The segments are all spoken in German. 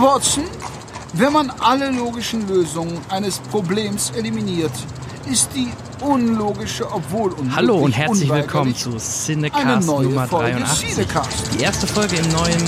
Watson, wenn man alle logischen Lösungen eines Problems eliminiert, ist die unlogische, obwohl unmöglich, Hallo und herzlich willkommen zu Cinecast Nummer Folge 83. Cinecast. Die erste Folge im neuen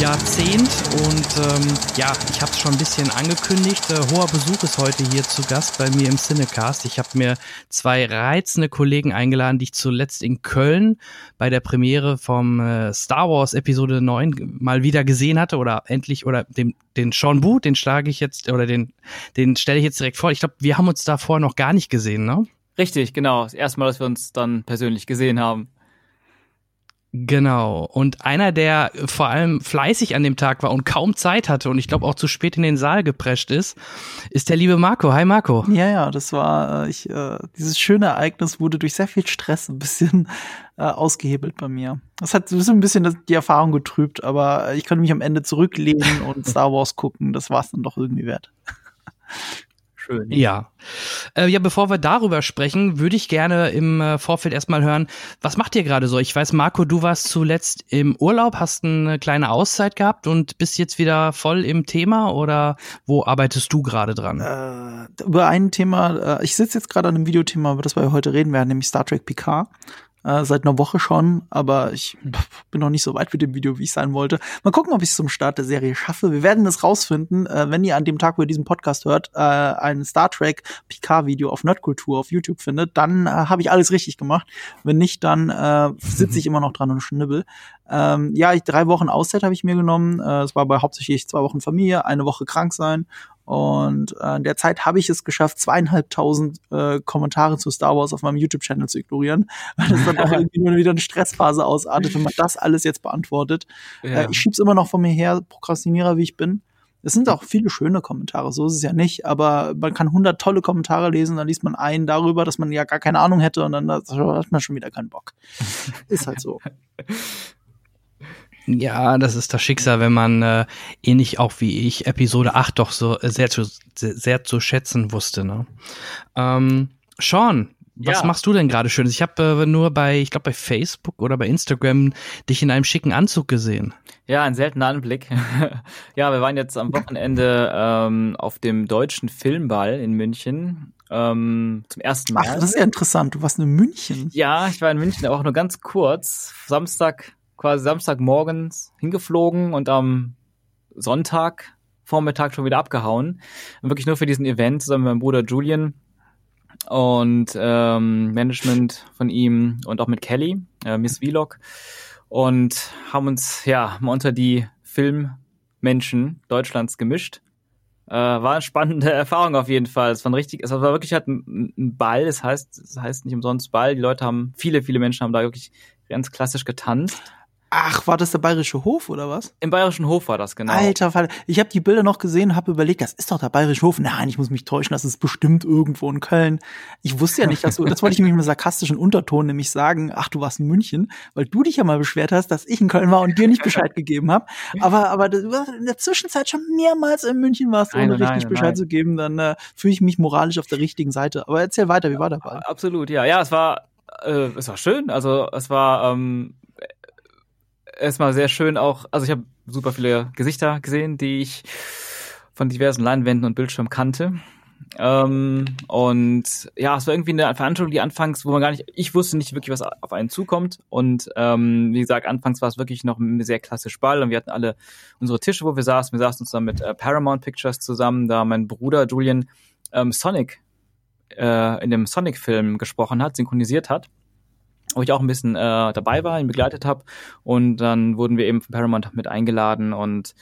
Jahrzehnt und ähm, ja, ich habe es schon ein bisschen angekündigt. Äh, hoher Besuch ist heute hier zu Gast bei mir im Cinecast. Ich habe mir zwei reizende Kollegen eingeladen, die ich zuletzt in Köln bei der Premiere vom äh, Star Wars Episode 9 mal wieder gesehen hatte oder endlich oder dem den Sean Bu, den schlage ich jetzt oder den den stelle ich jetzt direkt vor. Ich glaube, wir haben uns davor noch gar nicht gesehen, ne? Richtig, genau. Das erste Mal, dass wir uns dann persönlich gesehen haben. Genau. Und einer, der vor allem fleißig an dem Tag war und kaum Zeit hatte und ich glaube auch zu spät in den Saal geprescht ist, ist der liebe Marco. Hi Marco. Ja, ja, das war, äh, ich, äh, dieses schöne Ereignis wurde durch sehr viel Stress ein bisschen äh, ausgehebelt bei mir. Das hat so ein bisschen die Erfahrung getrübt, aber ich konnte mich am Ende zurücklehnen und Star Wars gucken. Das war es dann doch irgendwie wert. Schön. Ja. Äh, ja, bevor wir darüber sprechen, würde ich gerne im äh, Vorfeld erstmal hören, was macht ihr gerade so? Ich weiß, Marco, du warst zuletzt im Urlaub, hast eine kleine Auszeit gehabt und bist jetzt wieder voll im Thema oder wo arbeitest du gerade dran? Äh, über ein Thema, äh, ich sitze jetzt gerade an einem Videothema, über das wir heute reden werden, nämlich Star Trek Picard. Äh, seit einer Woche schon, aber ich bin noch nicht so weit mit dem Video, wie ich sein wollte. Mal gucken, ob ich es zum Start der Serie schaffe. Wir werden es rausfinden, äh, wenn ihr an dem Tag, wo ihr diesen Podcast hört, äh, ein Star Trek Picard-Video auf Nerdkultur auf YouTube findet, dann äh, habe ich alles richtig gemacht. Wenn nicht, dann äh, sitze ich immer noch dran und schnibbel. Ähm, ja, ich, drei Wochen Auszeit habe ich mir genommen. Äh, Es war bei hauptsächlich zwei Wochen Familie, eine Woche krank sein. Und äh, in der Zeit habe ich es geschafft, zweieinhalbtausend äh, Kommentare zu Star Wars auf meinem YouTube-Channel zu ignorieren, weil das dann auch irgendwie nur wieder eine Stressphase ausartet, wenn man das alles jetzt beantwortet. Ja. Äh, ich schieb's immer noch von mir her, Prokrastinierer, wie ich bin. Es sind auch viele schöne Kommentare, so ist es ja nicht, aber man kann hundert tolle Kommentare lesen, dann liest man einen darüber, dass man ja gar keine Ahnung hätte und dann hat man schon wieder keinen Bock. ist halt so. Ja, das ist das Schicksal, wenn man äh, ähnlich auch wie ich Episode 8 doch so äh, sehr zu, sehr, sehr zu schätzen wusste. Ne? Ähm, Sean, was Ja. machst du denn gerade Schönes? Ich habe äh, nur bei, ich glaube bei Facebook oder bei Instagram dich in einem schicken Anzug gesehen. Ja, ein seltener Anblick. ja, wir waren jetzt am Wochenende ähm, auf dem deutschen Filmball in München ähm, zum ersten Mal. Ach, das ist ja interessant. Du warst in München. Ja, ich war in München, aber auch nur ganz kurz. Samstag, quasi Samstagmorgens hingeflogen und am Sonntag Vormittag schon wieder abgehauen. Und wirklich nur für diesen Event zusammen mit meinem Bruder Julian und ähm, Management von ihm und auch mit Kelly, äh, Miss Vlog. Und haben uns ja mal unter die Filmmenschen Deutschlands gemischt. Äh, war eine spannende Erfahrung auf jeden Fall. Es war richtig, es war wirklich halt ein, ein Ball. Das heißt, es heißt nicht umsonst Ball. Die Leute haben, viele, viele Menschen haben da wirklich ganz klassisch getanzt. Ach, war das der Bayerische Hof oder was? Im Bayerischen Hof war das genau. Alter Fall. Ich habe die Bilder noch gesehen und habe überlegt, das ist doch der Bayerische Hof. Nein, ich muss mich täuschen, das ist bestimmt irgendwo in Köln. Ich wusste ja nicht, dass du, das wollte ich nämlich mit sarkastischen Unterton nämlich sagen, ach, du warst in München, weil du dich ja mal beschwert hast, dass ich in Köln war und dir nicht Bescheid gegeben habe. Aber, aber das, in der Zwischenzeit schon mehrmals in München warst, ohne Nein, nein, richtig nein, Bescheid zu geben, dann äh, fühle ich mich moralisch auf der richtigen Seite. Aber erzähl weiter, wie war der Ball? Absolut, ja. Ja, es war, äh, es war schön. Also es war ähm, erstmal sehr schön auch, also ich habe super viele Gesichter gesehen, die ich von diversen Leinwänden und Bildschirmen kannte. Ähm, und ja, es war irgendwie eine Veranstaltung, die anfangs, wo man gar nicht, ich wusste nicht wirklich, was auf einen zukommt. Und ähm, wie gesagt, anfangs war es wirklich noch ein sehr klassisch Ball und wir hatten alle unsere Tische, wo wir saßen. Wir saßen zusammen mit äh, Paramount Pictures zusammen, da mein Bruder Julian ähm, Sonic äh, in dem Sonic-Film gesprochen hat, synchronisiert hat wo ich auch ein bisschen äh, dabei war, ihn begleitet habe. Und dann wurden wir eben von Paramount mit eingeladen und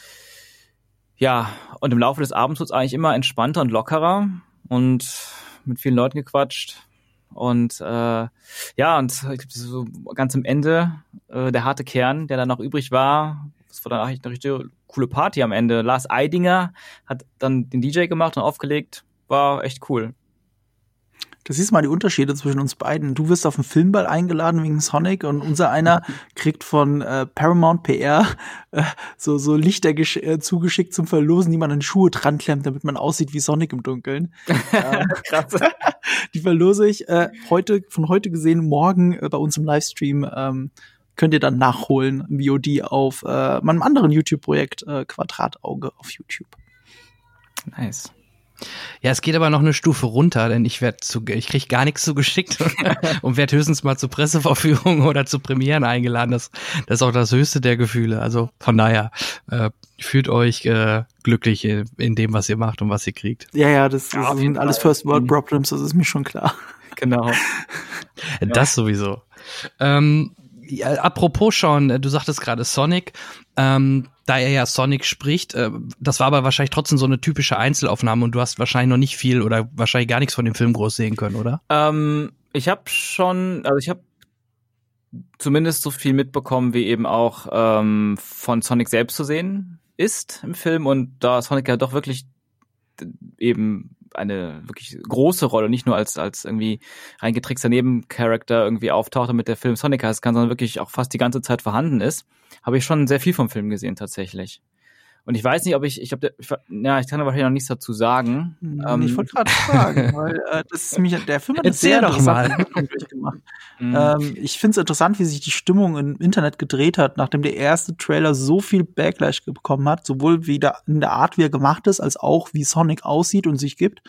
ja, und im Laufe des Abends wurde es eigentlich immer entspannter und lockerer und mit vielen Leuten gequatscht. Und äh, ja, und so ganz am Ende äh, der harte Kern, der dann noch übrig war, das war dann eigentlich eine richtig coole Party am Ende. Lars Eidinger hat dann den DJ gemacht und aufgelegt. War echt cool. Du siehst mal die Unterschiede zwischen uns beiden. Du wirst auf den Filmball eingeladen wegen Sonic und unser einer kriegt von äh, Paramount PR äh, so, so Lichter äh, zugeschickt zum Verlosen, die man an Schuhe dran klemmt, damit man aussieht wie Sonic im Dunkeln. ähm, Krass. die verlose ich äh, heute, von heute gesehen, morgen äh, bei uns im Livestream ähm, könnt ihr dann nachholen, VOD auf äh, meinem anderen YouTube-Projekt Quadratauge auf YouTube. Nice. Ja, es geht aber noch eine Stufe runter, denn ich werde zu, ich krieg gar nichts zugeschickt und werde höchstens mal zur Presseverführung oder zu Premieren eingeladen. Das, das ist auch das höchste der Gefühle. Also von daher äh, fühlt euch äh, glücklich in, in, dem, was ihr macht und was ihr kriegt. Ja, ja, das, das ja, sind alles First World Problems. Das ist mir schon klar. Genau. Das sowieso. Ähm, ja, apropos schon, du sagtest gerade Sonic. Ähm, da er ja Sonic spricht, äh, das war aber wahrscheinlich trotzdem so eine typische Einzelaufnahme und du hast wahrscheinlich noch nicht viel oder wahrscheinlich gar nichts von dem Film groß sehen können, oder? Ähm, ich habe schon, also ich habe zumindest so viel mitbekommen, wie eben auch ähm, von Sonic selbst zu sehen ist im Film und da Sonic ja doch wirklich eben eine wirklich große Rolle, nicht nur als, als irgendwie reingetrickster Nebencharakter irgendwie auftaucht, damit der Film Sonic heißt kann, sondern wirklich auch fast die ganze Zeit vorhanden ist, habe ich schon sehr viel vom Film gesehen tatsächlich. Und ich weiß nicht, ob ich, ich glaube, ja, ich kann aber wahrscheinlich noch nichts dazu sagen. Hm, ähm, ich wollte gerade fragen, weil äh, das ist mich, der Film hat eine sehr doch mal. durchgemacht. Mhm. Ähm, ich finde es interessant, wie sich die Stimmung im Internet gedreht hat, nachdem der erste Trailer so viel Backlash bekommen hat, sowohl wie der, in der Art, wie er gemacht ist, als auch wie Sonic aussieht und sich gibt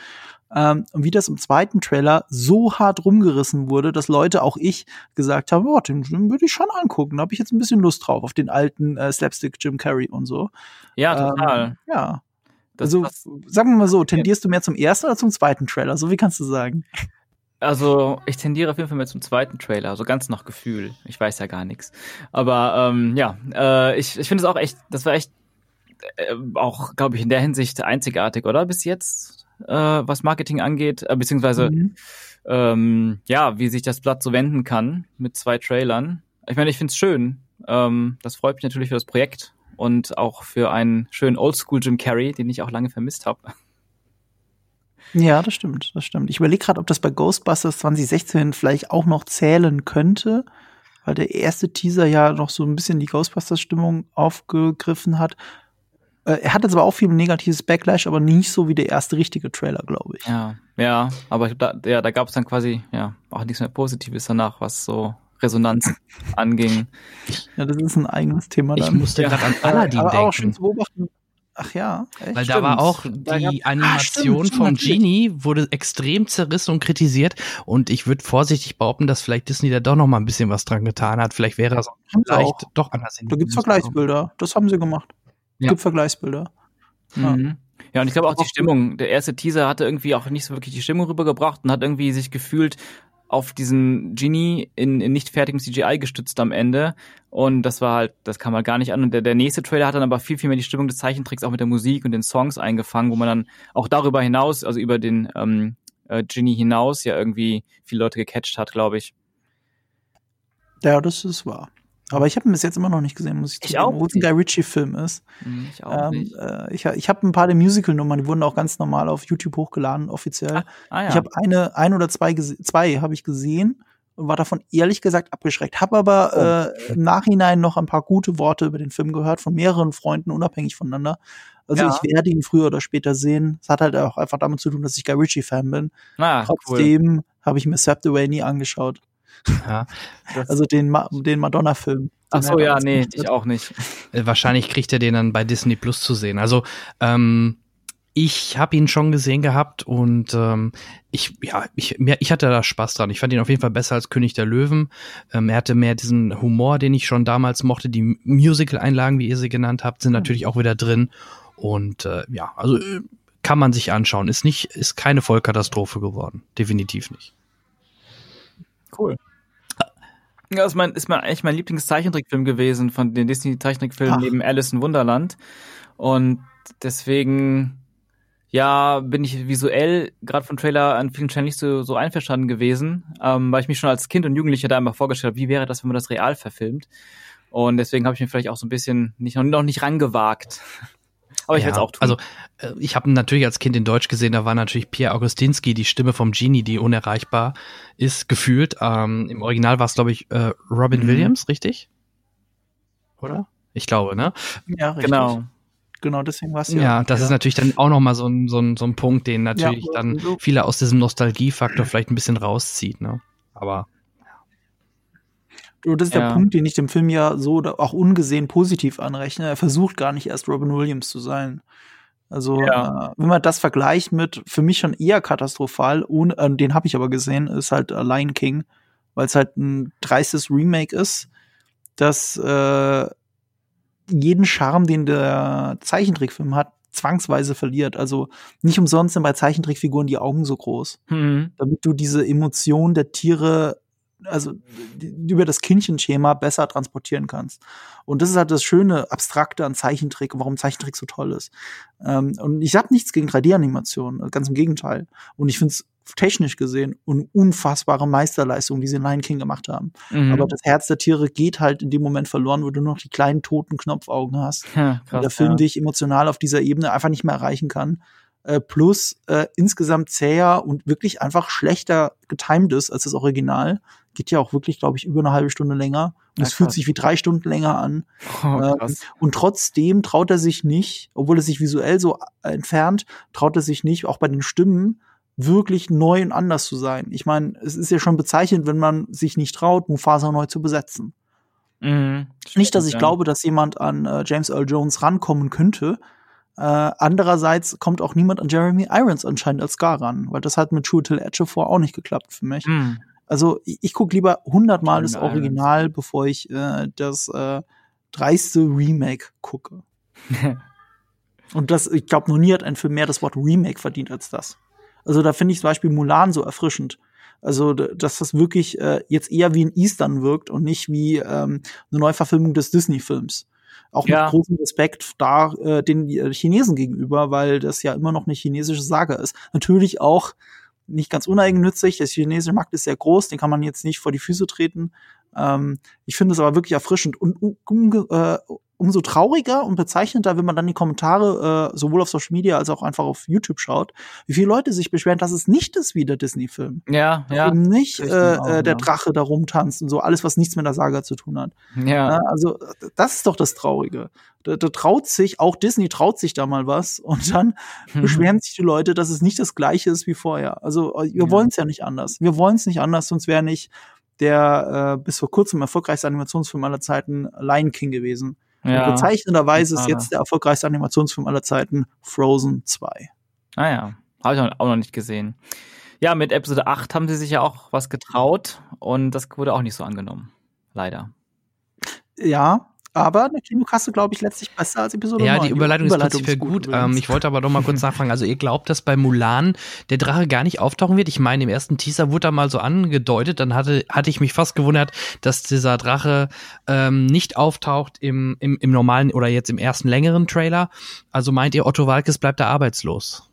ähm, wie das im zweiten Trailer so hart rumgerissen wurde, dass Leute, auch ich, gesagt haben, oh, den, den würde ich schon angucken. Da habe ich jetzt ein bisschen Lust drauf, auf den alten äh, Slapstick Jim Carrey und so. Ja, total. Ähm, ja. Das, also, sagen wir mal so, tendierst du mehr zum ersten oder zum zweiten Trailer? So wie kannst du sagen? Also, ich tendiere auf jeden Fall mehr zum zweiten Trailer, also ganz nach Gefühl. Ich weiß ja gar nichts. Aber ähm, ja, äh, ich, ich finde es auch echt, das war echt äh, auch, glaube ich, in der Hinsicht einzigartig, oder? Bis jetzt äh, was Marketing angeht, äh, beziehungsweise mhm. ähm, ja, wie sich das Blatt so wenden kann mit zwei Trailern. Ich meine, ich finde es schön. Ähm, das freut mich natürlich für das Projekt und auch für einen schönen Oldschool Jim Carrey, den ich auch lange vermisst habe. Ja, das stimmt, das stimmt. Ich überlege gerade, ob das bei Ghostbusters 2016 vielleicht auch noch zählen könnte, weil der erste Teaser ja noch so ein bisschen die Ghostbusters-Stimmung aufgegriffen hat. Äh, er hat jetzt aber auch viel negatives Backlash, aber nicht so wie der erste richtige Trailer, glaube ich. Ja, ja, aber da, ja, da gab es dann quasi ja auch nichts mehr Positives danach, was so Resonanz anging. Ja, das ist ein eigenes Thema. Dann. Ich musste ja. gerade an Aladdin aber denken. Auch schon zu beobachten. Ach ja, echt? Weil da war auch die Animation ah, vom Genie wurde extrem zerrissen und kritisiert und ich würde vorsichtig behaupten, dass vielleicht Disney da doch noch mal ein bisschen was dran getan hat. Vielleicht wäre das vielleicht doch anders. Da gibt's Vergleichsbilder. Das haben sie gemacht. Ja. Gibt Vergleichsbilder. Mhm. Ja, und ich glaube auch die Stimmung. Der erste Teaser hatte irgendwie auch nicht so wirklich die Stimmung rübergebracht und hat irgendwie sich gefühlt auf diesen Genie in, in nicht fertigem CGI gestützt am Ende. Und das war halt, das kam halt gar nicht an. Und der, der nächste Trailer hat dann aber viel, viel mehr die Stimmung des Zeichentricks auch mit der Musik und den Songs eingefangen, wo man dann auch darüber hinaus, also über den ähm, äh, Genie hinaus, ja irgendwie viele Leute gecatcht hat, glaube ich. Ja, das ist wahr. Aber ich habe ihn bis jetzt immer noch nicht gesehen, muss ich, ich auch. Wo es ein Guy Ritchie-Film ist. Hm, ich auch ähm, nicht. Äh, ich ich habe ein paar der Musical-Nummern, die wurden auch ganz normal auf YouTube hochgeladen, offiziell. Ah, ah, ja. Ich habe eine, ein oder zwei, zwei habe ich gesehen und war davon ehrlich gesagt abgeschreckt. Habe aber oh. äh, im Nachhinein noch ein paar gute Worte über den Film gehört von mehreren Freunden, unabhängig voneinander. Also ja. ich werde ihn früher oder später sehen. Es hat halt auch einfach damit zu tun, dass ich Guy Ritchie-Fan bin. Ah, Trotzdem cool. habe ich mir Swept Away nie angeschaut. Ja, also den, Ma den Madonna-Film. Ach so, ja, nee, ich auch nicht. Äh, wahrscheinlich kriegt er den dann bei Disney Plus zu sehen. Also, ähm, ich habe ihn schon gesehen gehabt und ähm, ich, ja, ich, mir, ich hatte da Spaß dran. Ich fand ihn auf jeden Fall besser als König der Löwen. Ähm, er hatte mehr diesen Humor, den ich schon damals mochte. Die Musical-Einlagen, wie ihr sie genannt habt, sind mhm. natürlich auch wieder drin. Und äh, ja, also äh, kann man sich anschauen. Ist nicht, ist keine Vollkatastrophe geworden. Definitiv nicht. Cool. Ja, ist mein, ist mein, eigentlich mein Lieblingszeichentrickfilm gewesen von den Disney-Zeichentrickfilmen neben Alice in Wunderland. Und deswegen, ja, bin ich visuell gerade von Trailer an vielen Stellen nicht so, so einverstanden gewesen, ähm, weil ich mich schon als Kind und Jugendlicher da immer vorgestellt habe, wie wäre das, wenn man das real verfilmt. Und deswegen habe ich mir vielleicht auch so ein bisschen nicht, noch nicht rangewagt. Aber ich ja, werde es auch tun. Also äh, ich habe natürlich als Kind in Deutsch gesehen, da war natürlich Pierre Augustinski, die Stimme vom Genie, die unerreichbar ist, gefühlt. Ähm, Im Original war es, glaube ich, äh, Robin mhm. Williams, richtig? Oder? Ich glaube, ne? Ja, richtig. Genau. Genau, deswegen war es ja. Ja, das ja. ist natürlich dann auch nochmal so ein, so, ein, so ein Punkt, den natürlich ja, dann viele aus diesem Nostalgiefaktor vielleicht ein bisschen rauszieht, ne? Aber das ist Ja. der Punkt, den ich dem Film ja so auch ungesehen positiv anrechne. Er versucht gar nicht erst Robin Williams zu sein. Also, Ja. äh, wenn man das vergleicht mit für mich schon eher katastrophal, ohne, äh, den habe ich aber gesehen, ist halt äh, Lion King, weil es halt ein dreistes Remake ist, das äh, jeden Charme, den der Zeichentrickfilm hat, zwangsweise verliert. Also nicht umsonst sind bei Zeichentrickfiguren die Augen so groß Mhm. damit du diese Emotion der Tiere, also über das Kindchenschema besser transportieren kannst. Und das ist halt das Schöne, Abstrakte an Zeichentrick und warum Zeichentrick so toll ist. Ähm, und ich habe nichts gegen 3D-Animationen, ganz im Gegenteil. Und ich finde es technisch gesehen eine unfassbare Meisterleistung, die sie in Lion King gemacht haben. Mhm. Aber das Herz der Tiere geht halt in dem Moment verloren, wo du noch die kleinen toten Knopfaugen hast ja, und der krass, Film ja. dich emotional auf dieser Ebene einfach nicht mehr erreichen kann. Äh, plus äh, insgesamt zäher und wirklich einfach schlechter getimed ist als das Original. Geht ja auch wirklich, glaube ich, über eine halbe Stunde länger. Und es fühlt sich wie drei Stunden länger an. Oh, Ähm. Und trotzdem traut er sich nicht, obwohl er sich visuell so entfernt, traut er sich nicht, auch bei den Stimmen, wirklich neu und anders zu sein. Ich meine, es ist ja schon bezeichnend, wenn man sich nicht traut, Mufasa neu zu besetzen. Mhm. Nicht, dass ich Ja. glaube, dass jemand an äh, James Earl Jones rankommen könnte. Äh, andererseits kommt auch niemand an Jeremy Irons anscheinend als Scar ran, weil das hat mit True Till Ejiofor auch nicht geklappt für mich. Mhm. Also ich, ich gucke lieber hundertmal das. Original, bevor ich äh, das äh, dreiste Remake gucke. Und das, ich glaube, noch nie hat ein Film mehr das Wort Remake verdient als das. Also da finde ich zum Beispiel Mulan so erfrischend. Also, dass das wirklich äh, jetzt eher wie ein Eastern wirkt und nicht wie ähm, eine Neuverfilmung des Disney-Films. Auch Ja. mit großem Respekt da äh, den äh, Chinesen gegenüber, weil das ja immer noch eine chinesische Saga ist. Natürlich auch nicht ganz uneigennützig. Der chinesische Markt ist sehr groß, den kann man jetzt nicht vor die Füße treten. Ähm, ich finde es aber wirklich erfrischend und um, um, äh, umso trauriger und bezeichnender, wenn man dann die Kommentare äh, sowohl auf Social Media als auch einfach auf YouTube schaut, wie viele Leute sich beschweren, dass es nicht ist wie der Disney-Film. Ja, ja. Eben nicht äh, auch, äh, der ja. Drache da rumtanzt und so, alles, was nichts mit der Saga zu tun hat. Ja. Ja, also das ist doch das Traurige. Da, da traut sich, auch Disney traut sich da mal was und dann Mhm. beschweren sich die Leute, dass es nicht das gleiche ist wie vorher. Also äh, wir Ja. wollen es ja nicht anders. Wir wollen es nicht anders, sonst wäre nicht der äh, bis vor kurzem erfolgreichste Animationsfilm aller Zeiten Lion King gewesen. ja. Und bezeichnenderweise ist jetzt der erfolgreichste Animationsfilm aller Zeiten Frozen 2. Ah ja, habe ich auch noch nicht gesehen. Ja, mit Episode 8 haben sie sich ja auch was getraut und das wurde auch nicht so angenommen. Leider. Ja, aber der Kinokasse, glaube ich, letztlich besser als Episode Ja, 9. die Überleitung, ist prinzipiell gut. Ähm, übrigens. ich wollte aber doch mal kurz nachfragen. Also ihr glaubt, dass bei Mulan der Drache gar nicht auftauchen wird? Ich meine, im ersten Teaser wurde da mal so angedeutet. Dann hatte, hatte ich mich fast gewundert, dass dieser Drache ähm, nicht auftaucht im, im, im normalen oder jetzt im ersten längeren Trailer. Also meint ihr, Otto Walkes bleibt da arbeitslos?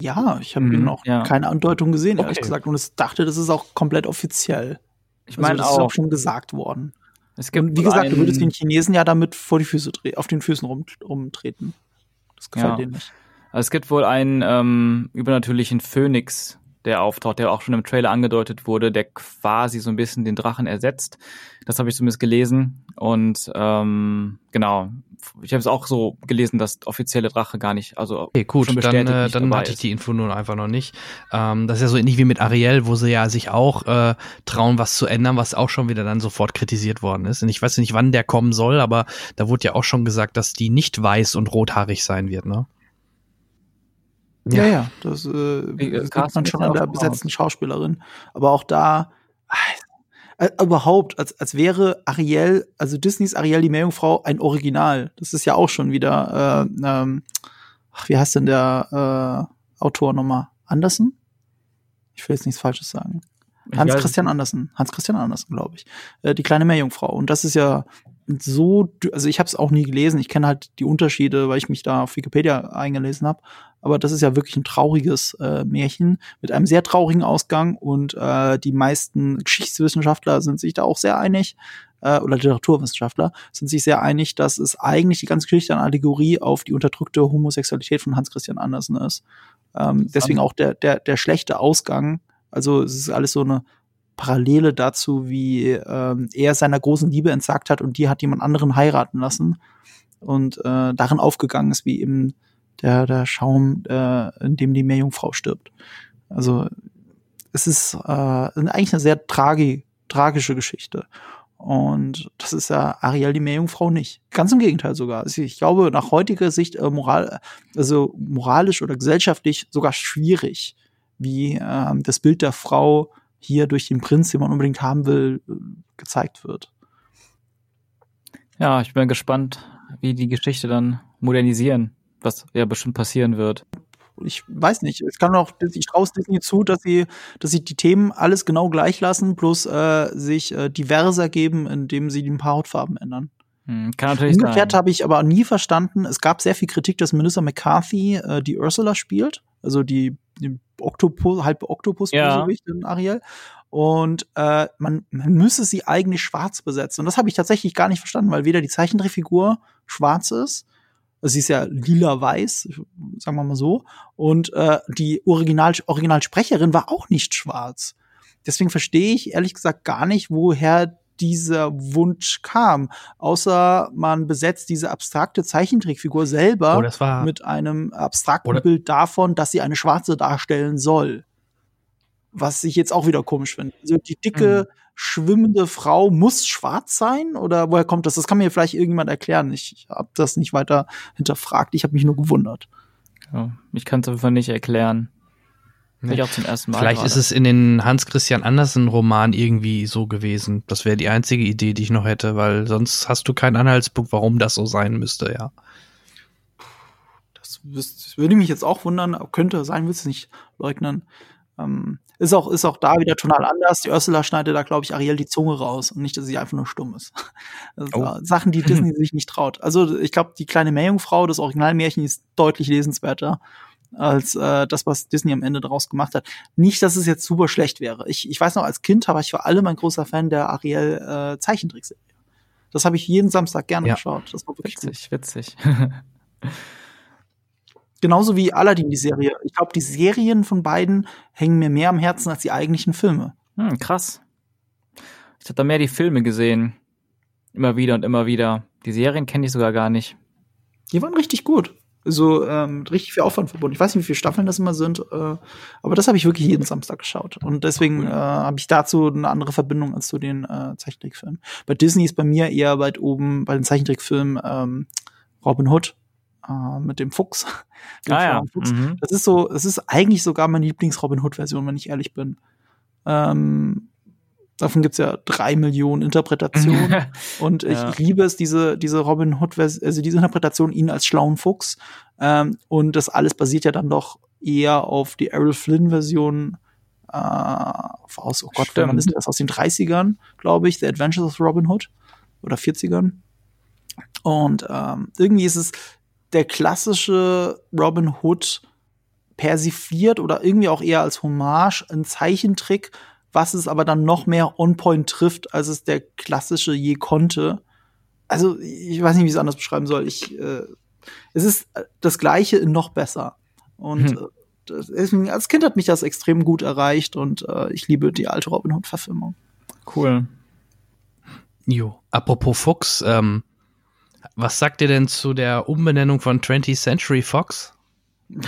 ja, ich habe Mhm, noch ja. keine Andeutung gesehen, ehrlich Okay. gesagt. Und ich dachte, das ist auch komplett offiziell. Ich meine also, das ist auch, auch schon gesagt worden. Es gibt Und wie gesagt, du würdest den Chinesen ja damit vor die Füße auf den Füßen rum, rumtreten. Das gefällt Ja. denen nicht. Also es gibt wohl einen ähm, übernatürlichen Phönix, der auftaucht, der auch schon im Trailer angedeutet wurde, der quasi so ein bisschen den Drachen ersetzt. Das habe ich zumindest gelesen. Und ähm, genau, ich habe es auch so gelesen, dass offizielle Drache gar nicht, also Okay, gut, schon dann, äh, dann hatte ich die Info nun einfach noch nicht. Ähm, das ist ja so ähnlich wie mit Ariel, wo sie ja sich auch äh, trauen, was zu ändern, was auch schon wieder dann sofort kritisiert worden ist. Und ich weiß nicht, wann der kommen soll, aber da wurde ja auch schon gesagt, dass die nicht weiß und rothaarig sein wird, ne? Ja, ja, das, äh, Wie, äh, das sieht man schon an der besetzten Schauspielerin. Aber auch da, äh, überhaupt, als, als wäre Ariel, also Disneys Ariel, die Meerjungfrau, ein Original. Das ist ja auch schon wieder, äh, ähm, ach, wie heißt denn der äh, Autor nochmal? Andersen? Ich will jetzt nichts Falsches sagen. Hans Christian Andersen. Hans Christian Andersen, glaube ich. Äh, die kleine Meerjungfrau. Und das ist ja so, also ich habe es auch nie gelesen. Ich kenne halt die Unterschiede, weil ich mich da auf Wikipedia eingelesen habe. Aber das ist ja wirklich ein trauriges äh, Märchen mit einem sehr traurigen Ausgang. Und äh, die meisten Geschichtswissenschaftler sind sich da auch sehr einig, äh, oder Literaturwissenschaftler sind sich sehr einig, dass es eigentlich die ganze Geschichte eine Allegorie auf die unterdrückte Homosexualität von Hans Christian Andersen ist. Ähm, deswegen auch der, der, der schlechte Ausgang. Also es ist alles so eine Parallele dazu, wie ähm, er seiner großen Liebe entsagt hat und die hat jemand anderen heiraten lassen und äh, darin aufgegangen ist, wie eben der, der Schaum, äh, in dem die Meerjungfrau stirbt. Also es ist äh, eigentlich eine sehr tragi tragische Geschichte. Und das ist ja Ariel die Meerjungfrau nicht. Ganz im Gegenteil sogar. Ich glaube, nach heutiger Sicht äh, moral, also moralisch oder gesellschaftlich sogar schwierig, wie äh, das Bild der Frau hier durch den Prinz, den man unbedingt haben will, äh, gezeigt wird. Ja, ich bin gespannt, wie die Geschichte dann modernisieren, was ja bestimmt passieren wird. Ich weiß nicht. Es kann auch, ich traue es Disney zu, dass sie, dass sie die Themen alles genau gleich lassen, plus äh, sich äh, diverser geben, indem sie ein paar Hautfarben ändern. Hm, kann natürlich Umgekehrt habe ich aber nie verstanden, es gab sehr viel Kritik, dass Melissa McCarthy äh, die Ursula spielt, also die, die Oktopus, halbe oktopus Ja. in Ariel. Und äh, man, man müsse sie eigentlich schwarz besetzen. Und das habe ich tatsächlich gar nicht verstanden, weil weder die Zeichentrickfigur schwarz ist, also sie ist ja lila-weiß, sagen wir mal so, und äh, die Original Originalsprecherin war auch nicht schwarz. Deswegen verstehe ich ehrlich gesagt gar nicht, woher dieser Wunsch kam. Außer man besetzt diese abstrakte Zeichentrickfigur selber Oh, mit einem abstrakten Bild davon, dass sie eine Schwarze darstellen soll. Was ich jetzt auch wieder komisch finde. Also die dicke, schwimmende Frau muss schwarz sein? Oder woher kommt das? Das kann mir vielleicht irgendjemand erklären. Ich, ich habe das nicht weiter hinterfragt. Ich habe mich nur gewundert. Ja, ich kann es auf jeden Fall nicht erklären. Bin ich auch zum ersten Mal. Vielleicht gerade. ist es in den Hans Christian Andersen Roman irgendwie so gewesen. Das wäre die einzige Idee, die ich noch hätte, weil sonst hast du keinen Anhaltspunkt, warum das so sein müsste, ja. Das, würde mich jetzt auch wundern. Könnte sein, willst du nicht leugnen. Ähm, ist auch, ist auch da wieder tonal anders. Die Ursula schneidet da, glaube ich, Ariel die Zunge raus und nicht, dass sie einfach nur stumm ist. Sind Oh. Sachen, die Disney sich nicht traut. Also ich glaube, die kleine Meerjungfrau, das Originalmärchen, ist deutlich lesenswerter als äh, das, was Disney am Ende daraus gemacht hat. Nicht, dass es jetzt super schlecht wäre. Ich, ich weiß noch, als Kind war ich vor allem ein großer Fan der Ariel äh, Zeichentrickserie. Das habe ich jeden Samstag gerne Ja. geschaut. Das war wirklich gut. witzig, witzig. Genauso wie Aladdin, die Serie. Ich glaube, die Serien von beiden hängen mir mehr am Herzen als die eigentlichen Filme. hm, krass. Ich habe da mehr die Filme gesehen. Immer wieder und immer wieder. Die Serien kenne ich sogar gar nicht. Die waren richtig gut. So ähm, richtig viel Aufwand verbunden. Ich weiß nicht, wie viele Staffeln das immer sind, äh, aber das habe ich wirklich jeden Samstag geschaut. Und deswegen äh, habe ich dazu eine andere Verbindung als zu den äh, Zeichentrickfilmen. Bei Disney ist bei mir eher weit oben bei den Zeichentrickfilmen ähm, Robin Hood äh, mit dem Fuchs. Dem Ah ja. Fuchs. Mhm. Das ist so, es ist eigentlich sogar meine Lieblings-Robin Hood-Version, wenn ich ehrlich bin. Ähm, davon gibt's ja drei Millionen Interpretationen. Und ich Ja. liebe es, diese, diese Robin Hood, also diese Interpretation, ihn als schlauen Fuchs. Ähm, und das alles basiert ja dann doch eher auf die Errol Flynn-Version äh, aus, oh Gott, wann ist das? Aus den 30ern, glaube ich, The Adventures of Robin Hood. Oder 40ern. Und ähm, irgendwie ist es der klassische Robin Hood persifliert oder irgendwie auch eher als Hommage, ein Zeichentrick, was es aber dann noch mehr on-point trifft, als es der klassische je konnte. Also, ich weiß nicht, wie ich es anders beschreiben soll. Ich, äh, es ist äh, das Gleiche in noch besser. Und Hm. äh, deswegen, als Kind hat mich das extrem gut erreicht und äh, ich liebe die alte Robin Hood-Verfilmung. Cool. Jo. Apropos Fuchs, ähm, was sagt ihr denn zu der Umbenennung von 20th Century Fox?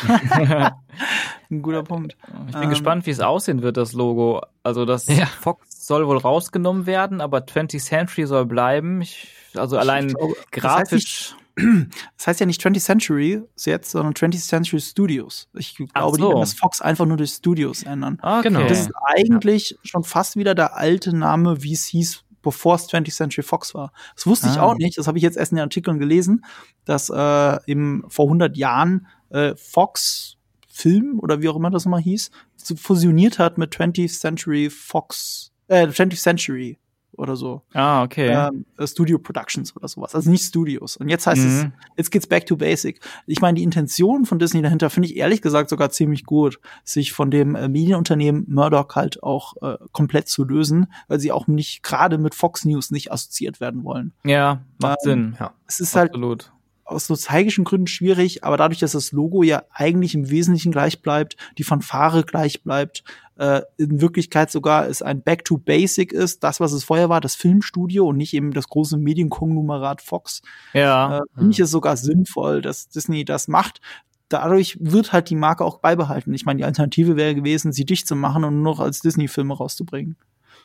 Ein guter Punkt. Ich bin Ähm, gespannt, wie es aussehen wird, das Logo. Also das Ja. Fox soll wohl rausgenommen werden, aber 20th Century soll bleiben. Ich, also allein Ich glaube, das heißt grafisch. Das heißt ja nicht 20th Century jetzt, sondern 20th Century Studios. Ich glaube, die so. werden das Fox einfach nur durch Studios ändern. okay. Genau. Das ist eigentlich schon fast wieder der alte Name, wie es hieß, bevor es 20th Century Fox war. Das wusste ich Ah. auch nicht. Das habe ich jetzt erst in den Artikeln gelesen, dass äh, im, vor 100 Jahren äh, Fox Film oder wie auch immer das mal hieß, fusioniert hat mit 20th Century Fox, äh, 20th Century oder so. ah, okay. Ähm, äh, Studio Productions oder sowas. Also nicht Studios. Und jetzt heißt es, Mhm. jetzt geht's back to basic. Ich meine, die Intention von Disney dahinter finde ich ehrlich gesagt sogar ziemlich gut, sich von dem äh, Medienunternehmen Murdoch halt auch äh, komplett zu lösen, weil sie auch nicht gerade mit Fox News nicht assoziiert werden wollen. Ja, macht Ähm, Sinn. ja. Es ist halt Absolut. Aus nostalgischen Gründen schwierig, aber dadurch, dass das Logo ja eigentlich im Wesentlichen gleich bleibt, die Fanfare gleich bleibt, äh, in Wirklichkeit sogar es ein Back to Basic ist, das, was es vorher war, das Filmstudio und nicht eben das große Medienkonglomerat Fox, Ja. äh, finde ich es sogar sinnvoll, dass Disney das macht. Dadurch wird halt die Marke auch beibehalten. Ich meine, die Alternative wäre gewesen, sie dicht zu machen und nur noch als Disney-Filme rauszubringen.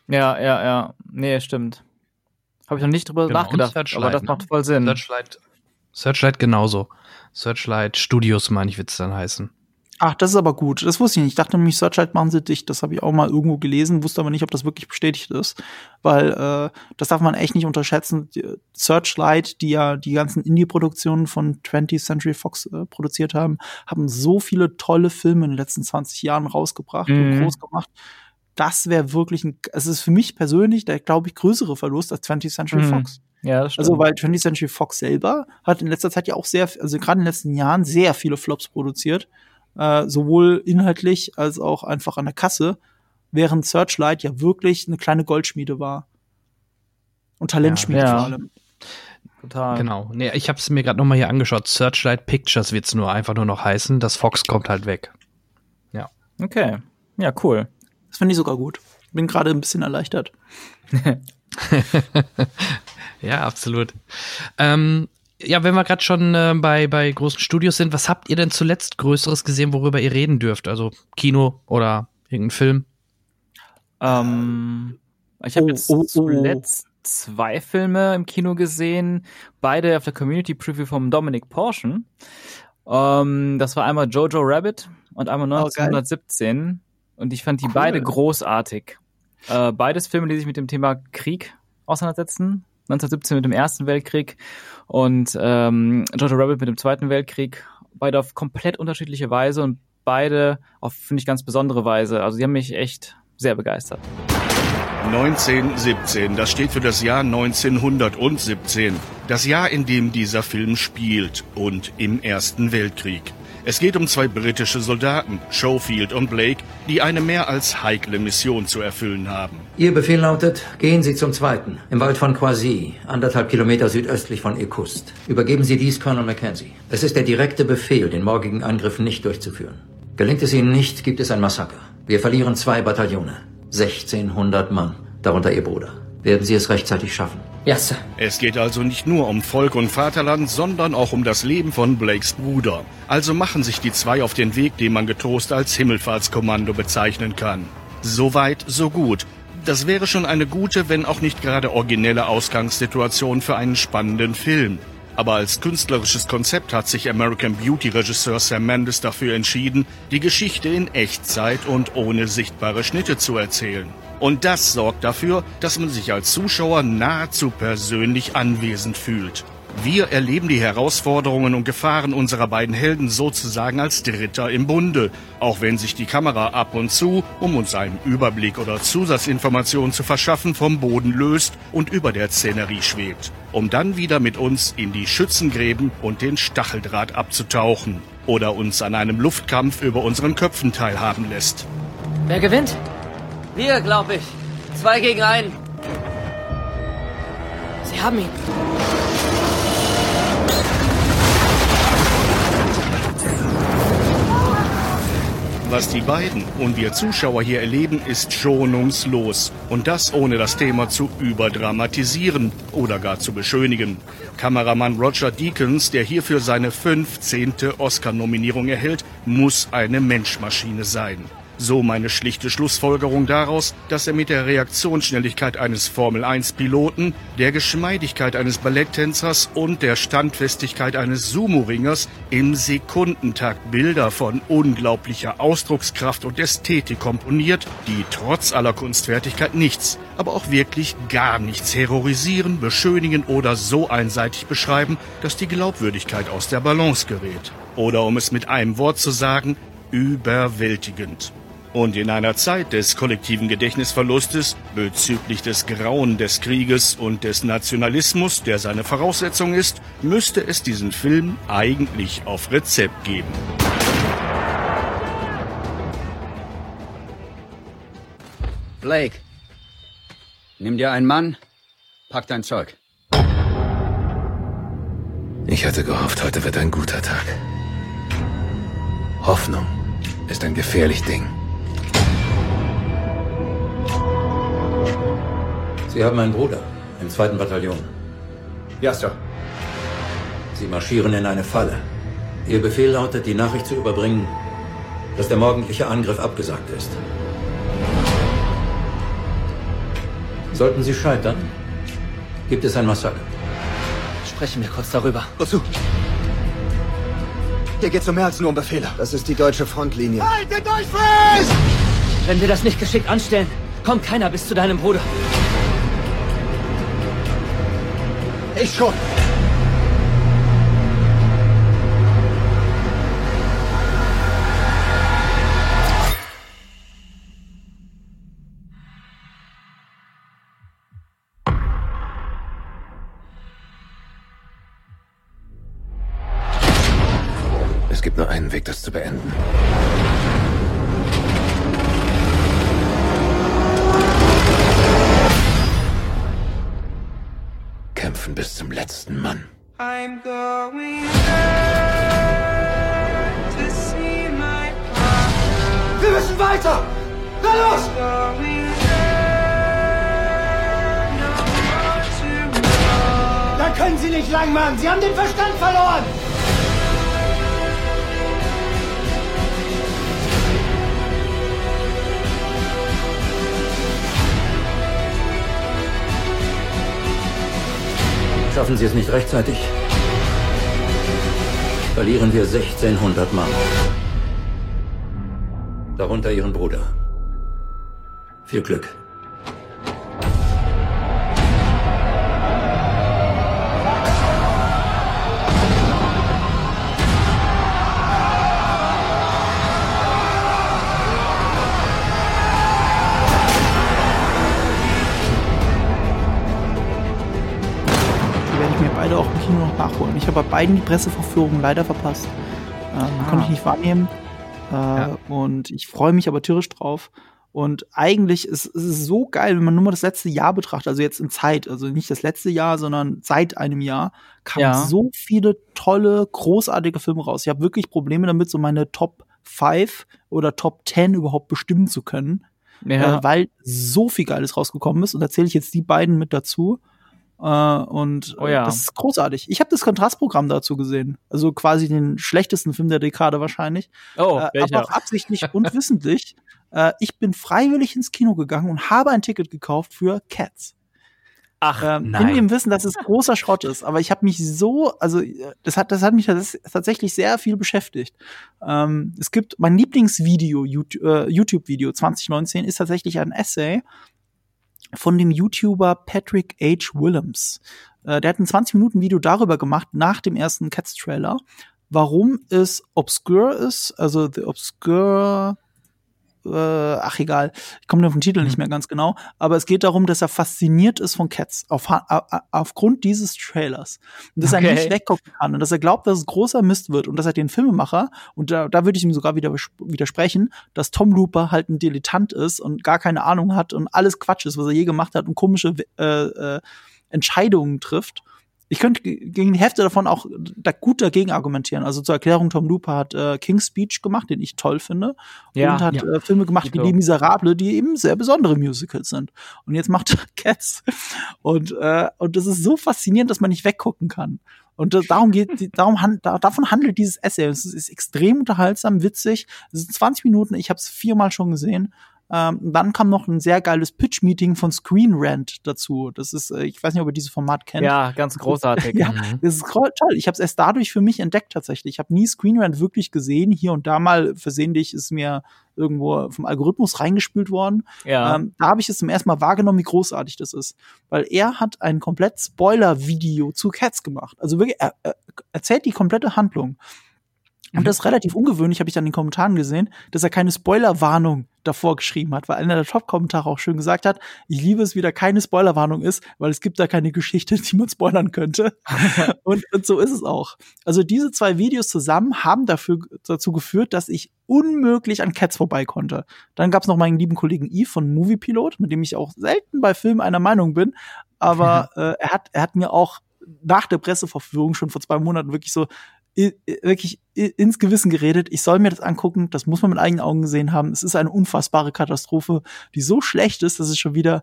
Ja, ja, ja. Nee, stimmt. Habe ich noch nicht drüber Genau, nachgedacht, aber das ne? macht voll Sinn. Searchlight, Searchlight genauso. Searchlight Studios, meine ich, wird's dann heißen. Ach, das ist aber gut. Das wusste ich nicht. Ich dachte nämlich, Searchlight machen sie dicht. Das habe ich auch mal irgendwo gelesen, wusste aber nicht, ob das wirklich bestätigt ist. Weil äh, das darf man echt nicht unterschätzen. Die- Searchlight, die ja die ganzen Indie-Produktionen von 20th Century Fox äh, produziert haben, haben so viele tolle Filme in den letzten 20 Jahren rausgebracht und Mhm. groß gemacht. Das wäre wirklich ein, es ist für mich persönlich der, glaube ich, größere Verlust als 20th Century Mhm. Fox. ja, das stimmt. Also, weil 20th Century Fox selber hat in letzter Zeit ja auch sehr, also gerade in den letzten Jahren sehr viele Flops produziert. Äh, sowohl inhaltlich als auch einfach an der Kasse, während Searchlight ja wirklich eine kleine Goldschmiede war. Und Talentschmiede Ja. vor Ja. allem. Total. Genau. Nee, ich habe es mir gerade noch mal hier angeschaut. Searchlight Pictures wird's nur einfach nur noch heißen. Das Fox kommt halt weg. Okay. Ja, cool. Das finde ich sogar gut. Bin gerade ein bisschen erleichtert. Ja, absolut. Ähm, ja, wenn wir gerade schon äh, bei, bei großen Studios sind, was habt ihr denn zuletzt Größeres gesehen, worüber ihr reden dürft? Also Kino oder irgendein Film? Ähm, ich habe Oh, jetzt oh, oh. zuletzt zwei Filme im Kino gesehen, beide auf der Community Preview vom Dominic Porschen. Ähm, das war einmal Jojo Rabbit und einmal Oh, geil. 1917 und ich fand die Cool. beide großartig. Äh, beides Filme, die sich mit dem Thema Krieg auseinandersetzen. 1917 mit dem Ersten Weltkrieg und ähm, Jojo Rabbit mit dem Zweiten Weltkrieg. Beide auf komplett unterschiedliche Weise und beide auf, finde ich, ganz besondere Weise. Also die haben mich echt sehr begeistert. 1917, das steht für das Jahr 1917. Das Jahr, in dem dieser Film spielt und im Ersten Weltkrieg. Es geht um zwei britische Soldaten, Schofield und Blake, die eine mehr als heikle Mission zu erfüllen haben. Ihr Befehl lautet, gehen Sie zum Zweiten, im Wald von Quasi, anderthalb Kilometer südöstlich von Ekust. Übergeben Sie dies Colonel Mackenzie. Es ist der direkte Befehl, den morgigen Angriff nicht durchzuführen. Gelingt es Ihnen nicht, gibt es ein Massaker. Wir verlieren zwei Bataillone, 1600 Mann, darunter Ihr Bruder. Werden Sie es rechtzeitig schaffen? Ja, Sir. Es geht also nicht nur um Volk und Vaterland, sondern auch um das Leben von Blakes Bruder. Also machen sich die zwei auf den Weg, den man getrost als Himmelfahrtskommando bezeichnen kann. So weit, so gut. Das wäre schon eine gute, wenn auch nicht gerade originelle Ausgangssituation für einen spannenden Film. Aber als künstlerisches Konzept hat sich American Beauty Regisseur Sam Mendes dafür entschieden, die Geschichte in Echtzeit und ohne sichtbare Schnitte zu erzählen. Und das sorgt dafür, dass man sich als Zuschauer nahezu persönlich anwesend fühlt. Wir erleben die Herausforderungen und Gefahren unserer beiden Helden sozusagen als Dritter im Bunde, auch wenn sich die Kamera ab und zu, um uns einen Überblick oder Zusatzinformationen zu verschaffen, vom Boden löst und über der Szenerie schwebt, um dann wieder mit uns in die Schützengräben und den Stacheldraht abzutauchen oder uns an einem Luftkampf über unseren Köpfen teilhaben lässt. Wer gewinnt? Wir, glaube ich. Zwei gegen einen. Sie haben ihn. Was die beiden und wir Zuschauer hier erleben, ist schonungslos. Und das ohne das Thema zu überdramatisieren oder gar zu beschönigen. Kameramann Roger Deakins, der hierfür seine 15. Oscar-Nominierung erhält, muss eine Menschmaschine sein. So meine schlichte Schlussfolgerung daraus, dass er mit der Reaktionsschnelligkeit eines Formel-1-Piloten, der Geschmeidigkeit eines Balletttänzers und der Standfestigkeit eines Sumo-Ringers im Sekundentakt Bilder von unglaublicher Ausdruckskraft und Ästhetik komponiert, die trotz aller Kunstfertigkeit nichts, aber auch wirklich gar nichts terrorisieren, beschönigen oder so einseitig beschreiben, dass die Glaubwürdigkeit aus der Balance gerät. Oder um es mit einem Wort zu sagen, überwältigend. Und in einer Zeit des kollektiven Gedächtnisverlustes bezüglich des Grauen des Krieges und des Nationalismus, der seine Voraussetzung ist, müsste es diesen Film eigentlich auf Rezept geben. Blake, nimm dir einen Mann, pack dein Zeug. Ich hatte gehofft, heute wird ein guter Tag. Hoffnung ist ein gefährlich Ding. Sie haben einen Bruder im zweiten Bataillon. Ja, Sir. Sie marschieren in eine Falle. Ihr Befehl lautet, die Nachricht zu überbringen, dass der morgendliche Angriff abgesagt ist. Sollten Sie scheitern, gibt es ein Massaker. Sprechen wir kurz darüber. Wozu? Hier geht's um mehr als nur um Befehle. Das ist die deutsche Frontlinie. Haltet euch fest! Wenn wir das nicht geschickt anstellen, kommt keiner bis zu deinem Bruder. Ich schon. I'm going to see my Wir müssen weiter! Na los! Da können Sie nicht lang machen! Sie haben den Verstand verloren! Schaffen Sie es nicht rechtzeitig, verlieren wir 1600 Mann. Darunter Ihren Bruder. Viel Glück. Nachholen. Ich habe bei beiden die Presseverführung leider verpasst. Ähm, Konnte ich nicht wahrnehmen. Äh, Und ich freue mich aber tierisch drauf. Und eigentlich ist ist es so geil, wenn man nur mal das letzte Jahr betrachtet, also jetzt in Zeit, also nicht das letzte Jahr, sondern seit einem Jahr, kamen Ja. so viele tolle, großartige Filme raus. Ich habe wirklich Probleme damit, so meine Top 5 oder Top 10 überhaupt bestimmen zu können Ja. äh, weil so viel Geiles rausgekommen ist. Und da zähle ich jetzt die beiden mit dazu. Äh, und Oh ja. das ist großartig. Ich habe das Kontrastprogramm dazu gesehen. Also quasi den schlechtesten Film der Dekade wahrscheinlich. Oh, äh, welcher? aber auch absichtlich und wissentlich. Äh, ich bin freiwillig ins Kino gegangen und habe ein Ticket gekauft für Cats. Ach, Ähm, nein. in dem Wissen, dass es großer Schrott ist. Aber ich habe mich so, also äh, das hat, das hat mich tats- tatsächlich sehr viel beschäftigt. Ähm, es gibt mein Lieblingsvideo, YouTube- äh, YouTube-Video 2019 ist tatsächlich ein Essay von dem YouTuber Patrick H. Willems. Äh, der hat ein 20-Minuten-Video darüber gemacht, nach dem ersten Cats-Trailer, warum es obscure ist, also The Obscure äh, ach egal, ich komme auf den Titel nicht mehr ganz genau, aber es geht darum, dass er fasziniert ist von Cats auf, aufgrund dieses Trailers und dass Okay. er nicht weggucken kann und dass er glaubt, dass es großer Mist wird und dass er den Filmemacher und da, da würde ich ihm sogar wieder widersprechen, dass Tom Looper halt ein Dilettant ist und gar keine Ahnung hat und alles Quatsch ist, was er je gemacht hat und komische äh, äh, Entscheidungen trifft. Ich könnte ge- gegen die Hälfte davon auch da gut dagegen argumentieren. Also zur Erklärung, Tom Looper hat äh, King's Speech gemacht, den ich toll finde. Ja, und hat ja. äh, Filme gemacht wie. Die Miserable, die eben sehr besondere Musicals sind. Und jetzt macht er Cats. Und, äh, und das ist so faszinierend, dass man nicht weggucken kann. Und äh, darum geht, darum han, da, davon handelt dieses Essay. Es ist, ist extrem unterhaltsam, witzig. Es sind 20 Minuten, ich habe es viermal schon gesehen. Ähm, dann kam noch ein sehr geiles Pitch-Meeting von Screen Rant dazu. Das ist, äh, ich weiß nicht, ob ihr dieses Format kennt. Ja, ganz großartig. Ja, das ist toll. Ich habe es erst dadurch für mich entdeckt tatsächlich. Ich habe nie Screen Rant wirklich gesehen. Hier und da mal versehentlich ist mir irgendwo vom Algorithmus reingespült worden. Ja. Ähm, da habe ich es zum ersten Mal wahrgenommen, wie großartig das ist. Weil er hat ein komplett Spoiler-Video zu Cats gemacht. Also wirklich, er, er erzählt die komplette Handlung. Und das ist relativ ungewöhnlich, habe ich dann in den Kommentaren gesehen, dass er keine Spoilerwarnung davor geschrieben hat, weil einer der Top-Kommentare auch schön gesagt hat, ich liebe es, wie da keine Spoilerwarnung ist, weil es gibt da keine Geschichte, die man spoilern könnte. und, und so ist es auch. Also diese zwei Videos zusammen haben dafür, dazu geführt, dass ich unmöglich an Cats vorbei konnte. Dann gab es noch meinen lieben Kollegen Yves von Movie Pilot, mit dem ich auch selten bei Filmen einer Meinung bin, aber äh, er, hat, er hat mir auch nach der Presseverführung schon vor zwei Monaten wirklich so wirklich ins Gewissen geredet. Ich soll mir das angucken. Das muss man mit eigenen Augen gesehen haben. Es ist eine unfassbare Katastrophe, die so schlecht ist, dass es schon wieder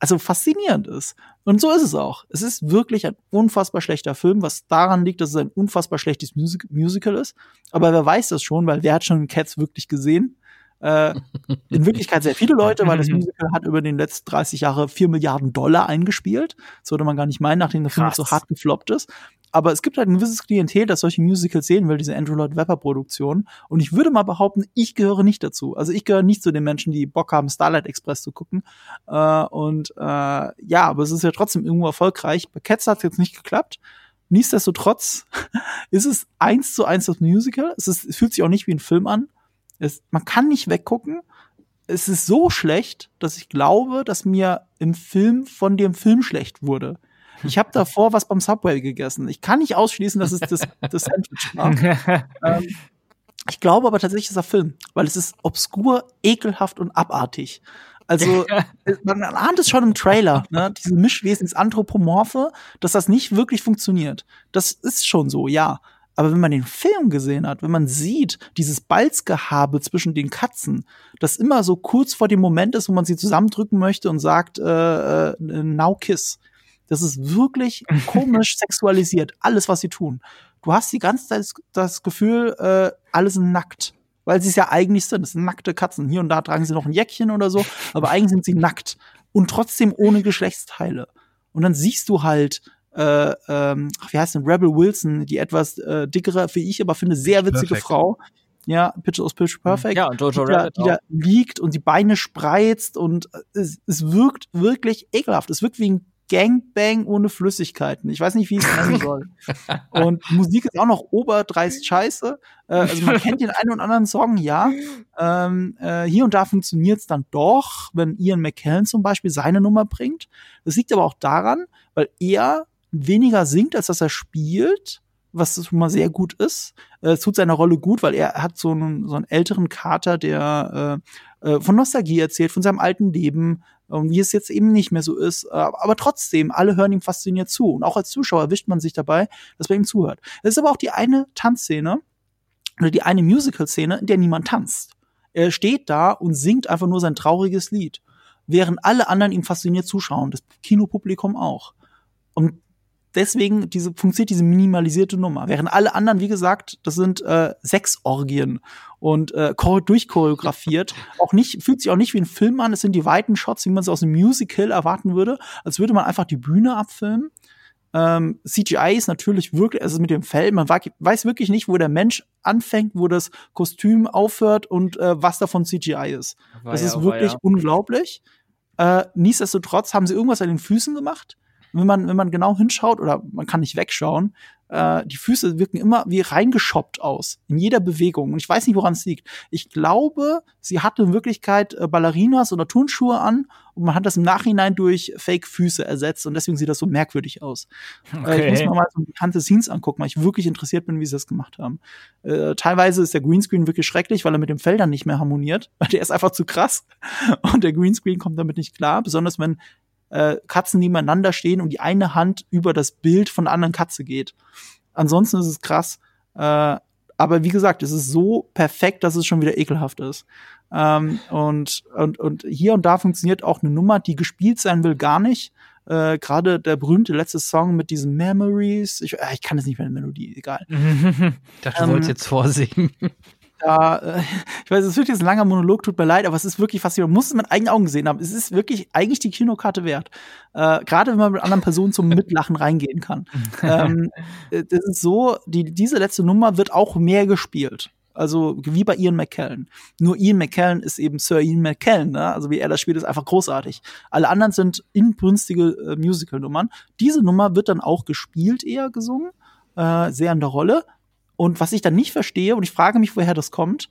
also faszinierend ist. Und so ist es auch. Es ist wirklich ein unfassbar schlechter Film, was daran liegt, dass es ein unfassbar schlechtes Music Musical ist. Aber wer weiß das schon, weil wer hat schon Cats wirklich gesehen? Äh, in Wirklichkeit sehr viele Leute, weil das Musical hat über den letzten 30 Jahre 4 Milliarden Dollar eingespielt. Das würde man gar nicht meinen, nachdem der Film so hart gefloppt ist. Aber es gibt halt ein gewisses Klientel, das solche Musicals sehen will, diese Andrew Lloyd Webber Produktion. Und ich würde mal behaupten, ich gehöre nicht dazu. Also ich gehöre nicht zu den Menschen, die Bock haben, Starlight Express zu gucken. Äh, und äh, ja, aber es ist ja trotzdem irgendwo erfolgreich. Bei Cats hat es jetzt nicht geklappt. Nichtsdestotrotz ist es eins zu eins das Musical. Es, ist, es fühlt sich auch nicht wie ein Film an. Es, man kann nicht weggucken. Es ist so schlecht, dass ich glaube, dass mir im Film von dem Film schlecht wurde. Ich habe davor was beim Subway gegessen. Ich kann nicht ausschließen, dass es das, das Sandwich war. ähm, ich glaube aber tatsächlich, ist ein Film, weil es ist obskur, ekelhaft und abartig. Also, man ahnt es schon im Trailer, ne? diese Mischwesen, das Anthropomorphe, dass das nicht wirklich funktioniert. Das ist schon so, ja. Aber wenn man den Film gesehen hat, wenn man sieht, dieses Balzgehabe zwischen den Katzen, das immer so kurz vor dem Moment ist, wo man sie zusammendrücken möchte und sagt, äh, äh, now kiss. Das ist wirklich komisch sexualisiert, alles, was sie tun. Du hast die ganze Zeit das, Gefühl, äh, alle sind nackt. Weil sie es ja eigentlich sind. Das sind nackte Katzen. Hier und da tragen sie noch ein Jäckchen oder so, aber eigentlich sind sie nackt. Und trotzdem ohne Geschlechtsteile. Und dann siehst du halt, äh, ähm, wie heißt denn, Rebel Wilson, die etwas äh, dickere, wie ich aber finde, sehr witzige Perfect. Frau. Ja, Pitch aus Pitch Perfect. Ja, und Jojo die, da, die da liegt und die Beine spreizt und es, es wirkt wirklich ekelhaft. Es wirkt wie ein Gangbang ohne Flüssigkeiten. Ich weiß nicht, wie ich es nennen soll. Und die Musik ist auch noch oberdreist scheiße. Äh, also man kennt den einen und anderen Song, ja. Ähm, äh, hier und da funktioniert es dann doch, wenn Ian McKellen zum Beispiel seine Nummer bringt. Das liegt aber auch daran, weil er weniger singt, als dass er spielt, was schon mal sehr gut ist. Äh, Es tut seiner Rolle gut, weil er hat so einen, so einen älteren Kater, der äh, äh, von Nostalgie erzählt, von seinem alten Leben, und wie es jetzt eben nicht mehr so ist. Äh, Aber trotzdem, alle hören ihm fasziniert zu. Und auch als Zuschauer erwischt man sich dabei, dass man ihm zuhört. Es ist aber auch die eine Tanzszene oder die eine Musical-Szene, in der niemand tanzt. Er steht da und singt einfach nur sein trauriges Lied, während alle anderen ihm fasziniert zuschauen, das Kinopublikum auch. Und deswegen diese, funktioniert diese minimalisierte Nummer. Während alle anderen, wie gesagt, das sind äh, Sexorgien und äh, chor- durchchoreografiert. auch nicht, fühlt sich auch nicht wie ein Film an. Es sind die weiten Shots, wie man es aus einem Musical erwarten würde, als würde man einfach die Bühne abfilmen. Ähm, CGI ist natürlich wirklich, also mit dem Fell, man weiß wirklich nicht, wo der Mensch anfängt, wo das Kostüm aufhört und äh, was davon CGI ist. War das ja, ist wirklich ja. unglaublich. Äh, nichtsdestotrotz haben sie irgendwas an den Füßen gemacht. Wenn man, wenn man genau hinschaut, oder man kann nicht wegschauen, äh, die Füße wirken immer wie reingeschoppt aus. In jeder Bewegung. Und ich weiß nicht, woran es liegt. Ich glaube, sie hatte in Wirklichkeit äh, Ballerinas oder Turnschuhe an und man hat das im Nachhinein durch Fake-Füße ersetzt und deswegen sieht das so merkwürdig aus. Äh, ich Okay. muss mir mal so bekannte Scenes angucken, weil ich wirklich interessiert bin, wie sie das gemacht haben. Äh, teilweise ist der Greenscreen wirklich schrecklich, weil er mit dem Fell dann nicht mehr harmoniert, weil der ist einfach zu krass und der Greenscreen kommt damit nicht klar, besonders wenn äh, Katzen nebeneinander stehen und die eine Hand über das Bild von der anderen Katze geht. Ansonsten ist es krass. Äh, aber wie gesagt, es ist so perfekt, dass es schon wieder ekelhaft ist. Ähm, und, und, und hier und da funktioniert auch eine Nummer, die gespielt sein will, gar nicht. Äh, Gerade der berühmte letzte Song mit diesen Memories. Ich, äh, ich kann es nicht mehr in Melodie, egal. Ich dachte, du Ähm, wolltest jetzt vorsingen. Da, äh, ich weiß, es wird jetzt ein langer Monolog, tut mir leid, aber es ist wirklich faszinierend. Man muss es mit eigenen Augen gesehen haben. Es ist wirklich eigentlich die Kinokarte wert. Äh, Gerade wenn man mit anderen Personen zum Mitlachen reingehen kann. ähm, äh, das ist so, die, diese letzte Nummer wird auch mehr gespielt. Also wie bei Ian McKellen. Nur Ian McKellen ist eben Sir Ian McKellen, ne? Also wie er das spielt, ist einfach großartig. Alle anderen sind inbrünstige äh, Musical-Nummern. Diese Nummer wird dann auch gespielt, eher gesungen, äh, sehr in der Rolle. Und was ich dann nicht verstehe, und ich frage mich, woher das kommt,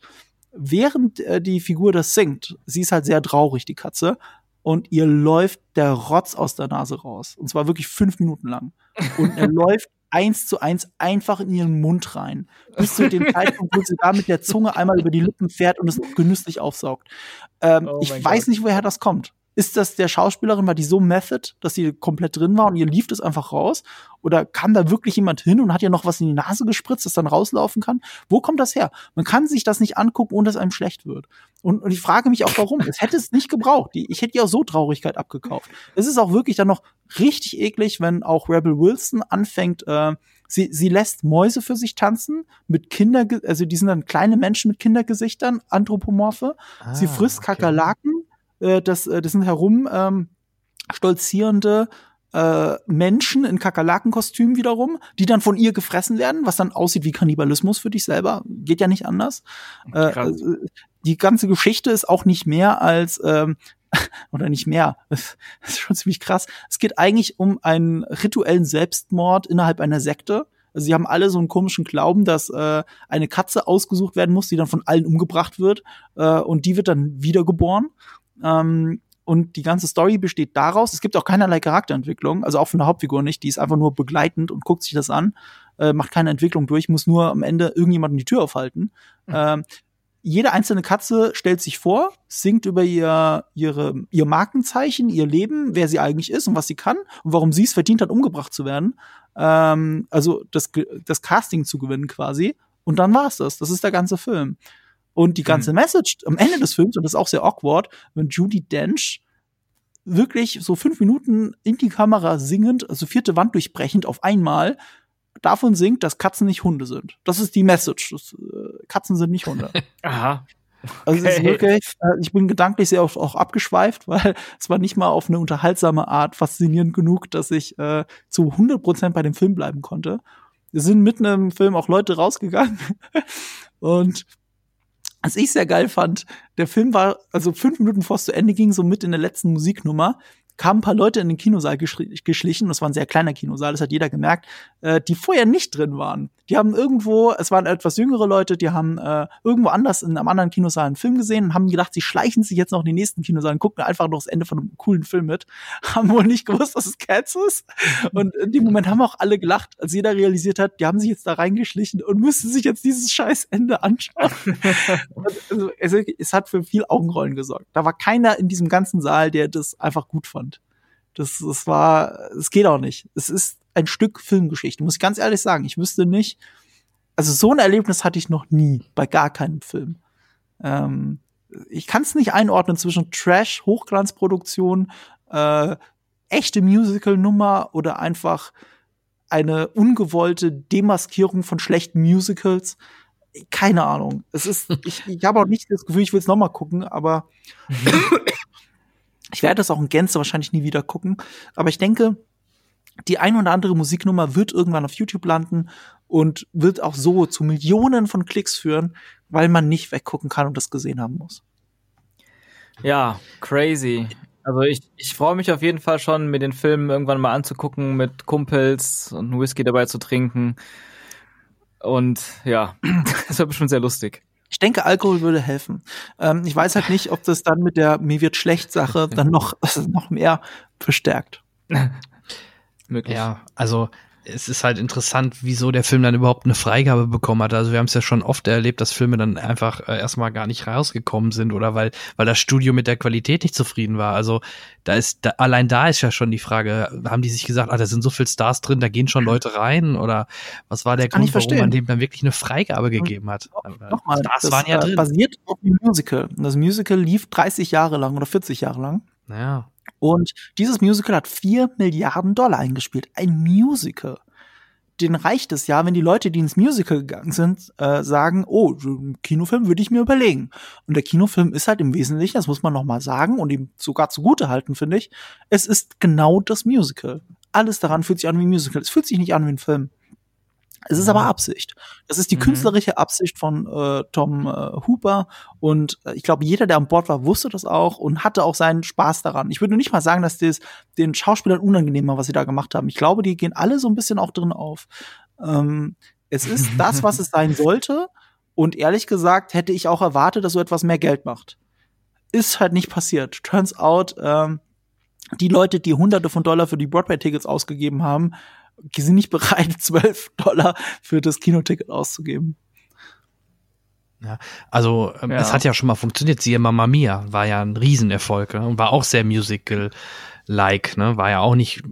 während äh, die Figur das singt, sie ist halt sehr traurig, die Katze, und ihr läuft der Rotz aus der Nase raus. Und zwar wirklich fünf Minuten lang. Und er läuft eins zu eins einfach in ihren Mund rein. Bis zu dem Zeitpunkt, wo sie da mit der Zunge einmal über die Lippen fährt und es genüsslich aufsaugt. Ähm, Oh ich weiß Gott. nicht, woher das kommt. Ist das der Schauspielerin, war die so method, dass sie komplett drin war und ihr lief das einfach raus? Oder kam da wirklich jemand hin und hat ihr noch was in die Nase gespritzt, das dann rauslaufen kann? Wo kommt das her? Man kann sich das nicht angucken, ohne dass einem schlecht wird. Und, und ich frage mich auch, warum. Es hätte es nicht gebraucht. Ich hätte ja auch so Traurigkeit abgekauft. Es ist auch wirklich dann noch richtig eklig, wenn auch Rebel Wilson anfängt, äh, Sie, sie lässt Mäuse für sich tanzen mit Kinder, also die sind dann kleine Menschen mit Kindergesichtern, Anthropomorphe. sie Ah, frisst okay. Kakerlaken, äh, das, äh, das sind herum ähm, stolzierende äh, Menschen in Kakerlakenkostümen wiederum, die dann von ihr gefressen werden, was dann aussieht wie Kannibalismus für dich selber. Geht ja nicht anders. Äh, äh, die ganze Geschichte ist auch nicht mehr als ähm, oder nicht mehr. Das ist schon ziemlich krass. Es geht eigentlich um einen rituellen Selbstmord innerhalb einer Sekte. Also sie haben alle so einen komischen Glauben, dass äh, eine Katze ausgesucht werden muss, die dann von allen umgebracht wird äh, und die wird dann wiedergeboren. Ähm, und die ganze Story besteht daraus, es gibt auch keinerlei Charakterentwicklung, also auch von der Hauptfigur nicht, die ist einfach nur begleitend und guckt sich das an, äh, macht keine Entwicklung durch, muss nur am Ende irgendjemanden die Tür aufhalten. Ähm, jede einzelne Katze stellt sich vor, singt über ihr, ihre, ihr Markenzeichen, ihr Leben, wer sie eigentlich ist und was sie kann und warum sie es verdient hat, umgebracht zu werden. Ähm, also das, das Casting zu gewinnen quasi. Und dann war's das. Das ist der ganze Film. Und die ganze Message am Ende des Films, und das ist auch sehr awkward, wenn Judy Dench wirklich so fünf Minuten in die Kamera singend, also vierte Wand durchbrechend auf einmal davon singt, dass Katzen nicht Hunde sind. Das ist die Message. Das, äh, Katzen sind nicht Hunde. Aha. Also es ist Okay. wirklich, äh, ich bin gedanklich sehr auch, auch abgeschweift, weil es war nicht mal auf eine unterhaltsame Art faszinierend genug, dass ich äh, zu 100% bei dem Film bleiben konnte. Es sind mitten im Film auch Leute rausgegangen und was ich sehr geil fand, der Film war, also fünf Minuten vor es zu Ende ging, so mit in der letzten Musiknummer, kamen ein paar Leute in den Kinosaal geschlichen, das war ein sehr kleiner Kinosaal, das hat jeder gemerkt, äh, die vorher nicht drin waren. Die haben irgendwo, es waren etwas jüngere Leute, die haben äh, irgendwo anders in einem anderen Kinosaal einen Film gesehen und haben gedacht, sie schleichen sich jetzt noch in den nächsten Kinosaal und gucken einfach noch das Ende von einem coolen Film mit. Haben wohl nicht gewusst, dass es Cats ist. Und in dem Moment haben auch alle gelacht, als jeder realisiert hat, die haben sich jetzt da reingeschlichen und müssen sich jetzt dieses scheiß Ende anschauen. Also, es, es hat für viel Augenrollen gesorgt. Da war keiner in diesem ganzen Saal, der das einfach gut fand. Das, das war, es geht auch nicht. Es ist ein Stück Filmgeschichte, muss ich ganz ehrlich sagen. Ich wüsste nicht, also so ein Erlebnis hatte ich noch nie bei gar keinem Film. Ähm, ich kann es nicht einordnen zwischen Trash, Hochglanzproduktion, äh, echte Musical-Nummer oder einfach eine ungewollte Demaskierung von schlechten Musicals. Keine Ahnung. Es ist, ich, ich habe auch nicht das Gefühl, ich will es nochmal gucken, aber ich werde das auch in Gänze wahrscheinlich nie wieder gucken. Aber ich denke, die ein oder andere Musiknummer wird irgendwann auf YouTube landen und wird auch so zu Millionen von Klicks führen, weil man nicht weggucken kann und das gesehen haben muss. Ja, crazy. Also ich, ich freue mich auf jeden Fall schon, mir den Film irgendwann mal anzugucken mit Kumpels und Whisky dabei zu trinken. Und ja, das wird bestimmt sehr lustig. Ich denke, Alkohol würde helfen. Ähm, ich weiß halt nicht, ob das dann mit der mir wird schlecht Sache dann noch, noch mehr verstärkt. Möglich. Ja, also es ist halt interessant, wieso der Film dann überhaupt eine Freigabe bekommen hat. Also wir haben es ja schon oft erlebt, dass Filme dann einfach äh, erstmal gar nicht rausgekommen sind oder weil weil das Studio mit der Qualität nicht zufrieden war. Also da ist da, allein da ist ja schon die Frage, haben die sich gesagt, ah, da sind so viele Stars drin, da gehen schon Leute rein oder was war der Grund, warum verstehen. man dem dann wirklich eine Freigabe gegeben hat? Nochmal, Stars das waren ja äh, drin. basiert auf dem Musical. Und das Musical lief 30 Jahre lang oder 40 Jahre lang. Ja. Und dieses Musical hat 4 Milliarden Dollar eingespielt. Ein Musical. Den reicht es ja, wenn die Leute, die ins Musical gegangen sind, äh, sagen, oh, Kinofilm würde ich mir überlegen. Und der Kinofilm ist halt im Wesentlichen, das muss man noch mal sagen und ihm sogar zugute halten, finde ich, es ist genau das Musical. Alles daran fühlt sich an wie ein Musical. Es fühlt sich nicht an wie ein Film. Es ist aber Absicht. Das ist die Mhm. künstlerische Absicht von äh, Tom äh, Hooper. Und äh, ich glaube, jeder, der an Bord war, wusste das auch und hatte auch seinen Spaß daran. Ich würde nicht mal sagen, dass das den Schauspielern unangenehm war, was sie da gemacht haben. Ich glaube, die gehen alle so ein bisschen auch drin auf. Ähm, es ist das, was es sein sollte. Und ehrlich gesagt hätte ich auch erwartet, dass so etwas mehr Geld macht. Ist halt nicht passiert. Turns out, ähm, die Leute, die hunderte von Dollar für die Broadway-Tickets ausgegeben haben, sind nicht bereit, 12 Dollar für das Kinoticket auszugeben. Ja, also ähm, Ja. es hat ja schon mal funktioniert. Siehe Mamma Mia war ja ein Riesenerfolg ne? und war auch sehr musical like, ne? War ja auch nicht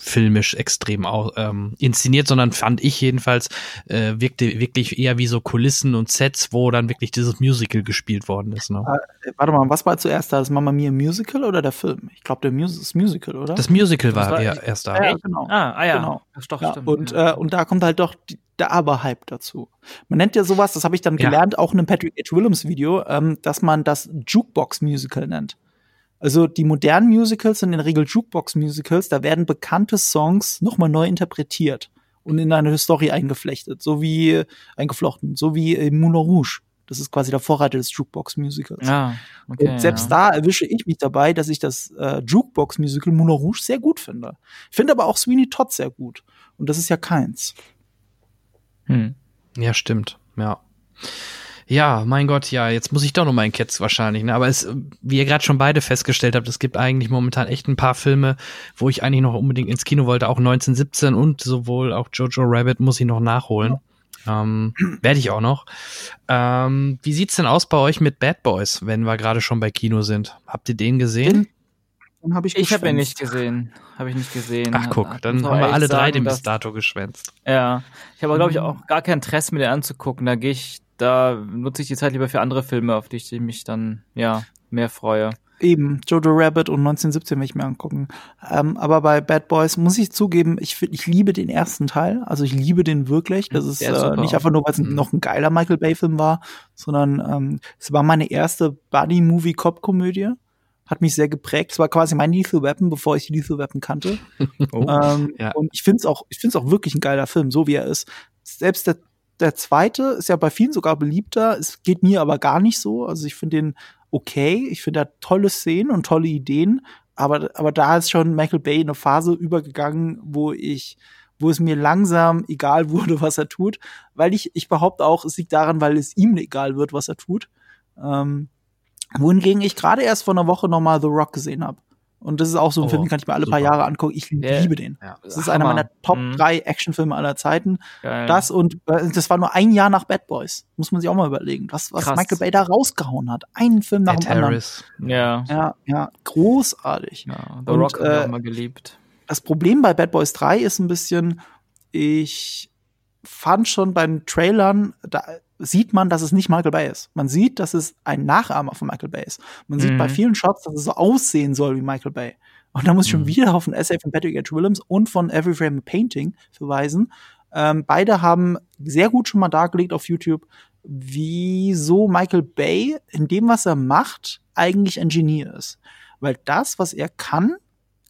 filmisch extrem ähm, inszeniert, sondern fand ich jedenfalls äh, wirkte wirklich eher wie so Kulissen und Sets, wo dann wirklich dieses Musical gespielt worden ist. Ne? Äh, warte mal, was war zuerst da? Das Mama Mia Musical oder der Film? Ich glaube, der Mus das Musical, oder? Das Musical war, war- eher erst da. ja, genau. Ah, ah ja. Genau. Das doch, Ja, stimmt. und, ja. äh, und da kommt halt doch die, der Aber-Hype dazu. Man nennt ja sowas, das habe ich dann Ja. gelernt, auch in einem Patrick H. Williams Video, ähm, dass man das Jukebox-Musical nennt. Also die modernen Musicals sind in der Regel Jukebox-Musicals, da werden bekannte Songs nochmal neu interpretiert und in eine Story eingeflechtet, so wie eingeflochten, so wie äh, Moulin Rouge. Das ist quasi der Vorreiter des Jukebox-Musicals. ja, okay, Und selbst ja. da erwische ich mich dabei, dass ich das äh, Jukebox-Musical Moulin Rouge sehr gut finde. Ich finde aber auch Sweeney Todd sehr gut. Und das ist ja keins. Hm. Ja, stimmt. Ja. Ja, mein Gott, ja, jetzt muss ich doch noch mal in Cats wahrscheinlich, ne? Aber es, wie ihr gerade schon beide festgestellt habt, es gibt eigentlich momentan echt ein paar Filme, wo ich eigentlich noch unbedingt ins Kino wollte, auch 1917 und sowohl auch Jojo Rabbit muss ich noch nachholen. Ähm, Werde ich auch noch. Ähm, wie sieht's denn aus bei euch mit Bad Boys, wenn wir gerade schon bei Kino sind? Habt ihr den gesehen? Dann habe ich Ich habe ihn nicht gesehen. Habe ich nicht gesehen. Ach guck, dann haben wir alle drei den bis dato geschwänzt. Ja. Ich habe, glaube ich, auch gar kein Interesse, mir den anzugucken. Da gehe ich, da nutze ich die Zeit lieber für andere Filme, auf die ich mich dann, ja, mehr freue. Eben, Jojo Rabbit und 1917 will ich mir angucken. Ähm, aber bei Bad Boys muss ich zugeben, ich, ich liebe den ersten Teil. Also ich liebe den wirklich. Das ist, Der ist äh, nicht einfach nur, weil es Mhm. noch ein geiler Michael Bay-Film war, sondern ähm, es war meine erste Buddy-Movie-Cop-Komödie. Hat mich sehr geprägt. Es war quasi mein Lethal Weapon, bevor ich Lethal Weapon kannte. Oh. Ähm, Ja. Und ich finde es auch, ich finde es auch wirklich ein geiler Film, so wie er ist. Selbst der, der zweite ist ja bei vielen sogar beliebter. Es geht mir aber gar nicht so. Also ich finde den okay. Ich finde hat tolle Szenen und tolle Ideen. Aber, aber da ist schon Michael Bay in eine Phase übergegangen, wo ich, wo es mir langsam egal wurde, was er tut. Weil ich, ich behaupte auch, es liegt daran, weil es ihm egal wird, was er tut. Ähm, wohingegen ich gerade erst vor einer Woche noch mal The Rock gesehen habe. Und das ist auch so ein Oh, Film, den kann ich mir alle paar super. Jahre angucken. Ich Der- liebe den. Ja. Das ist einer Hammer. meiner Top Mhm. drei Actionfilme aller Zeiten. Geil. Das und äh, das war nur ein Jahr nach Bad Boys. Muss man sich auch mal überlegen, was, was Krass. Michael Bay da rausgehauen hat. Einen Film nach Ed dem anderen. Harris. Ja. Ja, ja, großartig. ja. The Und, Rock ich äh, mal geliebt. Das Problem bei Bad Boys 3 ist ein bisschen, ich fand schon bei den Trailern, da sieht man, dass es nicht Michael Bay ist. Man sieht, dass es ein Nachahmer von Michael Bay ist. Man sieht Mhm. bei vielen Shots, dass es so aussehen soll wie Michael Bay. Und da muss ich schon Mhm. wieder auf ein Essay von Patrick H. Williams und von Every Frame a Painting verweisen. Ähm, beide haben sehr gut schon mal dargelegt auf YouTube, wieso Michael Bay in dem, was er macht, eigentlich ein Genie ist. Weil das, was er kann,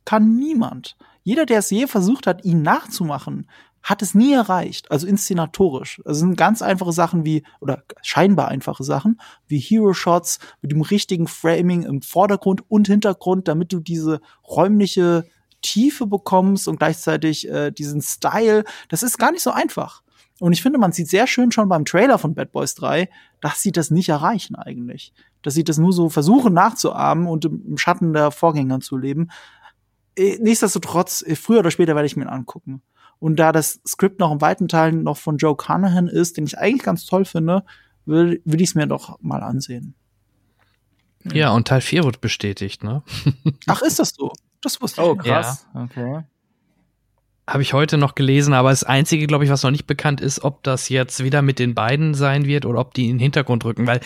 kann niemand. Jeder, der es je versucht hat, ihn nachzumachen, hat es nie erreicht. Also inszenatorisch. Also es sind ganz einfache Sachen wie, oder scheinbar einfache Sachen, wie Hero Shots mit dem richtigen Framing im Vordergrund und Hintergrund, damit du diese räumliche Tiefe bekommst und gleichzeitig äh, diesen Style. Das ist gar nicht so einfach. Und ich finde, man sieht sehr schön schon beim Trailer von Bad Boys 3, dass sie das nicht erreichen eigentlich. Dass sie das nur so versuchen nachzuahmen und im Schatten der Vorgänger zu leben. Äh, Nichtsdestotrotz, äh, früher oder später werde ich mir ihn angucken. Und da das Skript noch in weiten Teilen noch von Joe Carnahan ist, den ich eigentlich ganz toll finde, will, will ich es mir doch mal ansehen. Ja, und Teil 4 wird bestätigt, ne? Ach, ist das so? Das wusste Oh, ich nicht. krass. Okay. Habe ich heute noch gelesen, aber das Einzige, glaube ich, was noch nicht bekannt ist, ob das jetzt wieder mit den beiden sein wird oder ob die in den Hintergrund rücken, weil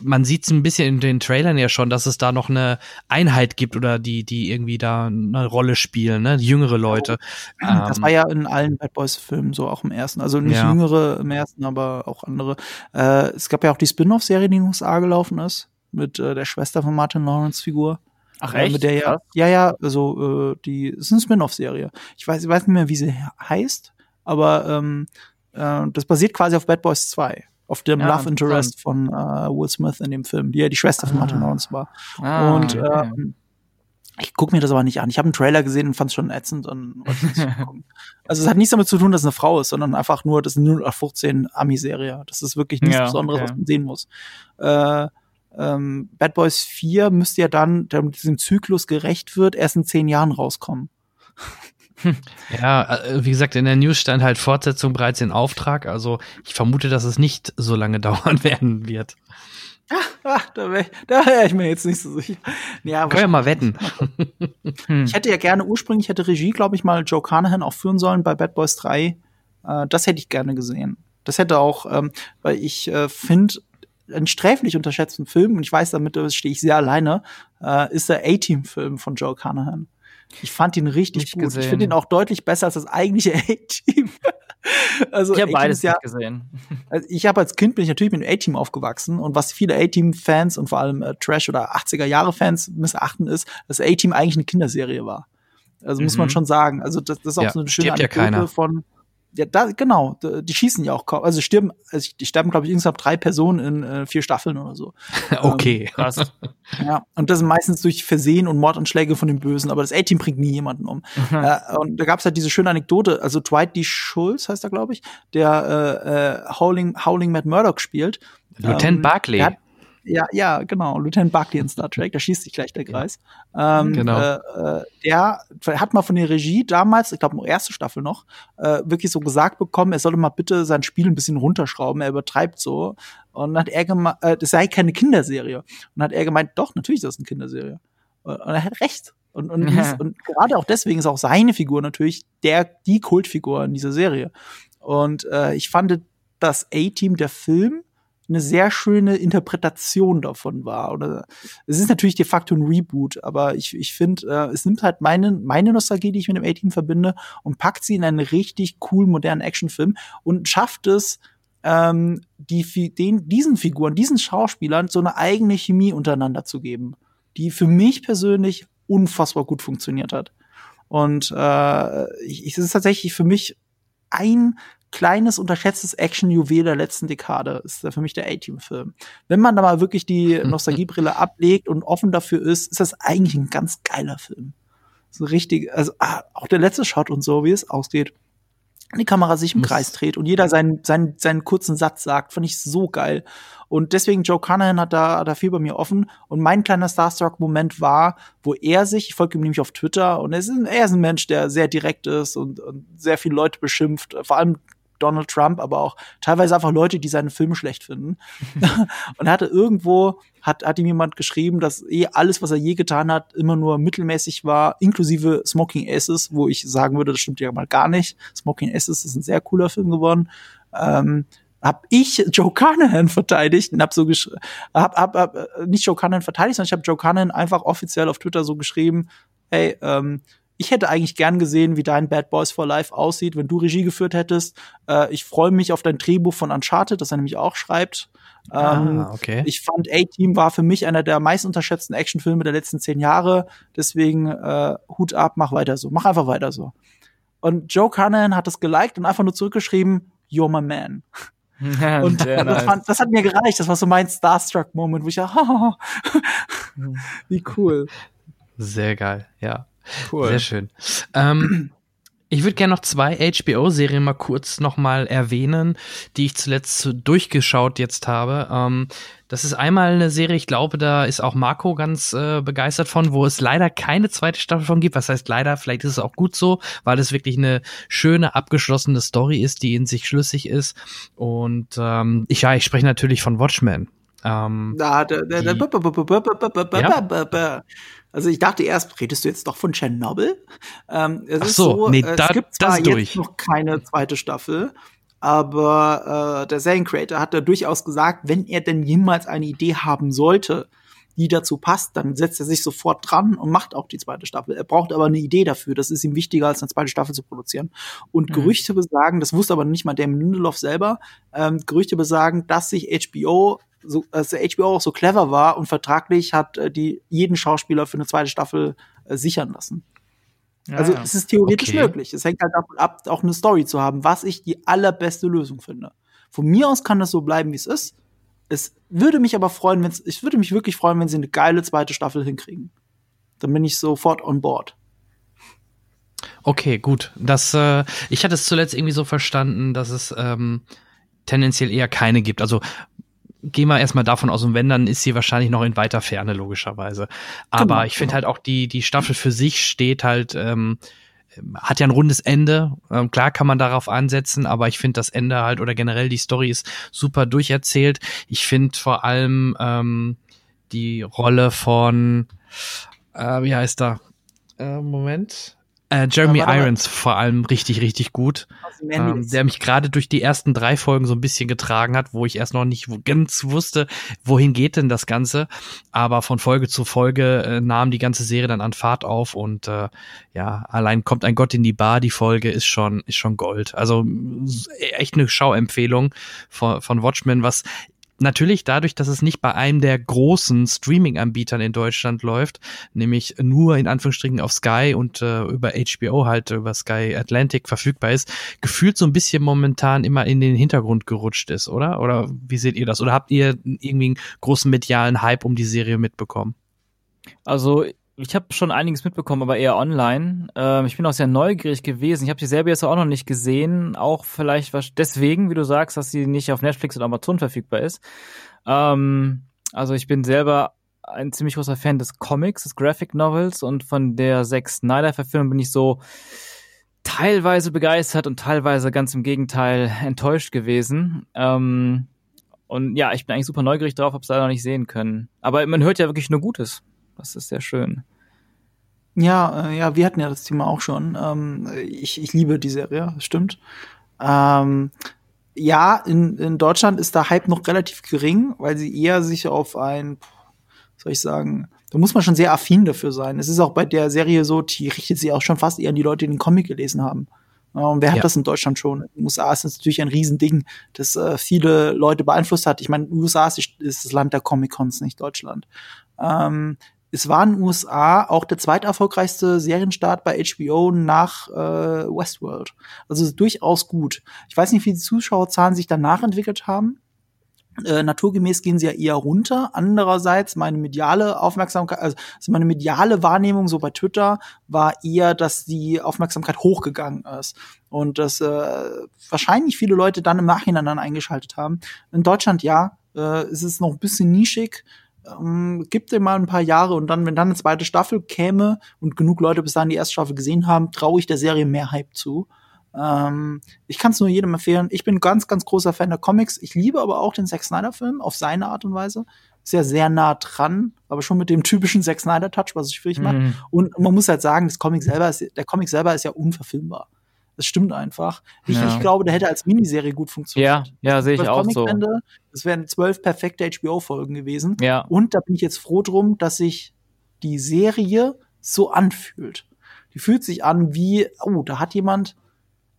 man sieht es ein bisschen in den Trailern ja schon, dass es da noch eine Einheit gibt oder die, die irgendwie da eine Rolle spielen, ne? jüngere Leute. Das Ähm, war ja in allen Bad Boys Filmen so, auch im ersten. Also nicht Ja. jüngere im ersten, aber auch andere. Äh, es gab ja auch die Spin-off-Serie, die in den USA gelaufen ist, mit äh, der Schwester von Martin Lawrence Figur. Ach echt? Mit der ja, ja, ja, also äh, die es ist eine Spin-off-Serie. Ich weiß, ich weiß nicht mehr, wie sie he- heißt, aber ähm, äh, das basiert quasi auf Bad Boys 2. Auf dem Ja, Love Interest von äh, Will Smith in dem Film, die ja die Schwester von Martin Ah. Lawrence war. Ah, und okay. ähm, ich gucke mir das aber nicht an. Ich habe einen Trailer gesehen und fand es schon ätzend. Und also es hat nichts damit zu tun, dass es eine Frau ist, sondern einfach nur, das ist eine 0815 Ami-Serie. Das ist wirklich nichts Ja, Besonderes, okay. was man sehen muss. Äh, ähm, Bad Boys 4 müsste ja dann, damit diesem Zyklus gerecht wird, erst in zehn Jahren rauskommen. Ja, äh, wie gesagt, in der News stand halt Fortsetzung bereits in Auftrag. Also ich vermute, dass es nicht so lange dauern werden wird. Ah, da wäre wär ich mir jetzt nicht so sicher. Ja, Können wir mal wetten. Ich hätte ja gerne ursprünglich hätte Regie, glaube ich, mal Joe Carnahan auch führen sollen bei Bad Boys 3. Äh, das hätte ich gerne gesehen. Das hätte auch, ähm, weil ich äh, finde, einen sträflich unterschätzten Film, und ich weiß, damit stehe ich sehr alleine, äh, ist der A-Team-Film von Joe Carnahan. Ich fand ihn richtig Nicht gut. Ich gesehen. finde ihn auch deutlich besser als das eigentliche A-Team. also Ich habe beides ja, gesehen. also ich habe als Kind bin ich natürlich mit dem A-Team aufgewachsen und was viele A-Team-Fans und vor allem äh, Trash- oder 80er-Jahre-Fans missachten ist, dass A-Team eigentlich eine Kinderserie war. Also muss man Mhm. schon sagen. Also das, das ist auch Ja, so eine schöne ja Anekdote keiner. von ja, da, genau, die schießen ja auch kaum, also sterben, also die sterben, glaube ich, insgesamt drei Personen in äh, vier Staffeln oder so. Okay. Krass. Ja, und das sind meistens durch Versehen und Mordanschläge von den Bösen, aber das A-Team bringt nie jemanden um. äh, und da gab's halt diese schöne Anekdote, also Dwight D. Schultz heißt er, glaube ich, der äh, äh, Howling, Howling Matt Murdoch spielt. Lieutenant Barclay. der hat- ja, ja, genau, Lieutenant Barclay in Star Trek, da schließt sich gleich der Kreis. Ähm, Genau. äh, äh, der hat mal von der Regie damals, ich glaube, erste Staffel noch, äh, wirklich so gesagt bekommen, er solle mal bitte sein Spiel ein bisschen runterschrauben, er übertreibt so. Und dann hat er gemeint, äh, das sei keine Kinderserie. Und dann hat er gemeint, doch, natürlich ist das eine Kinderserie. Und und er hat recht. Und, und, Ja. und gerade auch deswegen ist auch seine Figur natürlich der, die Kultfigur in dieser Serie. Und äh, ich fand, das A-Team der Film eine sehr schöne Interpretation davon war. Oder es ist natürlich de facto ein Reboot, aber ich, ich finde, äh, es nimmt halt meine, meine Nostalgie, die ich mit dem A-Team verbinde, und packt sie in einen richtig coolen, modernen Actionfilm und schafft es, ähm, die, den, diesen Figuren, diesen Schauspielern so eine eigene Chemie untereinander zu geben, die für mich persönlich unfassbar gut funktioniert hat. Und äh, ich, es ist tatsächlich für mich ein kleines, unterschätztes Action-Juwel der letzten Dekade. Ist für mich der A-Team-Film. Wenn man da mal wirklich die Nostalgiebrille ablegt und offen dafür ist, ist das eigentlich ein ganz geiler Film. So richtig, also ah, auch der letzte Shot und so, wie es ausgeht. Die Kamera sich im Kreis dreht und jeder seinen, seinen, seinen kurzen Satz sagt, fand ich so geil. Und deswegen, Joe Carnahan hat da, hat da viel bei mir offen. Und mein kleiner Starstruck-Moment war, wo er sich, ich folge ihm nämlich auf Twitter, und er ist, ein, er ist ein Mensch, der sehr direkt ist und, und sehr viele Leute beschimpft, vor allem Donald Trump, aber auch teilweise einfach Leute, die seine Filme schlecht finden. und er hatte irgendwo, hat, hat ihm jemand geschrieben, dass eh alles, was er je getan hat, immer nur mittelmäßig war, inklusive Smoking Aces, wo ich sagen würde, das stimmt ja mal gar nicht. Smoking Aces ist ein sehr cooler Film geworden. Ähm, hab ich Joe Carnahan verteidigt und hab so gesch hab, hab, hab äh, nicht Joe Carnahan verteidigt, sondern ich habe Joe Carnahan einfach offiziell auf Twitter so geschrieben, hey, ähm, ich hätte eigentlich gern gesehen, wie dein Bad Boys for Life aussieht, wenn du Regie geführt hättest. Äh, ich freue mich auf dein Drehbuch von Uncharted, das er nämlich auch schreibt. Ähm, Ah, okay. Ich fand A-Team war für mich einer der meist unterschätzten Actionfilme der letzten zehn Jahre. Deswegen äh, Hut ab, mach weiter so. Mach einfach weiter so. Und Joe Carnahan hat das geliked und einfach nur zurückgeschrieben, You're my man. Und das, nice. fand, das hat mir gereicht. Das war so mein Starstruck-Moment, wo ich dachte, wie cool. Sehr geil, ja. Cool. Sehr schön. Ähm, ich würde gerne noch zwei HBO-Serien mal kurz noch mal erwähnen, die ich zuletzt durchgeschaut jetzt habe. Ähm, das ist einmal eine Serie, ich glaube, da ist auch Marco ganz äh, begeistert von, wo es leider keine zweite Staffel von gibt. Was heißt leider? Vielleicht ist es auch gut so, weil es wirklich eine schöne, abgeschlossene Story ist, die in sich schlüssig ist. Und ähm, ich, ja, ich spreche natürlich von Watchmen. Ähm, Da, Die- b- b- b- b- b- b- Ja? Also ich dachte erst, redest du jetzt doch von Tschernobyl? Ähm, es Ach ist so, nee, da- es gibt das zwar jetzt noch keine zweite Staffel, aber äh, der Seriencreator hat da durchaus gesagt, wenn er denn jemals eine Idee haben sollte, die dazu passt, dann setzt er sich sofort dran und macht auch die zweite Staffel. Er braucht aber eine Idee dafür. Das ist ihm wichtiger, als eine zweite Staffel zu produzieren. Und Mhm. Gerüchte besagen, das wusste aber nicht mal Damon Lindelof selber, ähm, Gerüchte besagen, dass sich HBO so, dass der HBO auch so clever war und vertraglich hat äh, die jeden Schauspieler für eine zweite Staffel äh, sichern lassen. Also ja. es ist theoretisch Okay. möglich. Es hängt halt davon ab, auch eine Story zu haben, was ich die allerbeste Lösung finde. Von mir aus kann das so bleiben, wie es ist. Es würde mich aber freuen, wenn ich würde mich wirklich freuen, wenn sie eine geile zweite Staffel hinkriegen. Dann bin ich sofort on board. Okay, gut. Das, äh, ich hatte es zuletzt irgendwie so verstanden, dass es ähm, tendenziell eher keine gibt. Also gehen wir erstmal davon aus, und wenn, dann ist sie wahrscheinlich noch in weiter Ferne, logischerweise. Aber Genau, ich finde genau. halt auch die, die Staffel für sich steht halt ähm, hat ja ein rundes Ende. Ähm, klar kann man darauf ansetzen, aber ich finde das Ende halt oder generell die Story ist super durcherzählt. Ich finde vor allem ähm, die Rolle von, äh, wie heißt er? Äh, Moment. Äh, Jeremy. Irons vor allem richtig, richtig gut. Ähm, der mich gerade durch die ersten drei Folgen so ein bisschen getragen hat, wo ich erst noch nicht ganz wusste, wohin geht denn das Ganze. Aber von Folge zu Folge äh, nahm die ganze Serie dann an Fahrt auf und äh, ja, allein kommt ein Gott in die Bar, die Folge ist schon, ist schon Gold. Also s- echt eine Schauempfehlung von, von Watchmen, was Natürlich dadurch, dass es nicht bei einem der großen Streaming-Anbietern in Deutschland läuft, nämlich nur in Anführungsstrichen auf Sky und äh, über HBO halt über Sky Atlantic verfügbar ist, gefühlt so ein bisschen momentan immer in den Hintergrund gerutscht ist, oder? Oder wie seht ihr das? Oder habt ihr irgendwie einen großen medialen Hype um die Serie mitbekommen? Also ich habe schon einiges mitbekommen, aber eher online. Ähm, ich bin auch sehr neugierig gewesen. Ich habe die Serie jetzt auch noch nicht gesehen. Auch vielleicht was deswegen, wie du sagst, dass sie nicht auf Netflix und Amazon verfügbar ist. Ähm, also ich bin selber ein ziemlich großer Fan des Comics, des Graphic Novels und von der Zack Snyder Verfilmung bin ich so teilweise begeistert und teilweise ganz im Gegenteil enttäuscht gewesen. Ähm, und ja, ich bin eigentlich super neugierig drauf, hab's leider noch nicht sehen können. Aber man hört ja wirklich nur Gutes. Das ist sehr schön. Ja, äh, ja, wir hatten ja das Thema auch schon. Ähm, ich, ich liebe die Serie, das stimmt. Ähm, ja, in, in Deutschland ist der Hype noch relativ gering, weil sie eher sich auf ein, soll ich sagen, da muss man schon sehr affin dafür sein. Es ist auch bei der Serie so, die richtet sich auch schon fast eher an die Leute, die den Comic gelesen haben. Und wer hat Ja. das in Deutschland schon? In den USA ist das natürlich ein Riesending, das äh, viele Leute beeinflusst hat. Ich meine, USA ist, ist das Land der Comic-Cons, nicht Deutschland. Ähm, es war in den USA auch der zweiterfolgreichste Serienstart bei HBO nach äh, Westworld. Also es durchaus gut. Ich weiß nicht, wie die Zuschauerzahlen sich danach entwickelt haben. Äh, naturgemäß gehen sie ja eher runter. Andererseits meine mediale Aufmerksamkeit, also also meine mediale Wahrnehmung so bei Twitter war eher, dass die Aufmerksamkeit hochgegangen ist und dass äh, wahrscheinlich viele Leute dann im Nachhinein dann eingeschaltet haben. In Deutschland ja, äh, es ist noch ein bisschen nischig. Ähm, gibt dir mal ein paar Jahre und dann, wenn dann eine zweite Staffel käme und genug Leute bis dahin die erste Staffel gesehen haben, traue ich der Serie mehr Hype zu. Ähm, ich kann es nur jedem empfehlen. Ich bin ganz, ganz großer Fan der Comics. Ich liebe aber auch den Zack Snyder-Film auf seine Art und Weise. Ist ja sehr nah dran, aber schon mit dem typischen Zack Snyder-Touch, was ich wirklich mag. Mhm. Und man muss halt sagen, das Comic selber ist, der Comic selber ist ja unverfilmbar. Das stimmt einfach. Ich, Ja. ich glaube, der hätte als Miniserie gut funktioniert. Ja, ja, sehe ich auch so. Das wären zwölf perfekte HBO-Folgen gewesen. Ja. Und da bin ich jetzt froh drum, dass sich die Serie so anfühlt. Die fühlt sich an wie, oh, da hat jemand,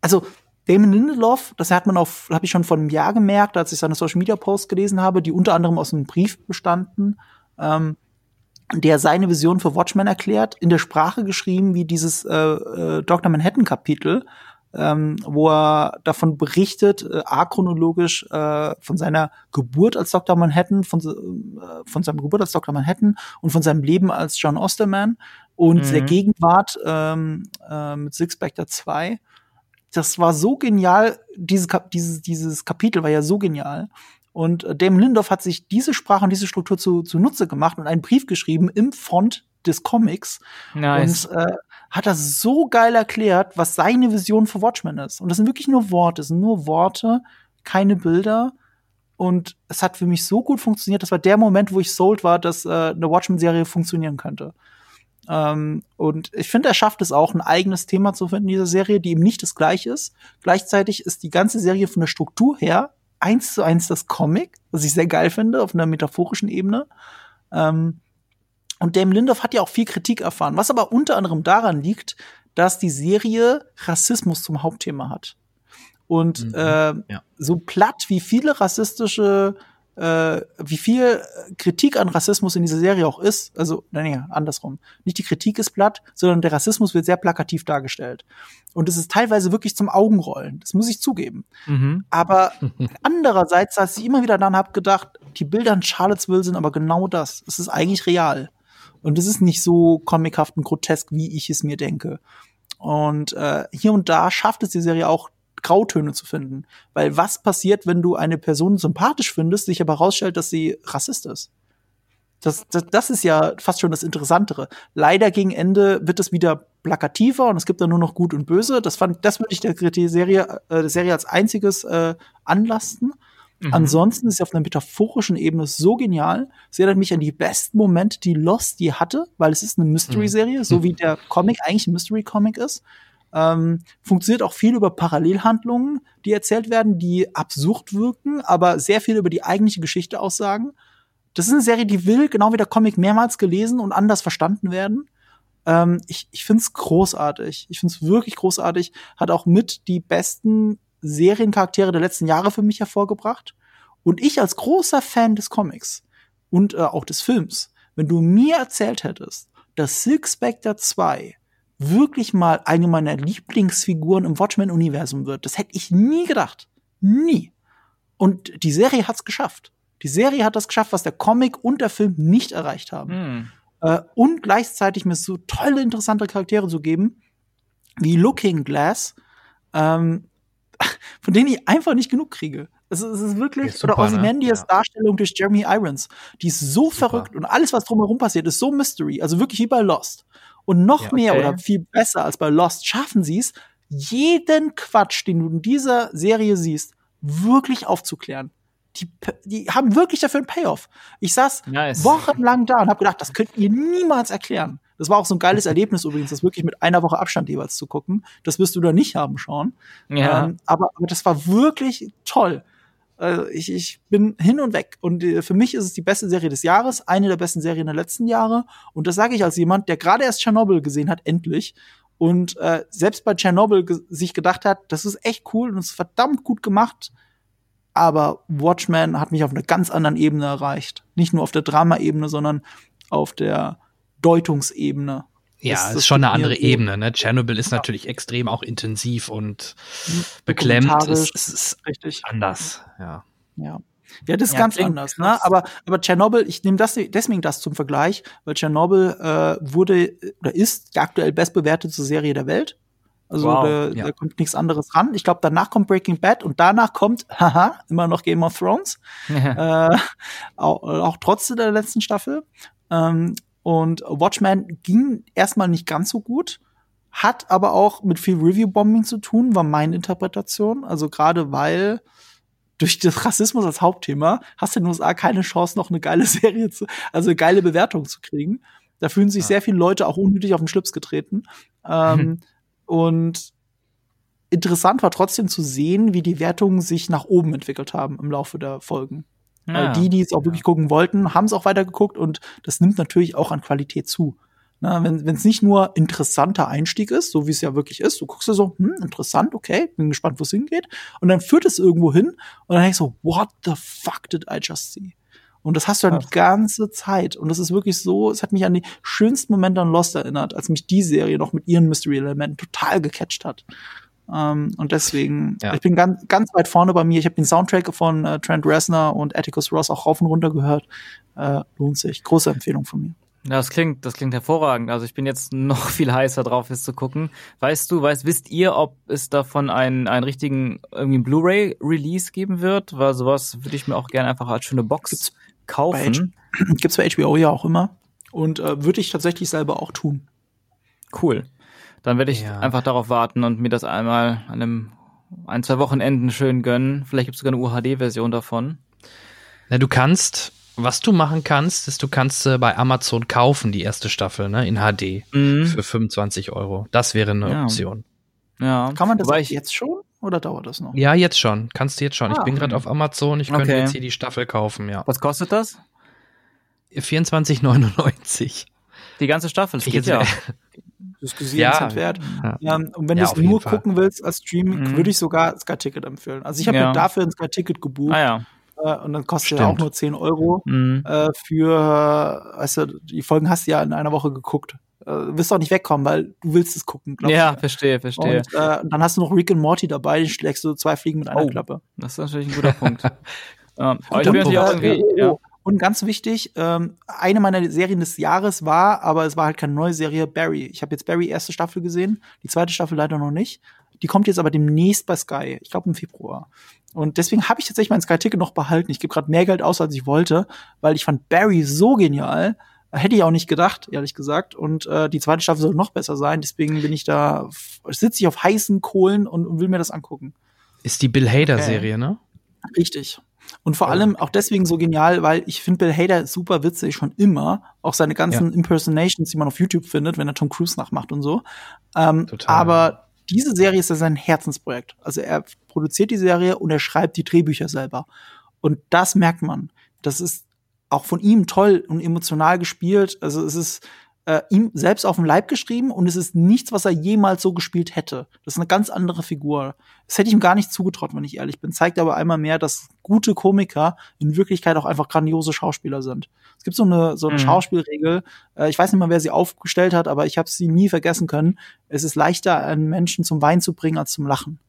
also Damon Lindelof, das hat man auf, habe ich schon vor einem Jahr gemerkt, als ich seine Social Media Posts gelesen habe, die unter anderem aus einem Brief bestanden, ähm, der seine Vision für Watchmen erklärt, in der Sprache geschrieben wie dieses äh, äh, Dr. Manhattan Kapitel, ähm, wo er davon berichtet, äh, achronologisch äh, von seiner Geburt als Dr. Manhattan, von, äh, von seinem Geburt als Dr. Manhattan und von seinem Leben als John Osterman und Mhm. der Gegenwart ähm, äh, mit Six Spectre 2. Das war so genial, dieses, Kap dieses, dieses Kapitel war ja so genial. Und äh, Damon Lindelof hat sich diese Sprache und diese Struktur zu, zunutze gemacht und einen Brief geschrieben im Font des Comics Nice. und äh, hat das so geil erklärt, was seine Vision für Watchmen ist. Und das sind wirklich nur Worte, es sind nur Worte, keine Bilder. Und es hat für mich so gut funktioniert. Das war der Moment, wo ich sold war, dass äh, eine Watchmen-Serie funktionieren könnte. Ähm, und ich finde, er schafft es auch, ein eigenes Thema zu finden in dieser Serie, die eben nicht das gleiche ist. Gleichzeitig ist die ganze Serie von der Struktur her eins zu eins das Comic, was ich sehr geil finde, auf einer metaphorischen Ebene. Ähm, und Damon Lindelof hat ja auch viel Kritik erfahren, was aber unter anderem daran liegt, dass die Serie Rassismus zum Hauptthema hat. Und Mhm, äh, ja. so platt wie viele rassistische, äh, wie viel Kritik an Rassismus in dieser Serie auch ist, also, nein, nee, andersrum. Nicht die Kritik ist platt, sondern der Rassismus wird sehr plakativ dargestellt. Und es ist teilweise wirklich zum Augenrollen. Das muss ich zugeben. Mhm. Aber andererseits, als ich immer wieder dann hab gedacht, die Bilder in Charlottesville sind aber genau das. Es ist eigentlich real. Und es ist nicht so comichaft und grotesk, wie ich es mir denke. Und äh, hier und da schafft es die Serie auch, Grautöne zu finden. Weil was passiert, wenn du eine Person sympathisch findest, sich aber herausstellt, dass sie Rassist ist? das, das, das ist ja fast schon das Interessantere. Leider gegen Ende wird es wieder plakativer und es gibt dann nur noch Gut und Böse. Das fand, das würde ich der, Serie, äh, der Serie als einziges äh, anlasten. Mhm. Ansonsten ist sie auf einer metaphorischen Ebene so genial. Sie erinnert mich an die besten Momente, die Lost je hatte, weil es ist eine Mystery-Serie, so wie der Comic eigentlich ein Mystery-Comic ist. Ähm, funktioniert auch viel über Parallelhandlungen, die erzählt werden, die absurd wirken, aber sehr viel über die eigentliche Geschichte aussagen. Das ist eine Serie, die will, genau wie der Comic, mehrmals gelesen und anders verstanden werden. Ähm, ich ich finde es großartig. Ich finde es wirklich großartig. Hat auch mit die besten Seriencharaktere der letzten Jahre für mich hervorgebracht. Und ich als großer Fan des Comics und äh, auch des Films, wenn du mir erzählt hättest, dass Silk Spectre 2 wirklich mal eine meiner Lieblingsfiguren im Watchmen-Universum wird, das hätte ich nie gedacht. Nie. Und die Serie hat's geschafft. Die Serie hat das geschafft, was der Comic und der Film nicht erreicht haben. Hm. Äh, und gleichzeitig mir so tolle, interessante Charaktere zu geben, wie Looking Glass, ähm, von denen ich einfach nicht genug kriege. Es ist, es ist wirklich, Ist super, oder Ozymandias ne? Darstellung durch Jeremy Irons, die ist so verrückt und alles, was drumherum passiert, ist so Mystery, also wirklich wie bei Lost. Und noch Ja, mehr okay. oder viel besser als bei Lost schaffen sie es, jeden Quatsch, den du in dieser Serie siehst, wirklich aufzuklären. Die, die haben wirklich dafür einen Payoff. Ich saß Nice. wochenlang da und habe gedacht, das könnt ihr niemals erklären. Das war auch so ein geiles Erlebnis übrigens, das wirklich mit einer Woche Abstand jeweils zu gucken. Das wirst du da nicht haben schauen. Ja. Ähm, aber, aber das war wirklich toll. Also ich, ich bin hin und weg. Und äh, für mich ist es die beste Serie des Jahres, eine der besten Serien der letzten Jahre. Und das sage ich als jemand, der gerade erst Tschernobyl gesehen hat, endlich. Und äh, selbst bei Tschernobyl ge sich gedacht hat, das ist echt cool und ist verdammt gut gemacht. Aber Watchmen hat mich auf einer ganz anderen Ebene erreicht. Nicht nur auf der Drama-Ebene, sondern auf der Deutungsebene. Ja, das ist schon eine andere Ebene. Ne? Tschernobyl ist natürlich extrem auch intensiv und beklemmt. Dokumentarisch, Es, es ist richtig. anders. Ja. Ja. Ja, das ist Ja, ganz anders, ne? Aber, aber Tschernobyl, ich nehme das deswegen das zum Vergleich, weil Tschernobyl äh, wurde oder ist die aktuell bestbewertete Serie der Welt. Also Wow, da, ja. da kommt nichts anderes ran. Ich glaube, danach kommt Breaking Bad und danach kommt, haha, immer noch Game of Thrones. äh, auch, auch trotz der letzten Staffel. Ähm, und Watchmen ging erstmal nicht ganz so gut, hat aber auch mit viel Review-Bombing zu tun, war meine Interpretation. Also gerade weil durch das Rassismus als Hauptthema hast du in den USA keine Chance, noch eine geile Serie zu, also eine geile Bewertung zu kriegen. Da fühlen sich sehr viele Leute auch unnötig auf den Schlips getreten. Ähm, und interessant war trotzdem zu sehen, wie die Wertungen sich nach oben entwickelt haben im Laufe der Folgen. Ja. die, die es auch wirklich gucken wollten, haben es auch weiter geguckt und das nimmt natürlich auch an Qualität zu. Na, wenn es nicht nur interessanter Einstieg ist, so wie es ja wirklich ist, du guckst dir so, hm, interessant, okay, bin gespannt, wo es hingeht. Und dann führt es irgendwo hin und dann denkst du so, what the fuck did I just see? Und das hast du dann die ganze Zeit. Und das ist wirklich so, es hat mich an die schönsten Momente an Lost erinnert, als mich die Serie noch mit ihren Mystery-Elementen total gecatcht hat. Ähm, und deswegen, Ja. ich bin ganz, ganz weit vorne bei mir. Ich habe den Soundtrack von äh, Trent Reznor und Atticus Ross auch rauf und runter gehört. Äh, lohnt sich. Große Empfehlung von mir. Ja, das klingt, das klingt hervorragend. Also ich bin jetzt noch viel heißer drauf, es zu gucken. Weißt du, weißt, wisst ihr, ob es davon einen, einen richtigen irgendwie Blu-ray-Release geben wird? Weil sowas würde ich mir auch gerne einfach als schöne Box kaufen. Gibt's bei HBO ja auch immer. Und äh, würde ich tatsächlich selber auch tun. Cool. Dann werde ich Ja. einfach darauf warten und mir das einmal an einem ein, zwei Wochenenden schön gönnen. Vielleicht gibt es sogar eine UHD-Version davon. Na, du kannst, was du machen kannst, ist, du kannst äh, bei Amazon kaufen, die erste Staffel, ne, in HD Mhm. für 25 Euro. Das wäre eine Ja. Option. Ja. Kann man das Wobei ich, jetzt schon oder dauert das noch? Ja, jetzt schon. Kannst du jetzt schon. ich Ah. bin gerade auf Amazon. Ich könnte Okay. jetzt hier die Staffel kaufen, ja. was kostet das? 24,99. Die ganze Staffel. Das Ich geht jetzt- ja. Das gesehen Ja. ja. wert. Ja. Ähm, und wenn Ja, du es nur Fall. gucken willst als Streaming, Mhm. würde ich sogar Sky Ticket empfehlen. Also ich habe Ja. mir dafür ein Sky Ticket gebucht Ah ja. äh, und dann kostet ja auch nur 10 Euro Mhm. äh, für, weißt du, die Folgen hast du ja in einer Woche geguckt. Äh, wirst auch nicht wegkommen, weil du willst es gucken. glaub Ja, ich. verstehe, verstehe. Und äh, dann hast du noch Rick and Morty dabei, den schlägst du zwei Fliegen mit einer Oh. Klappe. Das ist natürlich ein guter Punkt. ähm, aber ich bin natürlich auch irgendwie, ja. Und ganz wichtig, ähm, eine meiner Serien des Jahres war, aber es war halt keine neue Serie, Barry. Ich habe jetzt Barry erste Staffel gesehen, die zweite Staffel leider noch nicht. Die kommt jetzt aber demnächst bei Sky. Ich glaube im Februar. Und deswegen habe ich tatsächlich mein Sky-Ticket noch behalten. Ich gebe gerade mehr Geld aus, als ich wollte, weil ich fand Barry so genial. Hätte ich auch nicht gedacht, ehrlich gesagt. Und äh, die zweite Staffel soll noch besser sein. Deswegen bin ich da, sitze ich auf heißen Kohlen und, und will mir das angucken. Ist die Bill Hader-Serie, ne? Richtig. Und vor allem auch deswegen so genial, weil ich finde Bill Hader super witzig, schon immer. Auch seine ganzen Ja. Impersonations, die man auf YouTube findet, wenn er Tom Cruise nachmacht und so. Ähm, Total. aber diese Serie ist ja sein Herzensprojekt. Also er produziert die Serie und er schreibt die Drehbücher selber. Und das merkt man. Das ist auch von ihm toll und emotional gespielt. Also es ist äh, ihm selbst auf dem Leib geschrieben und es ist nichts, was er jemals so gespielt hätte. Das ist eine ganz andere Figur. Das hätte ich ihm gar nicht zugetraut, wenn ich ehrlich bin. Zeigt aber einmal mehr, dass gute Komiker in Wirklichkeit auch einfach grandiose Schauspieler sind. Es gibt so eine, so eine Mhm. Schauspielregel. Äh, ich weiß nicht mal, wer sie aufgestellt hat, aber ich habe sie nie vergessen können. Es ist leichter, einen Menschen zum Wein zu bringen als zum Lachen.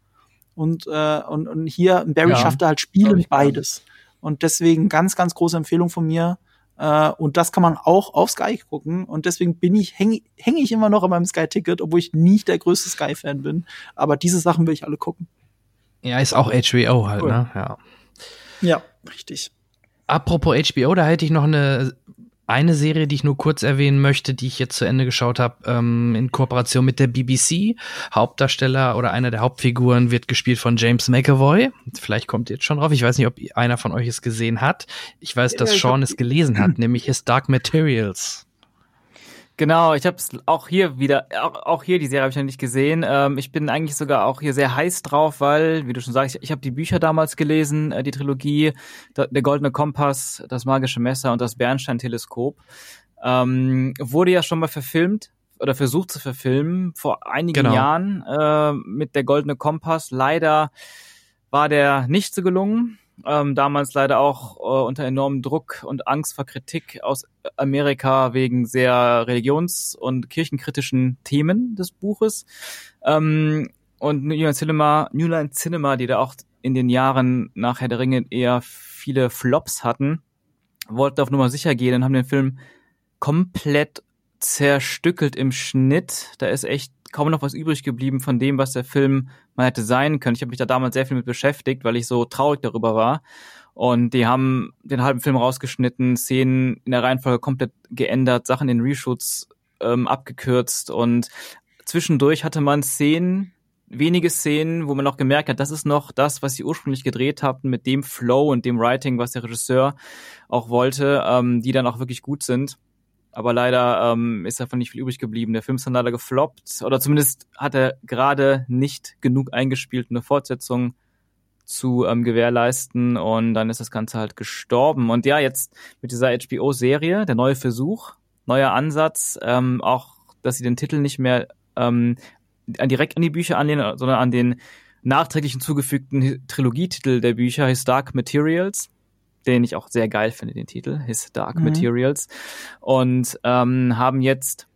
Und, äh, und, und hier, Barry Ja. schafft halt spielend beides. Und deswegen ganz, ganz große Empfehlung von mir. Äh, und das kann man auch auf Sky gucken. Und deswegen bin ich, hänge häng ich immer noch an meinem Sky-Ticket, obwohl ich nicht der größte Sky-Fan bin. Aber diese Sachen will ich alle gucken. Ja, ist auch HBO halt, Cool. ne? Ja. Ja, richtig. Apropos HBO, da hätte ich noch eine, eine Serie, die ich nur kurz erwähnen möchte, die ich jetzt zu Ende geschaut habe, ähm, in Kooperation mit der BBC. Hauptdarsteller oder einer der Hauptfiguren wird gespielt von James McAvoy. Vielleicht kommt ihr jetzt schon drauf. Ich weiß nicht, ob einer von euch es gesehen hat. Ich weiß, dass Sean es gelesen hat, nämlich His Dark Materials. Genau, ich habe es auch hier wieder, auch, auch hier die Serie habe ich noch nicht gesehen. Ähm, ich bin eigentlich sogar auch hier sehr heiß drauf, weil, wie du schon sagst, ich, ich habe die Bücher damals gelesen, äh, die Trilogie, da, der Goldene Kompass, das magische Messer und das Bernstein-Teleskop. Ähm, wurde ja schon mal verfilmt oder versucht zu verfilmen vor einigen Genau. Jahren äh, mit der Goldene Kompass. Leider war der nicht so gelungen. Ähm, damals leider auch äh, unter enormem Druck und Angst vor Kritik aus Amerika wegen sehr religions- und kirchenkritischen Themen des Buches. Ähm, und New Line Cinema, New Line Cinema, die da auch in den Jahren nach Herr der Ringe eher viele Flops hatten, wollten auf Nummer sicher gehen und haben den Film komplett zerstückelt im Schnitt. Da ist echt kaum noch was übrig geblieben von dem, was der Film mal hätte sein können. Ich habe mich da damals sehr viel mit beschäftigt, weil ich so traurig darüber war. Und die haben den halben Film rausgeschnitten, Szenen in der Reihenfolge komplett geändert, Sachen in Reshoots ähm, abgekürzt und zwischendurch hatte man Szenen, wenige Szenen, wo man noch gemerkt hat, das ist noch das, was sie ursprünglich gedreht hatten, mit dem Flow und dem Writing, was der Regisseur auch wollte, ähm, die dann auch wirklich gut sind. Aber leider ähm, ist davon nicht viel übrig geblieben. Der Film ist dann leider gefloppt. Oder zumindest hat er gerade nicht genug eingespielt, eine Fortsetzung zu ähm, gewährleisten. Und dann ist das Ganze halt gestorben. Und ja, jetzt mit dieser HBO-Serie, der neue Versuch, neuer Ansatz, ähm, auch, dass sie den Titel nicht mehr ähm, direkt an die Bücher anlehnen, sondern an den nachträglich hinzugefügten Hi- Trilogietitel der Bücher, His Dark Materials den ich auch sehr geil finde, den Titel, His Dark Mhm. Materials. Und ähm, haben jetzt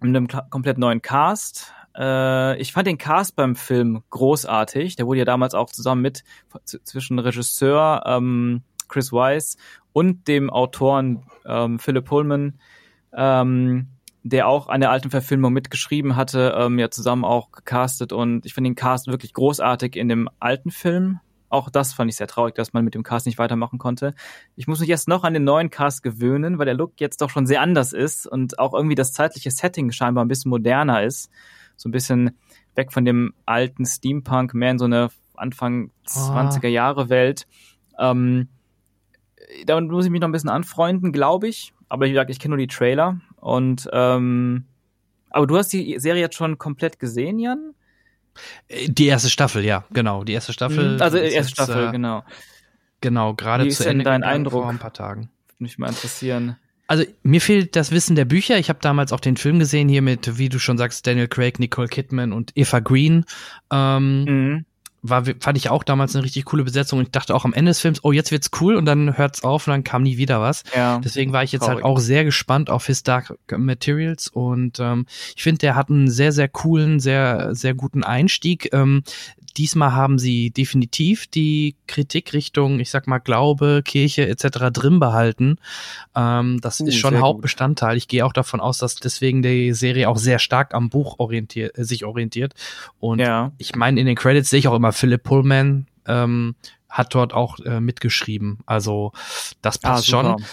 mit einem komplett neuen Cast. Äh, ich fand den Cast beim Film großartig. Der wurde ja damals auch zusammen mit zwischen Regisseur ähm, Chris Weiss und dem Autoren ähm, Philip Pullman, ähm, der auch an der alten Verfilmung mitgeschrieben hatte, ähm, ja zusammen auch gecastet. Und ich finde den Cast wirklich großartig in dem alten Film. Auch das fand ich sehr traurig, dass man mit dem Cast nicht weitermachen konnte. Ich muss mich jetzt noch an den neuen Cast gewöhnen, weil der Look jetzt doch schon sehr anders ist und auch irgendwie das zeitliche Setting scheinbar ein bisschen moderner ist. So ein bisschen weg von dem alten Steampunk, mehr in so eine Anfang Ah. 20er Jahre Welt. Ähm, damit muss ich mich noch ein bisschen anfreunden, glaube ich. Aber wie gesagt, ich kenne nur die Trailer. Und ähm, aber du hast die Serie jetzt schon komplett gesehen, Jan? Äh, Die erste Staffel, ja, genau. Die erste Staffel. Mhm. Also ist erste jetzt, Staffel, äh, genau. Genau, gerade Wie zu ist denn Ende dein Eindruck? vor ein paar Tagen. Würde mich mal interessieren. Also mir fehlt das Wissen der Bücher. Ich habe damals auch den Film gesehen hier mit, wie du schon sagst, Daniel Craig, Nicole Kidman und Eva Green. Ähm, Mhm. War, fand ich auch damals eine richtig coole Besetzung. Und ich dachte auch am Ende des Films, oh, jetzt wird's cool und dann hört's auf und dann kam nie wieder was. Ja. Deswegen war ich jetzt halt Traurig. auch sehr gespannt auf His Dark Materials und ähm, ich finde, der hat einen sehr, sehr coolen, sehr, sehr guten Einstieg. Ähm, diesmal haben sie definitiv die Kritikrichtung, ich sag mal, Glaube, Kirche etc. drin behalten. Ähm, das Uh, ist schon sehr gut. Hauptbestandteil. Ich gehe auch davon aus, dass deswegen die Serie auch sehr stark am Buch orientiert, äh, sich orientiert. Und Ja. ich meine, in den Credits sehe ich auch immer Philip Pullman ähm, hat dort auch äh, mitgeschrieben. Also das Ah, passt super. schon.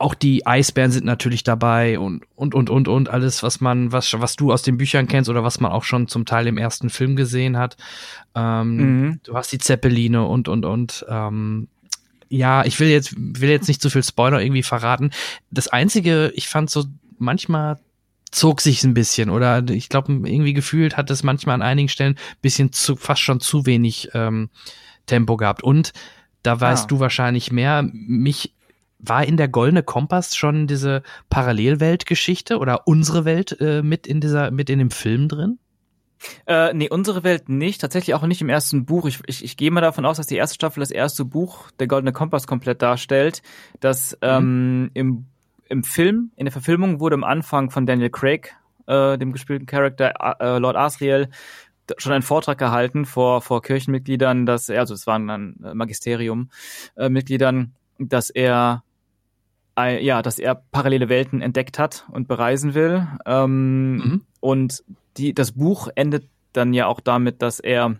Auch die Eisbären sind natürlich dabei und und und und und alles, was man, was was du aus den Büchern kennst oder was man auch schon zum Teil im ersten Film gesehen hat. Ähm, Mhm. Du hast die Zeppeline und und und. Ähm, ja, ich will jetzt will jetzt nicht zu viel Spoiler irgendwie verraten. Das einzige, ich fand so manchmal zog sich ein bisschen oder ich glaube irgendwie gefühlt hat es manchmal an einigen Stellen ein bisschen zu fast schon zu wenig ähm, Tempo gehabt und da weißt Ah. du wahrscheinlich mehr. Mich war in der Goldene Kompass schon diese Parallelweltgeschichte oder unsere Welt äh, mit in dieser mit in dem Film drin? Äh, nee, unsere Welt nicht. Tatsächlich auch nicht im ersten Buch. Ich, ich, ich gehe mal davon aus, dass die erste Staffel das erste Buch, der Goldene Kompass, komplett darstellt. Das ähm, im, im Film, in der Verfilmung wurde am Anfang von Daniel Craig, äh, dem gespielten Charakter, äh, Lord Asriel, schon einen Vortrag gehalten vor, vor Kirchenmitgliedern, dass er, also es waren dann äh, Magisterium-Mitgliedern, dass er ja, dass er parallele Welten entdeckt hat und bereisen will. Ähm, Und die, das Buch endet dann ja auch damit, dass er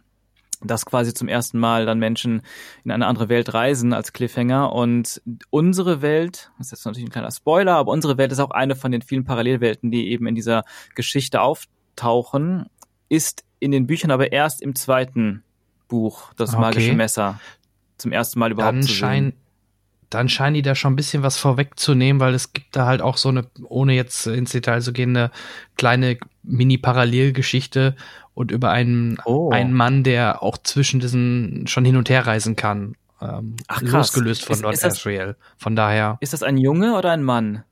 dass quasi zum ersten Mal dann Menschen in eine andere Welt reisen als Cliffhanger. Und unsere Welt, das ist jetzt natürlich ein kleiner Spoiler, aber unsere Welt ist auch eine von den vielen Parallelwelten, die eben in dieser Geschichte auftauchen, ist in den Büchern aber erst im zweiten Buch, das Okay. magische Messer, zum ersten Mal überhaupt Dann zu sehen. Dann scheinen die da schon ein bisschen was vorwegzunehmen, weil es gibt da halt auch so eine, ohne jetzt ins Detail zu gehen, eine kleine Mini-Parallelgeschichte und über einen, Oh. einen Mann, der auch zwischen diesen schon hin und her reisen kann. Ähm, Ach, krass. losgelöst von Ist- Lord ist das- Asriel. Von daher. Ist das ein Junge oder ein Mann?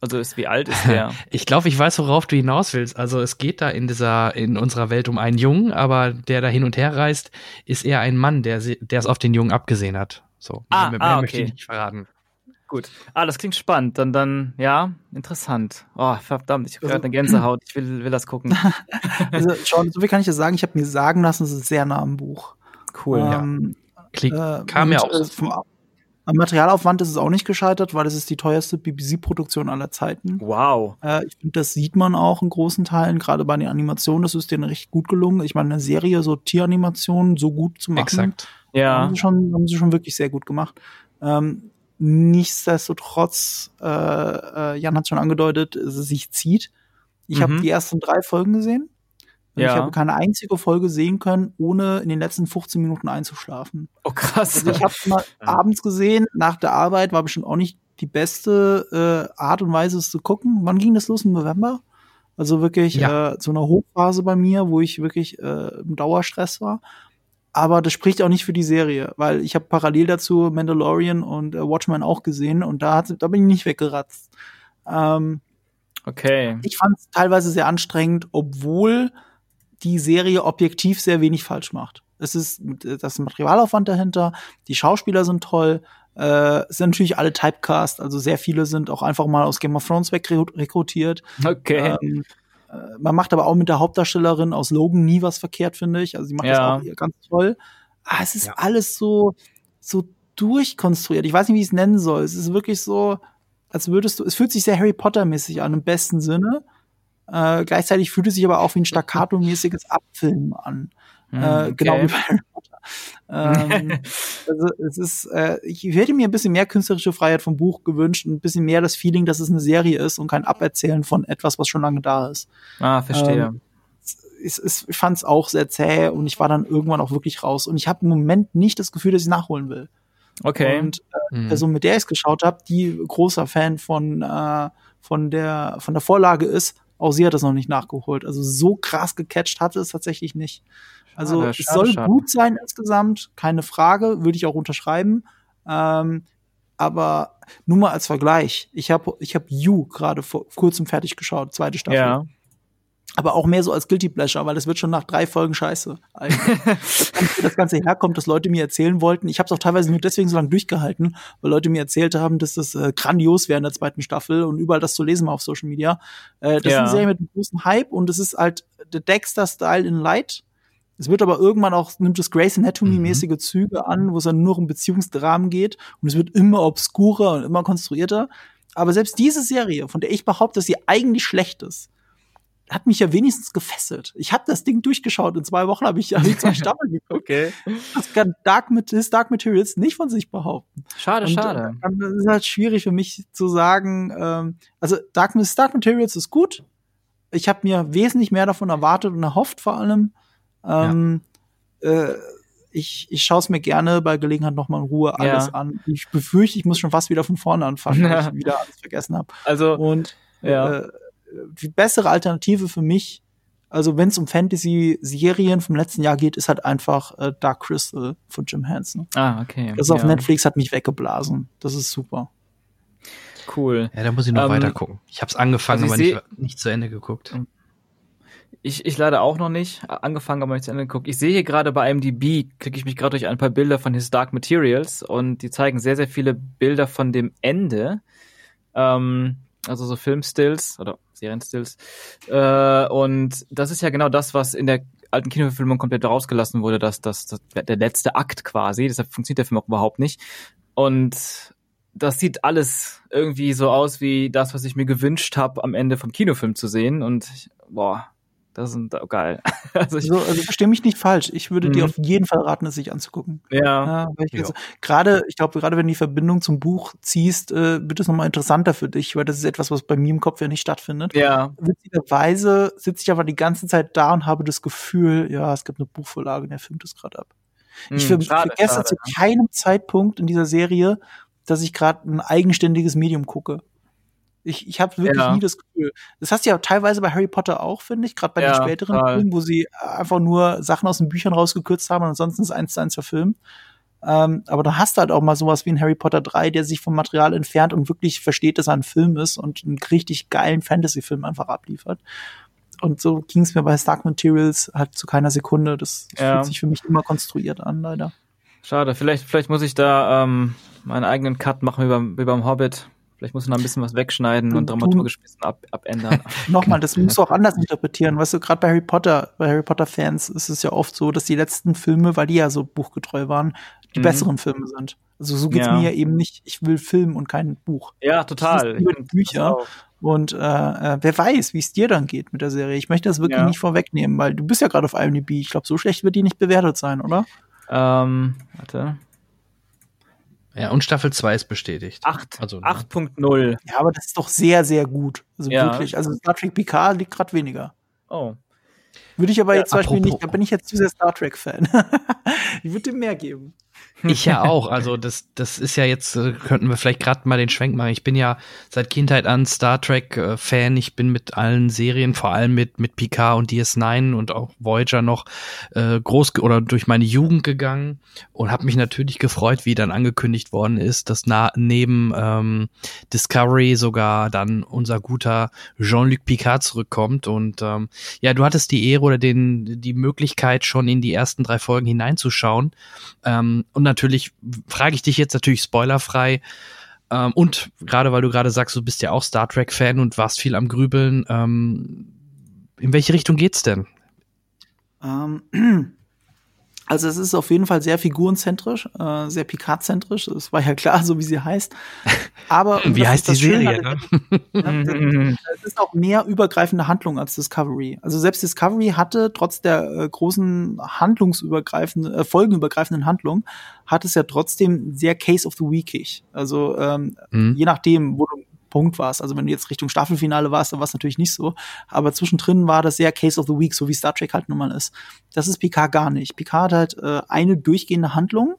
Also ist, wie alt ist der? Ich glaube, ich weiß, worauf du hinaus willst. Also es geht da in dieser, in unserer Welt um einen Jungen, aber der da hin und her reist, ist eher ein Mann, der, sie- der es auf den Jungen abgesehen hat. So. Ah, mehr, ah, mehr möchte ich okay. nicht verraten. Gut. Ah, das klingt spannend. Dann, dann, ja, interessant. Oh, verdammt, ich habe Also- gerade eine Gänsehaut. Ich will, will das gucken. Also, schon, so viel kann ich dir sagen. Ich habe mir sagen lassen, es ist sehr nah am Buch. Cool. Ähm, Klingt, äh, kam ja auch äh, vom, am Materialaufwand ist es auch nicht gescheitert, weil es ist die teuerste BBC-Produktion aller Zeiten. Wow. Äh, ich finde, das sieht man auch in großen Teilen, gerade bei den Animationen. Das ist denen recht gut gelungen. Ich meine, eine Serie, so Tieranimationen, so gut zu machen. Exakt. Ja. Haben sie schon, haben sie schon wirklich sehr gut gemacht. Ähm, nichtsdestotrotz, äh, äh, Jan hat schon angedeutet, es sich zieht. Ich habe Mhm. die ersten drei Folgen gesehen. Ja. Ich habe keine einzige Folge sehen können, ohne in den letzten 15 Minuten einzuschlafen. Oh, krass. Also ich habe mal abends gesehen, nach der Arbeit war bestimmt auch nicht die beste äh, Art und Weise, es zu gucken. Wann ging das los? Im November? Also wirklich Ja. äh, zu einer Hochphase bei mir, wo ich wirklich äh, im Dauerstress war. Aber das spricht auch nicht für die Serie, weil ich habe parallel dazu Mandalorian und äh, Watchmen auch gesehen und da, hat, da bin ich nicht weggeratzt. Ähm, Okay. ich fand es teilweise sehr anstrengend, obwohl die Serie objektiv sehr wenig falsch macht. Es ist äh, das Materialaufwand dahinter, die Schauspieler sind toll, äh, es sind natürlich alle Typecast, also sehr viele sind auch einfach mal aus Game of Thrones wegrekrutiert. Okay. Ähm, äh, man macht aber auch mit der Hauptdarstellerin aus Logan nie was verkehrt, finde ich. Also sie macht Ja. das auch ganz toll. Ah, es ist alles so, so durchkonstruiert. Ich weiß nicht, wie ich es nennen soll. Es ist wirklich so, als würdest du, es fühlt sich sehr Harry Potter-mäßig an, im besten Sinne. Äh, gleichzeitig fühlt es sich aber auch wie ein staccato-mäßiges Abfilmen an. Hm, äh, Genau okay. wie bei Harry Potter. Ähm, also es ist, äh, ich hätte mir ein bisschen mehr künstlerische Freiheit vom Buch gewünscht und ein bisschen mehr das Feeling, dass es eine Serie ist und kein Aberzählen von etwas, was schon lange da ist. Ah, verstehe. Ähm, es, es, ich fand es auch sehr zäh und ich war dann irgendwann auch wirklich raus. Und ich habe im Moment nicht das Gefühl, dass ich nachholen will. okay. Und äh, Mhm. die Person, mit der ich es geschaut habe, die großer Fan von, äh, von, der, von der Vorlage ist, auch sie hat das noch nicht nachgeholt. Also so krass gecatcht hatte es tatsächlich nicht. Also Schade, es soll schade. gut sein insgesamt, keine Frage, würde ich auch unterschreiben. Ähm, aber nur mal als Vergleich, ich habe ich hab You gerade vor kurzem fertig geschaut, zweite Staffel. ja. Aber auch mehr so als Guilty Pleasure, weil das wird schon nach drei Folgen scheiße. das, Ganze, herkommt, dass Leute mir erzählen wollten. Ich habe es auch teilweise nur deswegen so lange durchgehalten, weil Leute mir erzählt haben, dass das äh, grandios wäre in der zweiten Staffel und überall das zu lesen war auf Social Media. Äh, das ist Ja. eine Serie mit einem großen Hype und es ist halt der Dexter-Style in Light. Es wird aber irgendwann auch, nimmt es Grace Anatomy-mäßige Züge an, wo es dann nur um Beziehungsdramen geht und es wird immer obskurer und immer konstruierter. Aber selbst diese Serie, von der ich behaupte, dass sie eigentlich schlecht ist, hat mich ja wenigstens gefesselt. Ich habe das Ding durchgeschaut. In zwei Wochen habe ich, hab ich zwei Staffeln geguckt. Okay. Das kann Dark, Mat- Dark Materials nicht von sich behaupten. Schade, Und, schade. äh, Das ist halt schwierig für mich zu sagen. Ähm, also Dark, Dark Materials ist gut. Ich habe mir wesentlich mehr davon erwartet und erhofft vor allem. Ähm, äh, ich ich schaue es mir gerne bei Gelegenheit noch mal in Ruhe alles Ja. an. Ich befürchte, ich muss schon fast wieder von vorne anfangen, weil ich wieder alles vergessen habe. Also, Und ja. äh, die bessere Alternative für mich, also wenn es um Fantasy-Serien vom letzten Jahr geht, ist halt einfach äh, Dark Crystal von Jim Henson. Ah, okay. Das auf ja. Netflix hat mich weggeblasen. Das ist super. Cool. Ja, da muss ich noch Ähm, weiter gucken. Ich habe es angefangen, also aber ich nicht, nicht zu Ende geguckt. Ich, ich leider auch noch nicht. Angefangen, aber nicht zu Ende geguckt. Ich sehe hier gerade bei IMDb, klicke ich mich gerade durch ein paar Bilder von His Dark Materials und die zeigen sehr, sehr viele Bilder von dem Ende. Ähm, also so Filmstills oder Serienstills. Äh, und das ist ja genau das, was in der alten Kinoverfilmung komplett rausgelassen wurde, dass das, das der letzte Akt quasi. Deshalb funktioniert der Film auch überhaupt nicht. Und das sieht alles irgendwie so aus wie das, was ich mir gewünscht habe, am Ende vom Kinofilm zu sehen. Und ich, boah, das ist oh, geil. also ich, So, also verstehe mich nicht falsch. Ich würde dir Mhm. auf jeden Fall raten, es sich anzugucken. ja, weil ich Ja. jetzt- Gerade, ich glaube, gerade wenn du die Verbindung zum Buch ziehst, äh, wird es nochmal interessanter für dich, weil das ist etwas, was bei mir im Kopf ja nicht stattfindet. ja, Witzigerweise sitze ich aber die ganze Zeit da und habe das Gefühl, ja, es gibt eine Buchvorlage und er filmt es gerade ab. Ich Hm, ver schade, vergesse schade. zu keinem Zeitpunkt in dieser Serie, dass ich gerade ein eigenständiges Medium gucke. Ich, ich habe wirklich Ja. nie das Gefühl. Das hast du ja teilweise bei Harry Potter auch, finde ich, gerade bei den Ja, späteren total. Filmen, wo sie einfach nur Sachen aus den Büchern rausgekürzt haben und ansonsten ist eins zu eins verfilmt. Ähm, aber da hast du halt auch mal sowas wie ein Harry Potter 3, der sich vom Material entfernt und wirklich versteht, dass er ein Film ist und einen richtig geilen Fantasy-Film einfach abliefert. Und so ging es mir bei Stark Materials halt zu keiner Sekunde. Das Ja. fühlt sich für mich immer konstruiert an, leider. schade. Vielleicht, vielleicht muss ich da ähm, meinen eigenen Cut machen wie beim, wie beim Hobbit. Vielleicht muss ich noch ein bisschen was wegschneiden Du- und dramaturgisch ein bisschen ab, abändern. Nochmal, das musst du auch anders interpretieren. Weißt du, gerade bei Harry Potter, bei Harry Potter-Fans ist es ja oft so, dass die letzten Filme, weil die ja so buchgetreu waren, die Mhm. besseren Filme sind. Also so geht's Ja. mir eben nicht. Ich will Film und kein Buch. ja, total. Ich find Bücher. Und äh, äh, wer weiß, wie es dir dann geht mit der Serie. Ich möchte das wirklich Ja. nicht vorwegnehmen, weil du bist ja gerade auf IMDb. Ich glaube, so schlecht wird die nicht bewertet sein, oder? Ähm, warte. Ja, und Staffel 2 ist bestätigt. Acht. Also, ne? 8.0. Ja, aber das ist doch sehr, sehr gut. Also Ja. wirklich. Also Star Trek Picard liegt gerade weniger. Oh. Würde ich aber Ja, jetzt zum Beispiel apropos- nicht, da bin ich jetzt zu sehr Star Trek-Fan. ich würde dem mehr geben. Ich ja auch. Also das, das ist ja jetzt, äh, könnten wir vielleicht gerade mal den Schwenk machen. Ich bin ja seit Kindheit an Star Trek-Fan. Ich bin mit allen Serien, vor allem mit, mit Picard und DS9 und auch Voyager noch äh, groß oder durch meine Jugend gegangen und habe mich natürlich gefreut, wie dann angekündigt worden ist, dass na, neben ähm, Discovery sogar dann unser guter Jean-Luc Picard zurückkommt. Und ähm, ja, du hattest die Ehre oder den, die Möglichkeit, schon in die ersten drei Folgen hineinzuschauen. Ähm, und natürlich frage ich dich jetzt natürlich spoilerfrei. Ähm, und gerade weil du gerade sagst, du bist ja auch Star Trek-Fan und warst viel am Grübeln, ähm, in welche Richtung geht's denn? Ähm, also es ist auf jeden Fall sehr figurenzentrisch, äh, sehr Picard-zentrisch. Das war ja klar, so wie sie heißt. Aber Wie heißt die Serie? Ne? Es ist auch mehr übergreifende Handlung als Discovery. Also selbst Discovery hatte trotz der äh, großen handlungsübergreifenden, äh, folgenübergreifenden Handlung, hat es ja trotzdem sehr Case of the Weekig. Also ähm, Mhm. je nachdem, wo du Punkt warst. Also wenn du jetzt Richtung Staffelfinale warst, dann war es natürlich nicht so. Aber zwischendrin war das sehr Case of the Week, so wie Star Trek halt nun mal ist. Das ist Picard gar nicht. Picard hat halt äh, eine durchgehende Handlung,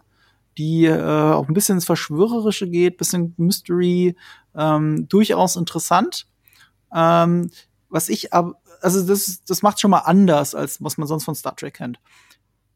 die äh, auch ein bisschen ins Verschwörerische geht, bisschen Mystery, ähm, durchaus interessant. Ähm, was ich aber, also das, das macht schon mal anders, als was man sonst von Star Trek kennt.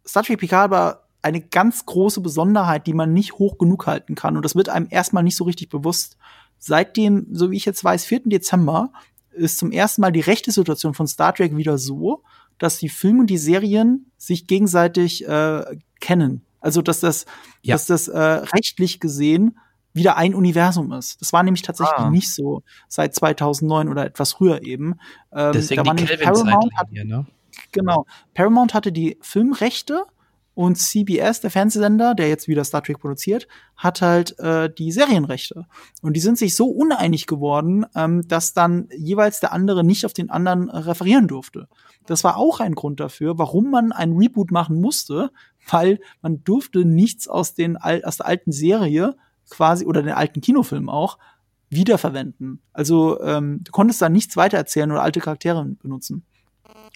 Star Trek Picard war eine ganz große Besonderheit, die man nicht hoch genug halten kann. Und das wird einem erstmal nicht so richtig bewusst. Seit dem, so wie ich jetzt weiß, 4. Dezember ist zum ersten Mal die rechte Situation von Star Trek wieder so, dass die Filme und die Serien sich gegenseitig äh, kennen. Also dass das, Ja. dass das äh, rechtlich gesehen wieder ein Universum ist. Das war nämlich tatsächlich Ah. nicht so seit 2009 oder etwas früher eben. Ähm, Deswegen da war die nämlich Kelvin-Zeitlinie, ne? Genau. Paramount hatte die Filmrechte und CBS, der Fernsehsender, der jetzt wieder Star Trek produziert, hat halt äh, die Serienrechte. Und die sind sich so uneinig geworden, ähm, dass dann jeweils der andere nicht auf den anderen äh, referieren durfte. Das war auch ein Grund dafür, warum man ein Reboot machen musste, weil man durfte nichts aus, den, aus der alten Serie quasi oder den alten Kinofilm auch wiederverwenden. Also ähm, du konntest da nichts weiter erzählen oder alte Charaktere benutzen.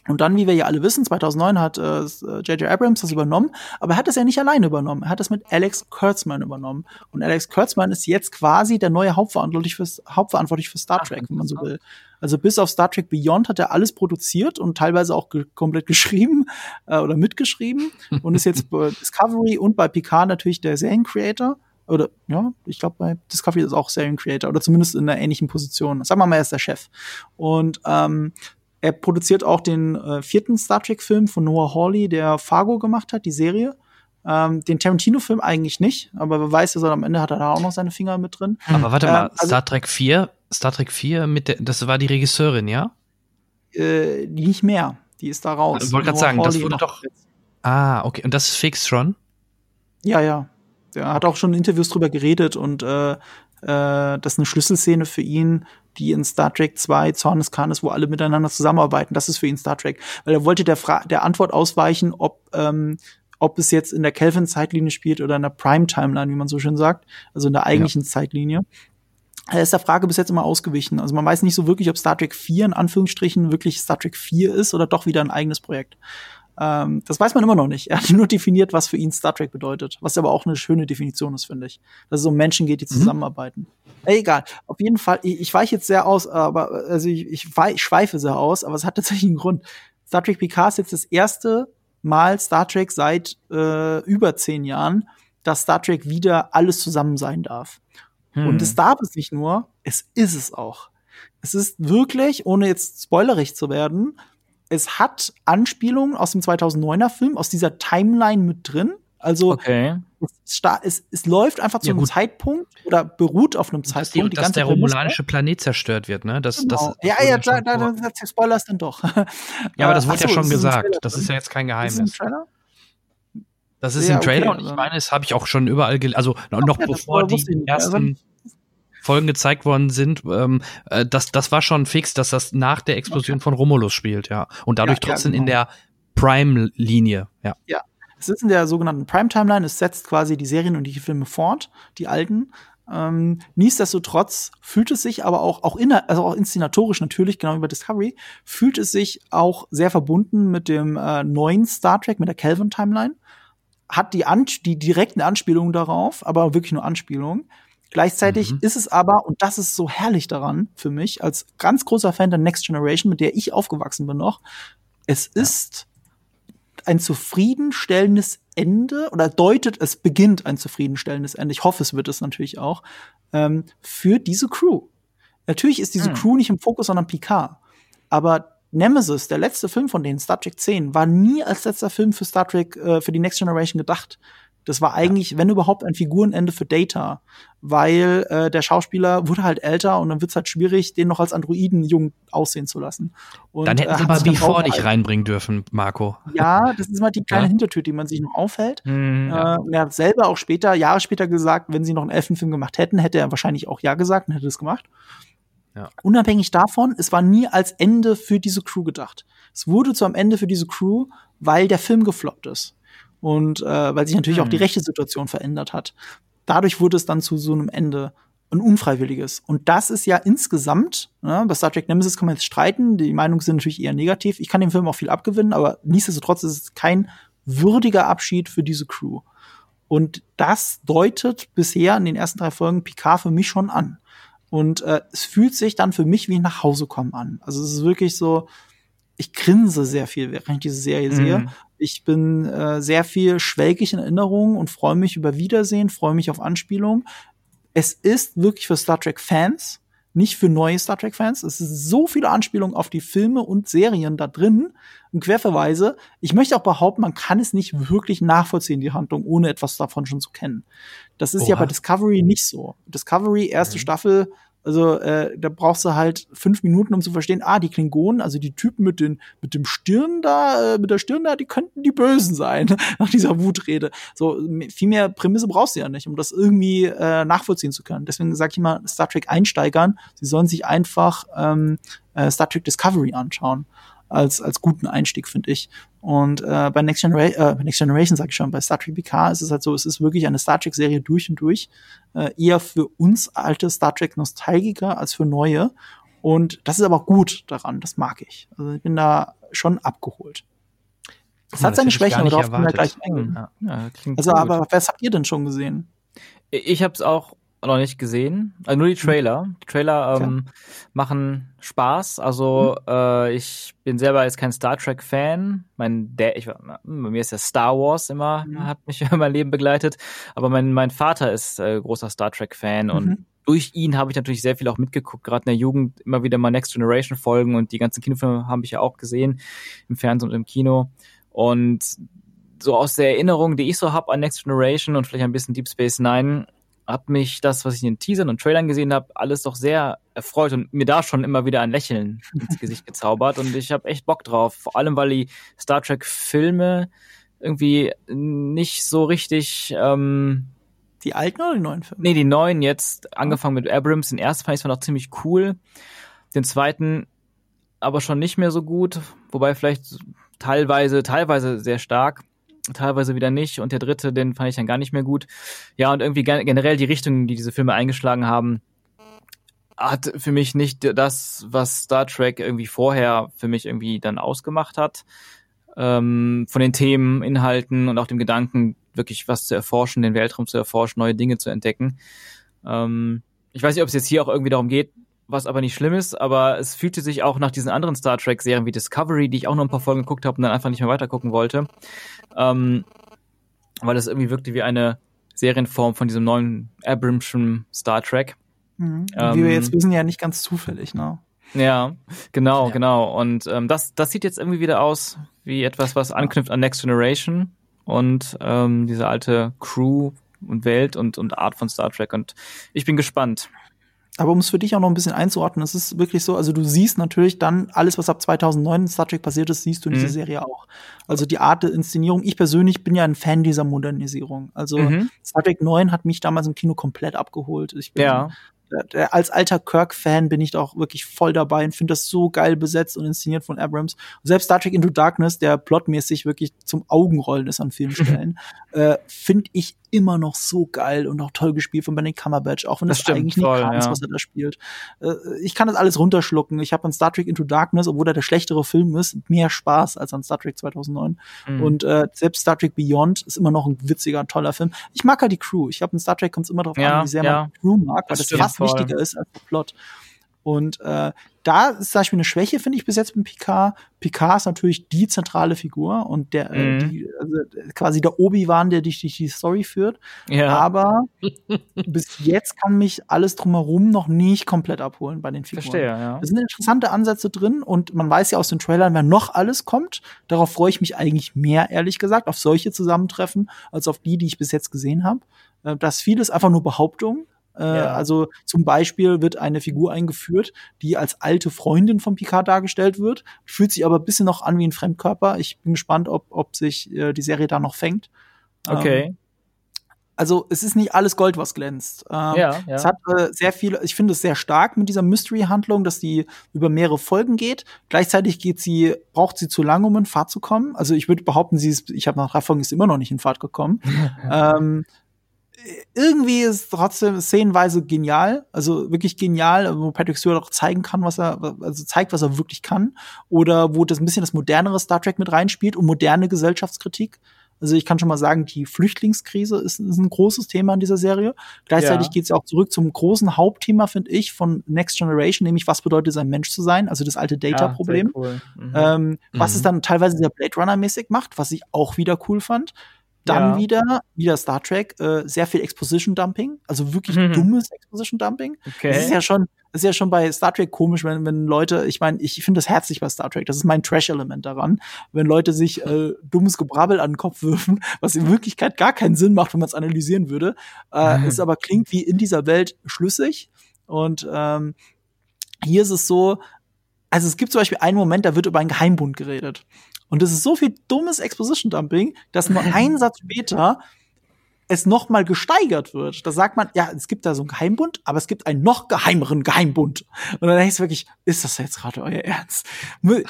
Und dann, wie wir ja alle wissen, 2009 hat äh, J.J. Abrams das übernommen, aber er hat das ja nicht alleine übernommen. Er hat das mit Alex Kurtzman übernommen. Und Alex Kurtzman ist jetzt quasi der neue Hauptverantwortlich für, Hauptverantwortlich für Star Trek, wenn man so will. Also bis auf Star Trek Beyond hat er alles produziert und teilweise auch ge komplett geschrieben äh, oder mitgeschrieben und ist jetzt bei Discovery und bei Picard natürlich der Seriencreator. Oder ja, ich glaube bei Discovery ist auch Seriencreator oder zumindest in einer ähnlichen Position. Sagen wir mal, er ist der Chef. Und ähm, er produziert auch den äh, vierten Star Trek-Film von Noah Hawley, der Fargo gemacht hat, die Serie. Ähm, den Tarantino-Film eigentlich nicht, aber wer weiß, dass er am Ende hat er da auch noch seine Finger mit drin. Aber warte mal, Ähm, also- Star Trek 4, Star Trek 4 mit der, das war die Regisseurin, ja? Äh, die nicht mehr. Die ist da raus. Ich wollte gerade sagen, das Hawley wurde noch- doch. Ah, okay. Und das ist fix schon? Ja, ja. Der hat auch schon in Interviews drüber geredet und äh, äh, das ist eine Schlüsselszene für ihn, die in Star Trek 2 Zorn des ist, wo alle miteinander zusammenarbeiten. Das ist für ihn Star Trek. Weil er wollte der, Fra der Antwort ausweichen, ob, ähm, ob es jetzt in der Kelvin-Zeitlinie spielt oder in der Prime-Timeline, wie man so schön sagt, also in der eigentlichen Zeitlinie. Er ist der Frage bis jetzt immer ausgewichen. Also man weiß nicht so wirklich, ob Star Trek 4 in Anführungsstrichen wirklich Star Trek 4 ist oder doch wieder ein eigenes Projekt. Ähm, das weiß man immer noch nicht. Er hat nur definiert, was für ihn Star Trek bedeutet. Was aber auch eine schöne Definition ist, finde ich. Dass es um Menschen geht, die zusammenarbeiten. Äh, Egal. Auf jeden Fall, ich, ich weiche jetzt sehr aus, aber also ich, ich, ich schweife sehr aus, aber es hat tatsächlich einen Grund. Star Trek Picard ist jetzt das erste Mal Star Trek seit äh, über zehn Jahren, dass Star Trek wieder alles zusammen sein darf. Hm. Und es darf es nicht nur, es ist es auch. Es ist wirklich, ohne jetzt spoilerig zu werden, es hat Anspielungen aus dem 2009er Film, aus dieser Timeline mit drin. Also Okay. es, es, es läuft einfach zu Ja, einem. Zeitpunkt oder beruht auf einem Dass, die, Zeitpunkt. dass der romulanische Planet zerstört wird, ne? Das, das, Genau. das ja, wurde ja, da, da, da, da Spoiler ist dann doch. Ja, aber das Äh, wurde ja ach so, schon ist gesagt. Trailer Das ist ja jetzt kein Ist Geheimnis. im Trailer? Das ist Ja, im Trailer okay, und ich meine, das habe ich auch schon überall gelesen. Also noch das bevor die ersten Folgen gezeigt worden sind, ähm, äh, das, das war schon fix, dass das nach der Explosion von Romulus spielt, ja. Und dadurch Ja, trotzdem in genau. der Prime-Linie, ja. Ja. Es ist in der sogenannten Prime-Timeline, es setzt quasi die Serien und die Filme fort, die alten. Ähm, nichtsdestotrotz fühlt es sich aber auch, auch, inner, also auch inszenatorisch natürlich, genau wie bei Discovery, fühlt es sich auch sehr verbunden mit dem äh, neuen Star Trek, mit der Kelvin-Timeline. Hat die, An die direkten Anspielungen darauf, aber wirklich nur Anspielungen. Gleichzeitig Mhm. ist es aber, und das ist so herrlich daran für mich, als ganz großer Fan der Next Generation, mit der ich aufgewachsen bin noch, es ist ein zufriedenstellendes Ende oder deutet, es beginnt ein zufriedenstellendes Ende. Ich hoffe, es wird es natürlich auch ähm, für diese Crew. Natürlich ist diese Hm. Crew nicht im Fokus, sondern Picard. Aber Nemesis, der letzte Film von denen, Star Trek 10, war nie als letzter Film für Star Trek, äh, für die Next Generation gedacht. Das war eigentlich, wenn überhaupt, ein Figurenende für Data, weil äh, der Schauspieler wurde halt älter und dann wird's halt schwierig, den noch als Androiden jung aussehen zu lassen. Und, Dann hätten äh, sie hat mal sich dann Before nicht reinbringen dürfen, Marco. Ja, das ist mal die kleine Ja. Hintertür, die man sich noch aufhält. Hm, Äh, und er hat selber auch später, Jahre später gesagt, wenn sie noch einen Elfenfilm gemacht hätten, hätte er wahrscheinlich auch ja gesagt und hätte es gemacht. Ja. Unabhängig davon, es war nie als Ende für diese Crew gedacht. Es wurde zu einem Ende für diese Crew, weil der Film gefloppt ist. Und äh, weil sich natürlich Hm. auch die rechte Situation verändert hat. Dadurch wurde es dann zu so einem Ende ein unfreiwilliges. Und das ist ja insgesamt, ne, bei Star Trek Nemesis kann man jetzt streiten, die Meinungen sind natürlich eher negativ. Ich kann dem Film auch viel abgewinnen, aber nichtsdestotrotz ist es kein würdiger Abschied für diese Crew. Und das deutet bisher in den ersten drei Folgen Picard für mich schon an. Und äh, es fühlt sich dann für mich wie nach Hause kommen an. Also es ist wirklich so, ich grinse sehr viel, während ich diese Serie sehe. Mhm. Ich bin äh, sehr viel schwelgig in Erinnerungen und freue mich über Wiedersehen, freue mich auf Anspielungen. Es ist wirklich für Star Trek Fans, nicht für neue Star Trek Fans. Es ist so viele Anspielungen auf die Filme und Serien da drin und Querverweise. Ich möchte auch behaupten, man kann es nicht wirklich nachvollziehen, die Handlung, ohne etwas davon schon zu kennen. Das ist ja Oha. bei Discovery nicht so. Discovery, erste Staffel, Also äh, da brauchst du halt fünf Minuten, um zu verstehen, ah, die Klingonen, also die Typen mit den mit dem Stirn da, äh, mit der Stirn da, die könnten die Bösen sein nach dieser Wutrede. So viel mehr Prämisse brauchst du ja nicht, um das irgendwie äh, nachvollziehen zu können. Deswegen sage ich immer Star Trek Einsteigern, sie sollen sich einfach ähm, äh, Star Trek Discovery anschauen als als guten Einstieg finde ich. Und äh, bei Next Generation, äh, bei Next Generation sage ich schon, bei Star Trek PK ist es halt so, es ist wirklich eine Star Trek Serie durch und durch, äh, eher für uns alte Star Trek Nostalgiker als für neue. Und das ist aber auch gut daran, das mag ich. Also ich bin da schon abgeholt. Es hat seine Schwächen, aber darauf können wir gleich eingehen. Ja. Ja, Also, gut. aber was habt ihr denn schon gesehen? Ich habe es auch noch nicht gesehen. Also nur die Trailer. Die Trailer ähm, machen Spaß. Also äh, ich bin selber jetzt kein Star Trek Fan. Mein der ich bei mir ist ja Star Wars immer hat mich mein Leben begleitet, aber mein mein Vater ist äh, großer Star Trek Fan und Mhm. durch ihn habe ich natürlich sehr viel auch mitgeguckt, gerade in der Jugend immer wieder mal Next Generation Folgen und die ganzen Kinofilme habe ich ja auch gesehen im Fernsehen und im Kino und so aus der Erinnerung, die ich so habe an Next Generation und vielleicht ein bisschen Deep Space Nine, hat mich das, was ich in den Teasern und Trailern gesehen habe, alles doch sehr erfreut und mir da schon immer wieder ein Lächeln ins Gesicht gezaubert und ich habe echt Bock drauf, vor allem weil die Star Trek Filme irgendwie nicht so richtig ähm, Die alten oder die neuen Filme? Nee, die neuen jetzt, angefangen mit Abrams. Den ersten fand ich zwar noch ziemlich cool. Den zweiten aber schon nicht mehr so gut. Wobei vielleicht teilweise, teilweise sehr stark, teilweise wieder nicht. Und der dritte, den fand ich dann gar nicht mehr gut. Ja, und irgendwie gen- generell die Richtung, die diese Filme eingeschlagen haben, hat für mich nicht das, was Star Trek irgendwie vorher für mich irgendwie dann ausgemacht hat. Ähm, von den Themen, Inhalten und auch dem Gedanken, wirklich was zu erforschen, den Weltraum zu erforschen, neue Dinge zu entdecken. Ähm, ich weiß nicht, ob es jetzt hier auch irgendwie darum geht, was aber nicht schlimm ist, aber es fühlte sich auch nach diesen anderen Star Trek-Serien wie Discovery, die ich auch noch ein paar Folgen geguckt habe und dann einfach nicht mehr weitergucken wollte, ähm, weil es irgendwie wirkte wie eine Serienform von diesem neuen Abramschen Star Trek. Mhm. Ähm, Wie wir jetzt wissen, ja nicht ganz zufällig, ne? Ja, genau, genau. Und ähm, das, das sieht jetzt irgendwie wieder aus wie etwas, was anknüpft an Next Generation und ähm, diese alte Crew und Welt und, und Art von Star Trek. Und ich bin gespannt. Aber um es für dich auch noch ein bisschen einzuordnen, es ist wirklich so, also du siehst natürlich dann alles, was ab 2009 in Star Trek passiert ist, siehst du in Mhm. dieser Serie auch. Also die Art der Inszenierung. Ich persönlich bin ja ein Fan dieser Modernisierung. Also Mhm. Star Trek 9 hat mich damals im Kino komplett abgeholt. Ich bin, Ja. Der, der, als alter Kirk-Fan bin ich da auch wirklich voll dabei und finde das so geil besetzt und inszeniert von Abrams. Und selbst Star Trek Into Darkness, der plotmäßig wirklich zum Augenrollen ist an vielen Stellen, äh, finde ich immer noch so geil und auch toll gespielt von Benedict Cumberbatch, auch wenn Das das, eigentlich nicht voll, klar ist, ja. was er da spielt. Äh, ich kann das alles runterschlucken. Ich habe an Star Trek Into Darkness, obwohl er der schlechtere Film ist, mehr Spaß als an Star Trek 2009. Mhm. Und äh, selbst Star Trek Beyond ist immer noch ein witziger, toller Film. Ich mag halt die Crew. Ich glaube, in Star Trek kommt es immer darauf Ja, an, wie sehr ja. man die Crew mag, weil Das das, fast. Wichtiger ist als der Plot. Und äh, da ist zum Beispiel eine Schwäche, finde ich, bis jetzt mit Picard. Picard ist natürlich die zentrale Figur und der äh, Mhm. die, also quasi der Obi-Wan, der dich durch die Story führt. Ja. Aber bis jetzt kann mich alles drumherum noch nicht komplett abholen bei den Figuren. Verstehe, ja. Da sind interessante Ansätze drin und man weiß ja aus den Trailern, wer noch alles kommt. Darauf freue ich mich eigentlich mehr, ehrlich gesagt, auf solche Zusammentreffen, als auf die, die ich bis jetzt gesehen habe. Äh, Das vieles einfach nur Behauptungen. Äh, Ja. Also zum Beispiel wird eine Figur eingeführt, die als alte Freundin von Picard dargestellt wird, fühlt sich aber ein bisschen noch an wie ein Fremdkörper. Ich bin gespannt, ob, ob sich äh, die Serie da noch fängt. Okay. Ähm, also es ist nicht alles Gold, was glänzt. Ähm, Ja, ja. Es hat äh, sehr viel, ich finde es sehr stark mit dieser Mystery-Handlung, dass die über mehrere Folgen geht. Gleichzeitig geht sie, braucht sie zu lange, um in Fahrt zu kommen. Also ich würde behaupten, sie ist, ich habe nach drei Folgen ist immer noch nicht in Fahrt gekommen. ähm, irgendwie ist trotzdem szenenweise genial, also wirklich genial, wo Patrick Stewart auch zeigen kann, was er, also zeigt, was er wirklich kann, oder wo das ein bisschen das modernere Star Trek mit reinspielt und moderne Gesellschaftskritik. Also ich kann schon mal sagen, die Flüchtlingskrise ist, ist ein großes Thema in dieser Serie. Gleichzeitig Ja. geht es ja auch zurück zum großen Hauptthema, finde ich, von Next Generation, nämlich was bedeutet es, ein Mensch zu sein, also das alte Data-Problem. Ja, cool. Mhm. Ähm, Was Mhm. es dann teilweise sehr Blade Runner-mäßig macht, was ich auch wieder cool fand. Dann Ja. wieder, wieder Star Trek, äh, sehr viel Exposition-Dumping, also wirklich Mhm. dummes Exposition-Dumping. Okay. Das ist ja schon, das ist ja schon bei Star Trek komisch, wenn, wenn Leute, ich meine, ich finde das herzlich bei Star Trek, das ist mein Trash-Element daran, wenn Leute sich äh, dummes Gebrabbel an den Kopf wirfen, was in Wirklichkeit gar keinen Sinn macht, wenn man es analysieren würde, äh, Mhm. es aber klingt wie in dieser Welt schlüssig. Und ähm, hier ist es so, also es gibt zum Beispiel einen Moment, da wird über einen Geheimbund geredet. Und das ist so viel dummes Exposition-Dumping, dass nur ein Satz später es noch mal gesteigert wird. Da sagt man, ja, es gibt da so einen Geheimbund, aber es gibt einen noch geheimeren Geheimbund. Und dann denkst du wirklich, ist das jetzt gerade euer Ernst?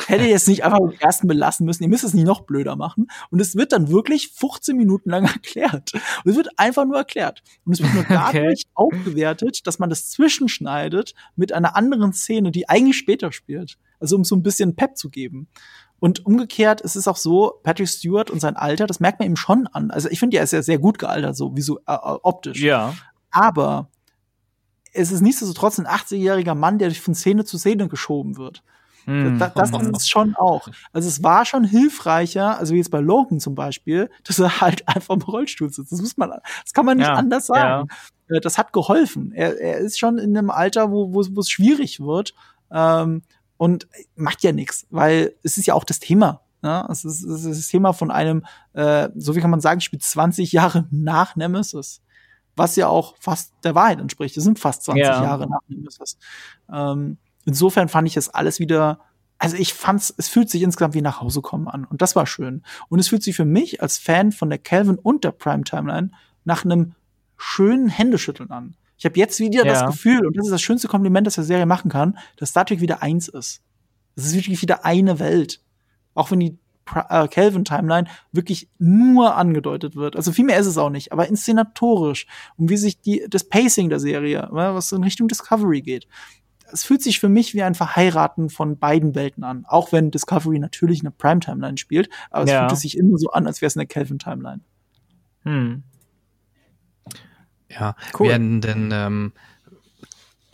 Hätte ihr es nicht einfach beim ersten belassen müssen? Ihr müsst es nicht noch blöder machen. Und es wird dann wirklich 15 Minuten lang erklärt. Und es wird einfach nur erklärt. Und es wird nur dadurch aufgewertet, dass man das zwischenschneidet mit einer anderen Szene, die eigentlich später spielt. Also um so ein bisschen Pep zu geben. Und umgekehrt ist es auch so, Patrick Stewart und sein Alter, das merkt man ihm schon an. Also ich finde, er ist ja sehr gut gealtert, so wie so äh, äh, optisch. Ja. Aber es ist nichtsdestotrotz ein 80-jähriger Mann, der von Szene zu Szene geschoben wird. Hm. Da- Das ist es schon auch. Also es war schon hilfreicher, also wie jetzt bei Logan zum Beispiel, dass er halt einfach im Rollstuhl sitzt. Das muss man, das kann man nicht Ja, anders sagen. Äh, Das hat geholfen. Er, er ist schon in einem Alter, wo, wo es schwierig wird. Ähm, und macht ja nichts, weil es ist ja auch das Thema. Ja? Es, ist, es ist das Thema von einem, äh, so wie kann man sagen, spielt 20 Jahre nach Nemesis. Was ja auch fast der Wahrheit entspricht. Es sind fast 20 Ja. Jahre nach Nemesis. Ähm, insofern fand ich es alles wieder, also ich fand's, es fühlt sich insgesamt wie nach Hause kommen an. Und das war schön. Und es fühlt sich für mich als Fan von der Calvin und der Prime Timeline nach einem schönen Händeschütteln an. Ich habe jetzt wieder das Ja. Gefühl, und das ist das schönste Kompliment, das der Serie machen kann, dass Star Trek wieder eins ist. Es ist wirklich wieder eine Welt. Auch wenn die äh, Calvin Timeline wirklich nur angedeutet wird. Also viel mehr ist es auch nicht, aber inszenatorisch und wie sich die das Pacing der Serie, ja, was in Richtung Discovery geht. Es fühlt sich für mich wie ein Verheiraten von beiden Welten an, auch wenn Discovery natürlich eine Prime Timeline spielt, aber es Ja. fühlt es sich immer so an, als wäre es eine Calvin Timeline. Hm. Ja, Cool. werden denn ähm,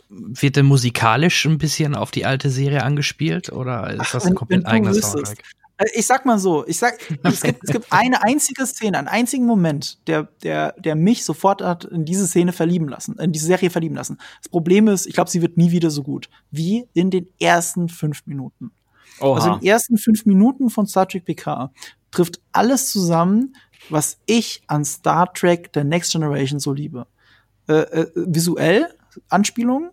wird denn musikalisch ein bisschen auf die alte Serie angespielt oder ist das ein komplett eigenes. Soundtrack? Äh, Ich sag mal so, ich sag, es gibt, es gibt eine einzige Szene, einen einzigen Moment, der, der, der mich sofort hat in diese Szene verlieben lassen, in diese Serie verlieben lassen. Das Problem ist, ich glaube, sie wird nie wieder so gut wie in den ersten fünf Minuten. Oha. Also in den ersten fünf Minuten von Star Trek PK trifft alles zusammen, was ich an Star Trek der Next Generation so liebe. Äh, äh, visuell, Anspielungen,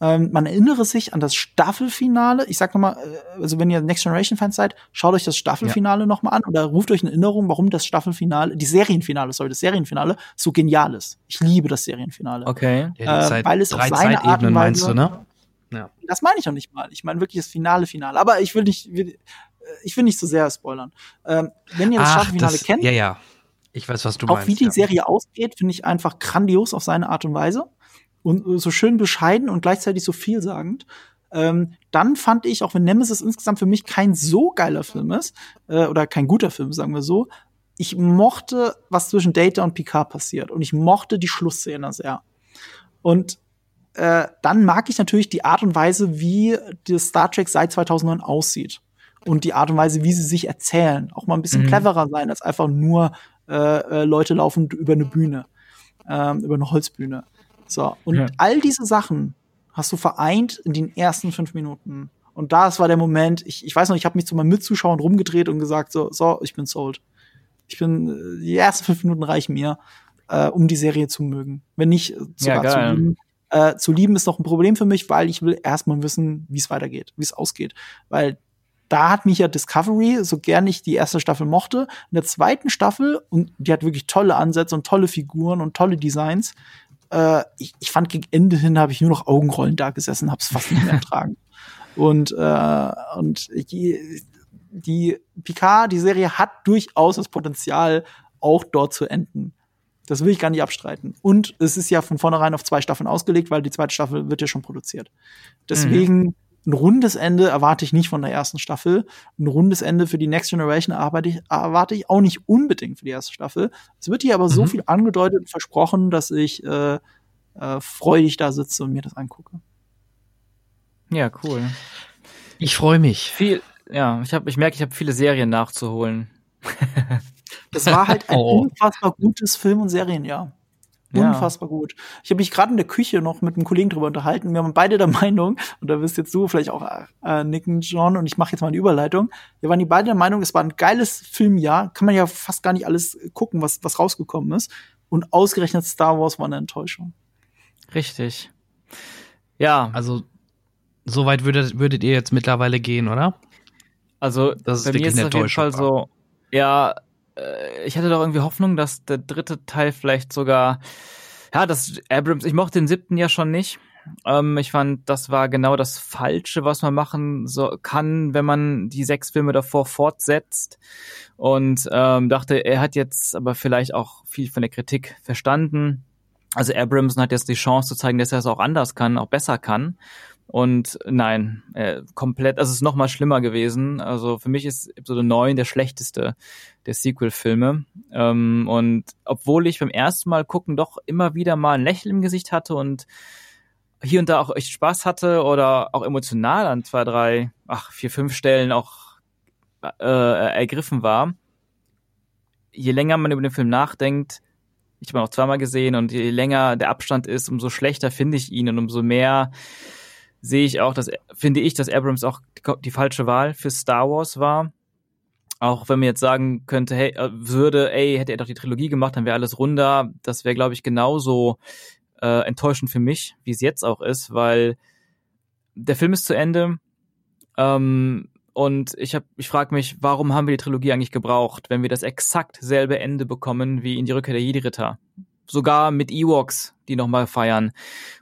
ähm, man erinnere sich an das Staffelfinale. Ich sag nochmal, äh, also wenn ihr Next Generation Fans seid, schaut euch das Staffelfinale noch nochmal an oder ruft euch in Erinnerung, warum das Staffelfinale, die Serienfinale, sorry, das Serienfinale so genial ist. Ich liebe das Serienfinale. Okay. Ja, Äh, weil es auf drei seine Art und Zeitebenen meinst Weise- du, ne? Ja. Das meine ich noch nicht mal. Ich meine wirklich das Finale, Finale. Aber ich will nicht, will, ich will nicht zu sehr spoilern. Ähm, wenn ihr das Ach, Staffelfinale das, kennt, ja, ja. Ich weiß, was du auch meinst. wie die ja. Serie ausgeht, finde ich einfach grandios auf seine Art und Weise. Und äh, so schön bescheiden und gleichzeitig so vielsagend. Ähm, dann fand ich, auch wenn Nemesis insgesamt für mich kein so geiler Film ist, äh, oder kein guter Film, sagen wir so, ich mochte, was zwischen Data und Picard passiert. Und ich mochte die Schlussszene sehr. Und äh, dann mag ich natürlich die Art und Weise, wie das Star Trek seit 2009 aussieht. Und die Art und Weise, wie sie sich erzählen. Auch mal ein bisschen Mhm. cleverer sein, als einfach nur äh, äh, Leute laufen über eine Bühne. Ähm, über eine Holzbühne. So. Und Ja. all diese Sachen hast du vereint in den ersten fünf Minuten. Und das war der Moment, ich, ich weiß noch, ich habe mich zu meinen Mitzuschauern rumgedreht und gesagt, so, so, ich bin sold. Ich bin, äh, die ersten fünf Minuten reichen mir, äh, um die Serie zu mögen. Wenn nicht äh, sogar Ja, zu lieben. Äh, zu lieben ist noch ein Problem für mich, weil ich will erstmal wissen, wie es weitergeht, wie es ausgeht. Weil da hat mich ja Discovery, so gern ich die erste Staffel mochte, in der zweiten Staffel, und die hat wirklich tolle Ansätze und tolle Figuren und tolle Designs, äh, ich, ich fand gegen Ende hin habe ich nur noch Augenrollen da gesessen, hab's fast nicht mehr ertragen. Und, äh, und die, die Picard, die Serie hat durchaus das Potenzial, auch dort zu enden. Das will ich gar nicht abstreiten. Und es ist ja von vornherein auf zwei Staffeln ausgelegt, weil die zweite Staffel wird ja schon produziert. Deswegen ein rundes Ende erwarte ich nicht von der ersten Staffel. Ein rundes Ende für die Next Generation erwarte ich, erwarte ich auch nicht unbedingt für die erste Staffel. Es wird hier aber so Mhm. viel angedeutet und versprochen, dass ich äh, äh, freudig da sitze und mir das angucke. Ja, cool. Ich freue mich. Viel, ja, ich habe, ich merke, ich habe viele Serien nachzuholen. Das war halt ein Oh. unfassbar gutes Film- und Serienjahr. Ja. Unfassbar gut. Ich habe mich gerade in der Küche noch mit einem Kollegen drüber unterhalten. Wir waren beide der Meinung, und da wirst jetzt du vielleicht auch äh, nicken, John, und ich mache jetzt mal eine Überleitung. Wir waren die beide der Meinung, es war ein geiles Filmjahr. Kann man ja fast gar nicht alles gucken, was, was rausgekommen ist. Und ausgerechnet Star Wars war eine Enttäuschung. Richtig. Ja. Also, so weit würdet, würdet ihr jetzt mittlerweile gehen, oder? Also, Das ist bei mir wirklich ist es eine auf jeden Fall Enttäuschung. so, ja, ich hatte doch irgendwie Hoffnung, dass der dritte Teil vielleicht sogar, ja, das Abrams, ich mochte den siebten ja schon nicht. Ähm, ich fand, das war genau das Falsche, was man machen so kann, wenn man die sechs Filme davor fortsetzt. Und ähm, dachte, er hat jetzt aber vielleicht auch viel von der Kritik verstanden. Also Abrams hat jetzt die Chance zu zeigen, dass er es auch anders kann, auch besser kann. Und nein, äh, komplett, also es ist noch mal schlimmer gewesen. Also für mich ist Episode 9 der schlechteste der Sequel-Filme. Ähm, und obwohl ich beim ersten Mal gucken doch immer wieder mal ein Lächeln im Gesicht hatte und hier und da auch echt Spaß hatte oder auch emotional an zwei, drei, ach, vier, fünf Stellen auch äh, ergriffen war, je länger man über den Film nachdenkt, ich habe ihn auch zweimal gesehen und je länger der Abstand ist, umso schlechter finde ich ihn und umso mehr sehe ich auch, dass finde ich, dass Abrams auch die, falsche Wahl für Star Wars war. Auch wenn man jetzt sagen könnte, hey, äh, würde, ey, hätte er doch die Trilogie gemacht, dann wäre alles runder. Das wäre, glaube ich, genauso äh, enttäuschend für mich, wie es jetzt auch ist, weil der Film ist zu Ende. Ähm, und ich hab, ich frage mich, warum haben wir die Trilogie eigentlich gebraucht, wenn wir das exakt selbe Ende bekommen wie in die Rückkehr der Jedi-Ritter? Sogar mit Ewoks, die nochmal feiern.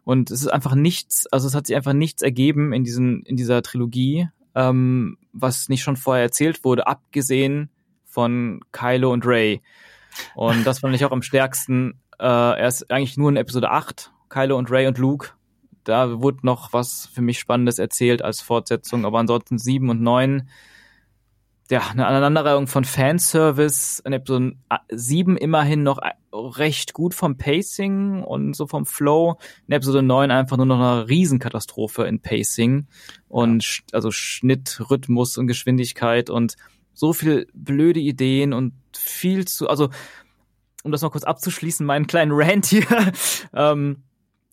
Und es ist einfach nichts, also es hat sich einfach nichts ergeben in diesen, in dieser Trilogie, ähm, was nicht schon vorher erzählt wurde, abgesehen von Kylo und Ray. Und das fand ich auch am stärksten. Äh, er ist eigentlich nur in Episode 8, Kylo und Ray und Luke. Da wurde noch was für mich Spannendes erzählt als Fortsetzung, aber ansonsten 7 und 9, ja, eine Aneinanderreihung von Fanservice. In Episode 7 immerhin noch recht gut vom Pacing und so vom Flow. In Episode 9 einfach nur noch eine Riesenkatastrophe in Pacing und sch- also Schnitt, Rhythmus und Geschwindigkeit und so viel blöde Ideen und viel zu, also um das mal kurz abzuschließen, meinen kleinen Rant hier. ähm,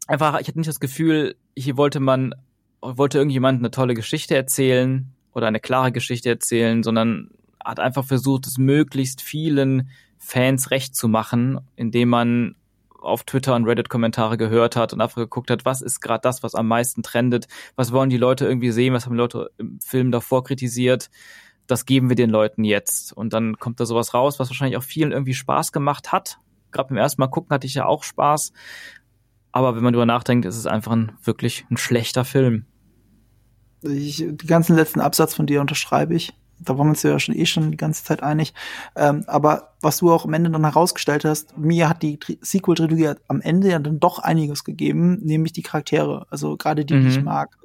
einfach, ich hatte nicht das Gefühl, hier wollte man, wollte irgendjemand eine tolle Geschichte erzählen oder eine klare Geschichte erzählen, sondern hat einfach versucht, es möglichst vielen Fans recht zu machen, indem man auf Twitter und Reddit Kommentare gehört hat und einfach geguckt hat, was ist gerade das, was am meisten trendet, was wollen die Leute irgendwie sehen, was haben die Leute im Film davor kritisiert, das geben wir den Leuten jetzt. Und dann kommt da sowas raus, was wahrscheinlich auch vielen irgendwie Spaß gemacht hat. Gerade beim ersten Mal gucken hatte ich ja auch Spaß. Aber wenn man drüber nachdenkt, ist es einfach ein wirklich ein schlechter Film. Ich, den ganzen letzten Absatz von dir unterschreibe ich. Da waren wir uns ja schon eh schon die ganze Zeit einig. Ähm, aber was du auch am Ende dann herausgestellt hast, mir hat die Tri Sequel-Trilogie am Ende ja dann doch einiges gegeben, nämlich die Charaktere. Also gerade die, die ich Mhm. mag.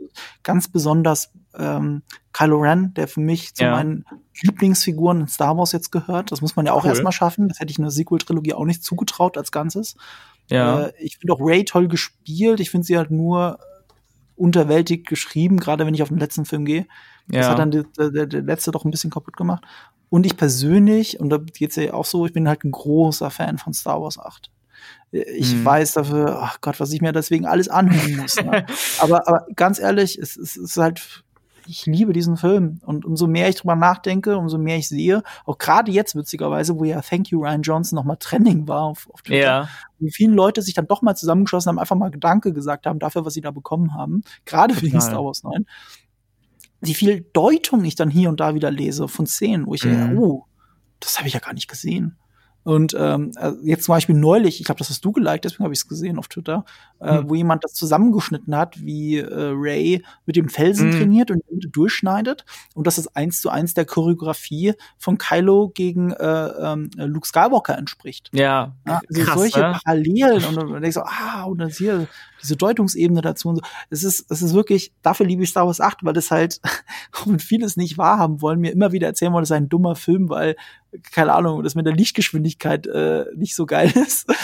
Ganz besonders ähm, Kylo Ren, der für mich zu Ja. meinen Lieblingsfiguren in Star Wars jetzt gehört. Das muss man ja auch Cool. erstmal schaffen. Das hätte ich einer Sequel-Trilogie auch nicht zugetraut als Ganzes. Ja. Äh, ich finde auch Ray toll gespielt. Ich finde sie halt nur unterwältigt geschrieben, gerade wenn ich auf den letzten Film gehe. Das Ja. hat dann der, der, der letzte doch ein bisschen kaputt gemacht. Und ich persönlich, und da geht's ja auch so, ich bin halt ein großer Fan von Star Wars 8. Ich Mhm. weiß dafür, ach Gott, was ich mir deswegen alles anhören muss. Ne? aber, aber ganz ehrlich, es, es ist halt, ich liebe diesen Film. Und umso mehr ich drüber nachdenke, umso mehr ich sehe, auch gerade jetzt witzigerweise, wo ja Thank You Ryan Johnson nochmal Trending war auf, auf Twitter, Ja. wie viele Leute sich dann doch mal zusammengeschlossen haben, einfach mal Gedanke gesagt haben dafür, was sie da bekommen haben, gerade wegen Total. Star Wars 9. Wie viel Deutung ich dann hier und da wieder lese von Szenen, wo ich Mhm. denke, oh, das habe ich ja gar nicht gesehen. Und ähm, äh, jetzt zum Beispiel neulich, ich glaube, das hast du geliked, deswegen habe ich es gesehen auf Twitter, äh, Hm. wo jemand das zusammengeschnitten hat, wie äh, Ray mit dem Felsen Mhm. trainiert und durchschneidet. Und das ist eins zu eins der Choreografie von Kylo gegen äh, ähm, Luke Skywalker entspricht. Ja, Ja, also krass, solche ne? Parallelen und dann denkst du, ah, und dann hier diese Deutungsebene dazu und so. Es ist, es ist wirklich, dafür liebe ich Star Wars 8, weil das halt, auch wenn viele es nicht wahrhaben wollen, mir immer wieder erzählen wollen, das sei ein dummer Film, weil, keine Ahnung, das mit der Lichtgeschwindigkeit äh, nicht so geil ist.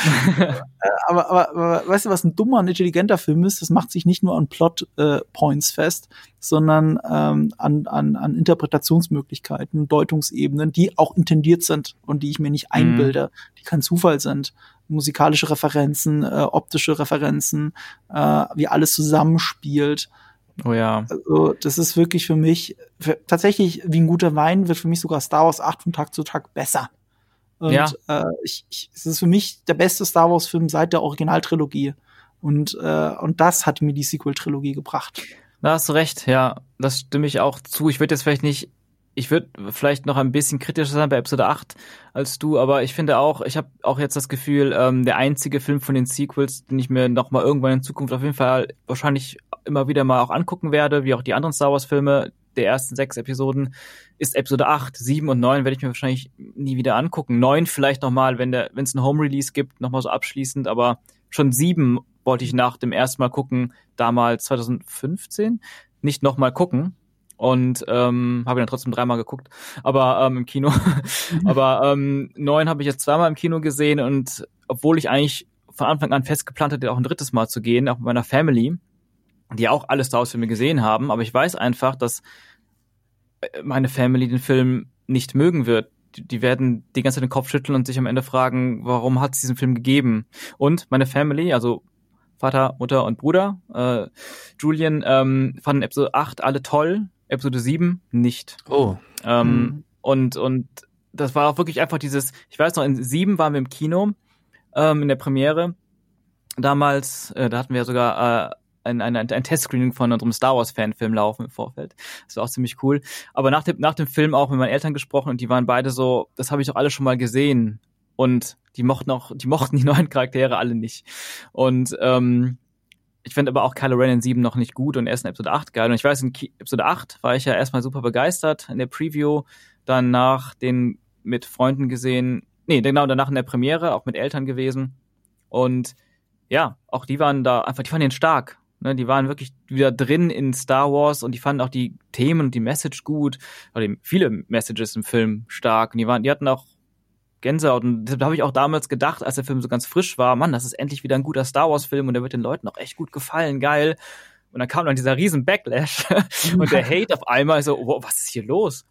Äh, aber, aber, aber weißt du, was ein dummer und intelligenter Film ist? Das macht sich nicht nur an Plot äh, fest, sondern ähm, an, an, an Interpretationsmöglichkeiten, Deutungsebenen, die auch intendiert sind und die ich mir nicht Mhm. einbilde, die kein Zufall sind. Musikalische Referenzen, äh, optische Referenzen, äh, wie alles zusammenspielt. Oh ja. Also, das ist wirklich für mich, für, tatsächlich wie ein guter Wein wird für mich sogar Star Wars 8 von Tag zu Tag besser. Und Ja. äh, ich, ich, es ist für mich der beste Star Wars-Film seit der Originaltrilogie. Und, äh, und das hat mir die Sequel-Trilogie gebracht. Da hast du recht, ja, das stimme ich auch zu. Ich würde jetzt vielleicht nicht, ich würde vielleicht noch ein bisschen kritischer sein bei Episode 8 als du, aber ich finde auch, ich habe auch jetzt das Gefühl, ähm, der einzige Film von den Sequels, den ich mir noch mal irgendwann in Zukunft auf jeden Fall wahrscheinlich immer wieder mal auch angucken werde, wie auch die anderen Star Wars Filme der ersten sechs Episoden, ist Episode 8, 7 und 9 werde ich mir wahrscheinlich nie wieder angucken. 9 vielleicht noch mal, wenn der wenn es ein Home Release gibt, noch mal so abschließend, aber schon 7 wollte ich nach dem ersten Mal gucken, damals 2015, nicht noch mal gucken und ähm, habe ihn dann trotzdem dreimal geguckt, aber ähm, im Kino. aber ähm, neun habe ich jetzt zweimal im Kino gesehen und obwohl ich eigentlich von Anfang an fest geplant hatte, auch ein drittes Mal zu gehen, auch mit meiner Family, die auch alle Star Wars Filme gesehen haben, aber ich weiß einfach, dass äh, meine Family den Film nicht mögen wird. Die, die werden die ganze Zeit den Kopf schütteln und sich am Ende fragen, warum hat es diesen Film gegeben? Und meine Family, also Vater, Mutter und Bruder, äh, Julian, ähm, fanden Episode 8 alle toll, Episode 7 nicht. Oh. Ähm, Mhm. Und, und das war auch wirklich einfach dieses, ich weiß noch, in 7 waren wir im Kino, ähm, in der Premiere. Damals, äh, da hatten wir sogar äh, ein, ein, ein Testscreening von unserem Star Wars Fanfilm laufen im Vorfeld. Das war auch ziemlich cool. Aber nach dem, nach dem Film auch mit meinen Eltern gesprochen und die waren beide so, das habe ich doch alle schon mal gesehen. Und die mochten auch, die mochten die neuen Charaktere alle nicht. Und ähm, ich finde aber auch Kylo Ren in 7 noch nicht gut und erst in Episode 8 geil. Und ich weiß, in Episode 8 war ich ja erstmal super begeistert in der Preview, dann nach den mit Freunden gesehen, nee, genau, danach in der Premiere, auch mit Eltern gewesen. Und ja, auch die waren da einfach, die fanden den stark. Ne, die waren wirklich wieder drin in Star Wars und die fanden auch die Themen und die Message gut, oder viele Messages im Film stark. Und die waren, die hatten auch Gänsehaut. Und da habe ich auch damals gedacht, als der Film so ganz frisch war, Mann, das ist endlich wieder ein guter Star Wars-Film und der wird den Leuten auch echt gut gefallen, geil. Und dann kam dann dieser riesen Backlash und der Hate auf einmal so, wow, was ist hier los?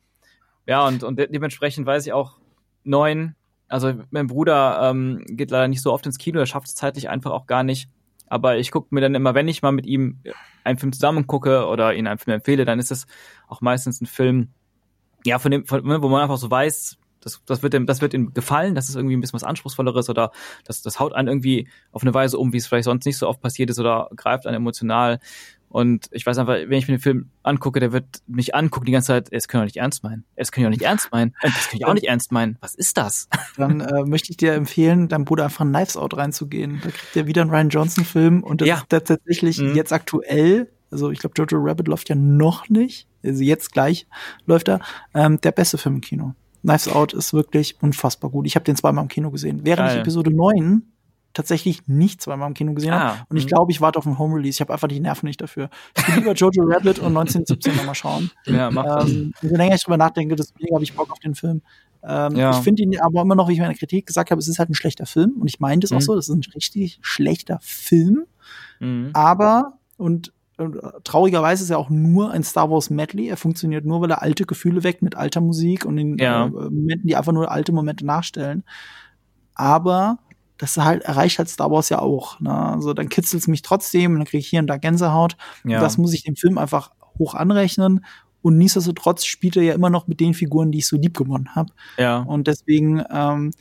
Ja, und, und de dementsprechend weiß ich auch, neun, also mein Bruder ähm, geht leider nicht so oft ins Kino, er schafft es zeitlich einfach auch gar nicht. Aber ich gucke mir dann immer, wenn ich mal mit ihm einen Film zusammen gucke oder ihn einen Film empfehle, dann ist es auch meistens ein Film, ja, von dem, von, wo man einfach so weiß, das, das wird ihm, das wird ihm gefallen, das ist irgendwie ein bisschen was Anspruchsvolleres oder das, das haut einen irgendwie auf eine Weise um, wie es vielleicht sonst nicht so oft passiert ist oder greift einen emotional. Und ich weiß einfach, wenn ich mir den Film angucke, der wird mich angucken die ganze Zeit, es können doch nicht ernst meinen. Es können ja auch nicht ernst meinen. Das können ja auch nicht ernst meinen. Was ist das? Dann äh, möchte ich dir empfehlen, deinem Bruder einfach in Knives Out reinzugehen. Da kriegt er wieder einen Ryan Johnson-Film und das Ja. ist tatsächlich Mhm. jetzt aktuell, also ich glaube, Jojo Rabbit läuft ja noch nicht, also jetzt gleich läuft er, ähm, der beste Film im Kino. Knives Out ist wirklich unfassbar gut. Ich habe den zweimal im Kino gesehen. Während Geil. ich Episode 9 tatsächlich nicht zweimal im Kino gesehen Ah, habe. Und ich mhm. glaube, ich warte auf einen Home Release. Ich habe einfach die Nerven nicht dafür. Ich will lieber Jojo Rabbit und 1917 nochmal schauen. Ja, mach das. Ähm, je länger ich drüber nachdenke, desto weniger habe ich Bock auf den Film. Ähm, Ja. Ich finde ihn aber immer noch, wie ich in meiner Kritik gesagt habe, es ist halt ein schlechter Film. Und ich meine das auch Mhm. so, das ist ein richtig schlechter Film. Mhm. Aber, und, traurigerweise ist er auch nur ein Star Wars Medley. Er funktioniert nur, weil er alte Gefühle weckt mit alter Musik und in Ja. äh, Momenten, die einfach nur alte Momente nachstellen. Aber das halt, erreicht halt Star Wars ja auch. Ne? Also dann kitzelt es mich trotzdem und dann kriege ich hier und da Gänsehaut. Ja. Das muss ich dem Film einfach hoch anrechnen. Und nichtsdestotrotz spielt er ja immer noch mit den Figuren, die ich so lieb gewonnen habe. Ja. Und deswegen ähm,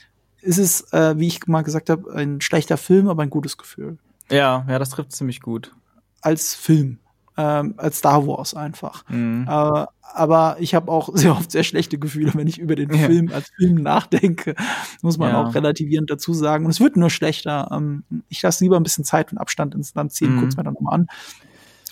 ist es, äh, wie ich mal gesagt habe, ein schlechter Film, aber ein gutes Gefühl. Ja, ja, das trifft ziemlich gut. Als Film. Ähm, als Star Wars einfach. Mhm. Äh, aber ich habe auch sehr oft sehr schlechte Gefühle, wenn ich über den Ja. Film als Film nachdenke. Muss man Ja. auch relativierend dazu sagen. Und es wird nur schlechter. Ähm, ich lasse lieber ein bisschen Zeit und Abstand ins Land ziehen, Mhm. guck's mir dann nochmal an.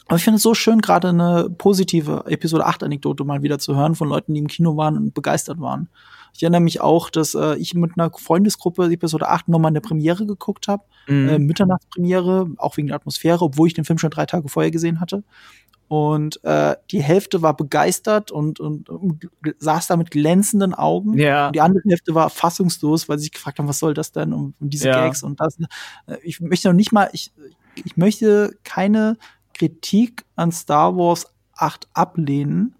Aber ich finde es so schön, gerade eine positive Episode 8 Anekdote mal wieder zu hören von Leuten, die im Kino waren und begeistert waren. Ich erinnere mich auch, dass äh, ich mit einer Freundesgruppe Episode 8 nochmal eine Premiere geguckt habe. Mhm. Äh, Mitternachtspremiere, auch wegen der Atmosphäre, obwohl ich den Film schon drei Tage vorher gesehen hatte. Und äh, die Hälfte war begeistert und, und, und saß da mit glänzenden Augen. Ja. Und die andere Hälfte war fassungslos, weil sie sich gefragt haben, was soll das denn? Und, und diese Ja. Gags und das. Äh, Ich möchte noch nicht mal, ich, ich möchte keine Kritik an Star Wars 8 ablehnen.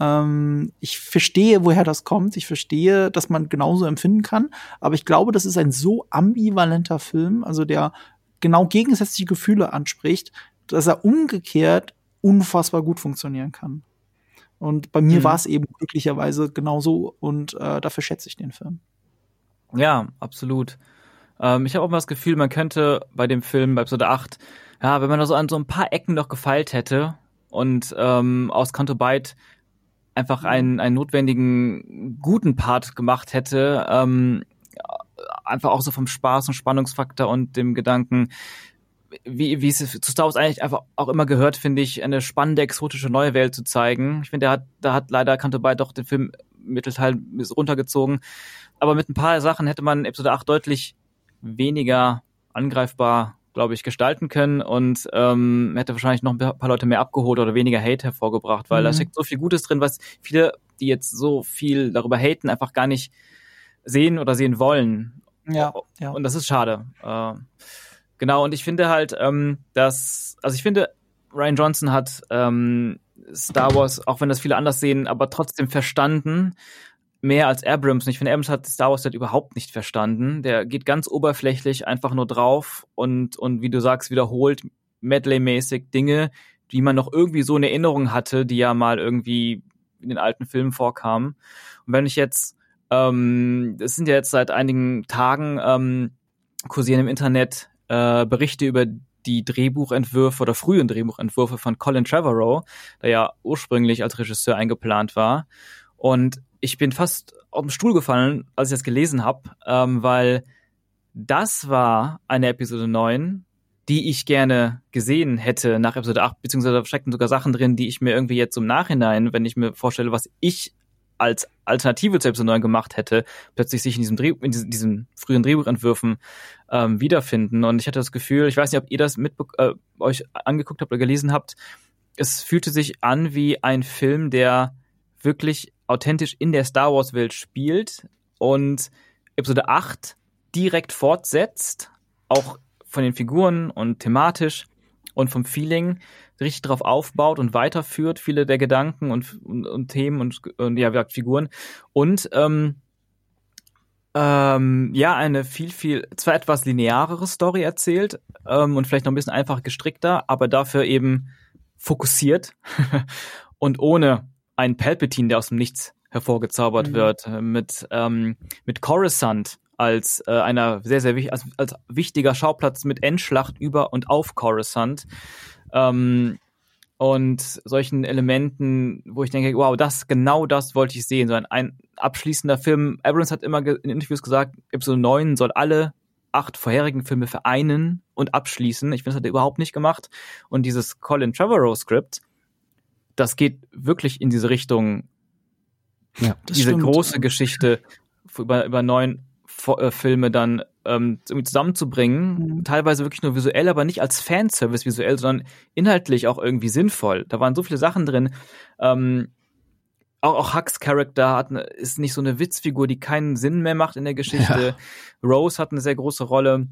Ähm, ich verstehe, woher das kommt. Ich verstehe, dass man genauso empfinden kann. Aber ich glaube, das ist ein so ambivalenter Film, also der genau gegensätzliche Gefühle anspricht, dass er umgekehrt unfassbar gut funktionieren kann. Und bei mir Mhm. war es eben glücklicherweise genauso und äh, dafür schätze ich den Film. Ja, absolut. Ähm, ich habe auch mal das Gefühl, man könnte bei dem Film, bei Episode 8, ja, wenn man da so an so ein paar Ecken noch gefeilt hätte und ähm, aus Canto Bight einfach einen, einen notwendigen guten Part gemacht hätte, ähm, einfach auch so vom Spaß und Spannungsfaktor und dem Gedanken, wie, wie es zu Star Wars eigentlich einfach auch immer gehört, finde ich, eine spannende, exotische neue Welt zu zeigen. Ich finde, der hat, da hat leider Canto Bight doch den Film Mittelteil runtergezogen. Aber mit ein paar Sachen hätte man Episode 8 deutlich weniger angreifbar, glaube ich, gestalten können und ähm, hätte wahrscheinlich noch ein paar Leute mehr abgeholt oder weniger Hate hervorgebracht, weil Mhm. da steckt so viel Gutes drin, was viele, die jetzt so viel darüber haten, einfach gar nicht sehen oder sehen wollen. Ja, ja. Und das ist schade. Äh, genau, und ich finde halt, ähm, dass, also ich finde, Ryan Johnson hat ähm, Star Wars, auch wenn das viele anders sehen, aber trotzdem verstanden, mehr als Abrams. Und ich finde, Abrams hat Star Wars halt überhaupt nicht verstanden. Der geht ganz oberflächlich einfach nur drauf und, und wie du sagst, wiederholt Medley-mäßig Dinge, die man noch irgendwie so in Erinnerung hatte, die ja mal irgendwie in den alten Filmen vorkamen. Und wenn ich jetzt, ähm, es sind ja jetzt seit einigen Tagen ähm, kursieren im Internet äh, Berichte über die Drehbuchentwürfe oder frühen Drehbuchentwürfe von Colin Trevorrow, der ja ursprünglich als Regisseur eingeplant war. Und ich bin fast auf den Stuhl gefallen, als ich das gelesen habe, ähm, weil das war eine Episode 9, die ich gerne gesehen hätte nach Episode 8, beziehungsweise da steckten sogar Sachen drin, die ich mir irgendwie jetzt im Nachhinein, wenn ich mir vorstelle, was ich als Alternative zu Episode 9 gemacht hätte, plötzlich sich in diesem Dreh, in diesen, diesen frühen Drehbuchentwürfen ähm, wiederfinden. Und ich hatte das Gefühl, ich weiß nicht, ob ihr das mit äh, euch angeguckt habt oder gelesen habt, es fühlte sich an wie ein Film, der wirklich authentisch in der Star Wars Welt spielt und Episode 8 direkt fortsetzt, auch von den Figuren und thematisch und vom Feeling richtig drauf aufbaut und weiterführt, viele der Gedanken und, und, und Themen und, und ja, wie gesagt, Figuren. Und ähm, ähm, ja, eine viel, viel, zwar etwas linearere Story erzählt ähm, und vielleicht noch ein bisschen einfach gestrickter, aber dafür eben fokussiert und ohne einen Palpatine, der aus dem Nichts hervorgezaubert Mhm. wird, äh, mit, ähm, mit Coruscant als äh, einer sehr, sehr wichtig, als, als wichtiger Schauplatz mit Endschlacht über und auf Coruscant. Ähm, und solchen Elementen, wo ich denke, wow, das, genau das wollte ich sehen. So ein, ein abschließender Film. Abrams hat immer in Interviews gesagt, Episode 9 soll alle acht vorherigen Filme vereinen und abschließen. Ich finde, das hat er überhaupt nicht gemacht. Und dieses Colin Trevorrow Skript, das geht wirklich in diese Richtung, Ja, diese stimmt. große Geschichte über, über neun äh, Filme dann ähm, irgendwie zusammenzubringen. Mhm. Teilweise wirklich nur visuell, aber nicht als Fanservice visuell, sondern inhaltlich auch irgendwie sinnvoll. Da waren so viele Sachen drin. Ähm, auch, auch Hucks Charakter hat ne, ist nicht so eine Witzfigur, die keinen Sinn mehr macht in der Geschichte. Rose hat eine sehr große Rolle.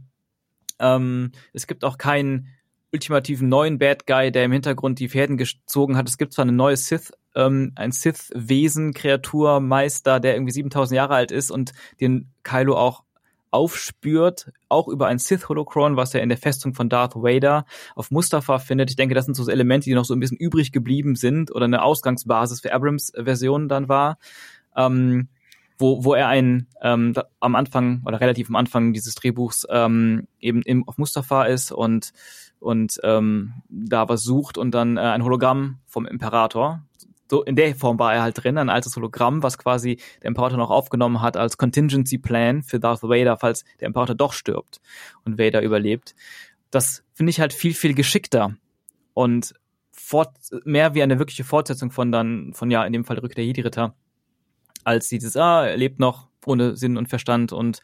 Ähm, es gibt auch keinen ultimativen neuen Bad Guy, der im Hintergrund die Fäden gezogen hat. Es gibt zwar eine neue Sith, ähm, ein Sith-Wesen, Kreatur, Meister, der irgendwie 7000 Jahre alt ist und den Kylo auch aufspürt, auch über ein Sith-Holocron, was er in der Festung von Darth Vader auf Mustafa findet. Ich denke, das sind so Elemente, die noch so ein bisschen übrig geblieben sind oder eine Ausgangsbasis für Abrams Version dann war. Ähm, wo, wo er ein ähm, am Anfang oder relativ am Anfang dieses Drehbuchs ähm, eben im, auf Mustafa ist und und ähm, da was sucht und dann äh, ein Hologramm vom Imperator. So in der Form war er halt drin, ein altes Hologramm, was quasi der Imperator noch aufgenommen hat als Contingency Plan für Darth Vader, falls der Imperator doch stirbt und Vader überlebt. Das finde ich halt viel viel geschickter und fort, mehr wie eine wirkliche Fortsetzung von dann von ja in dem Fall Rückkehr der Jedi-Ritter als dieses, ah, er lebt noch ohne Sinn und Verstand und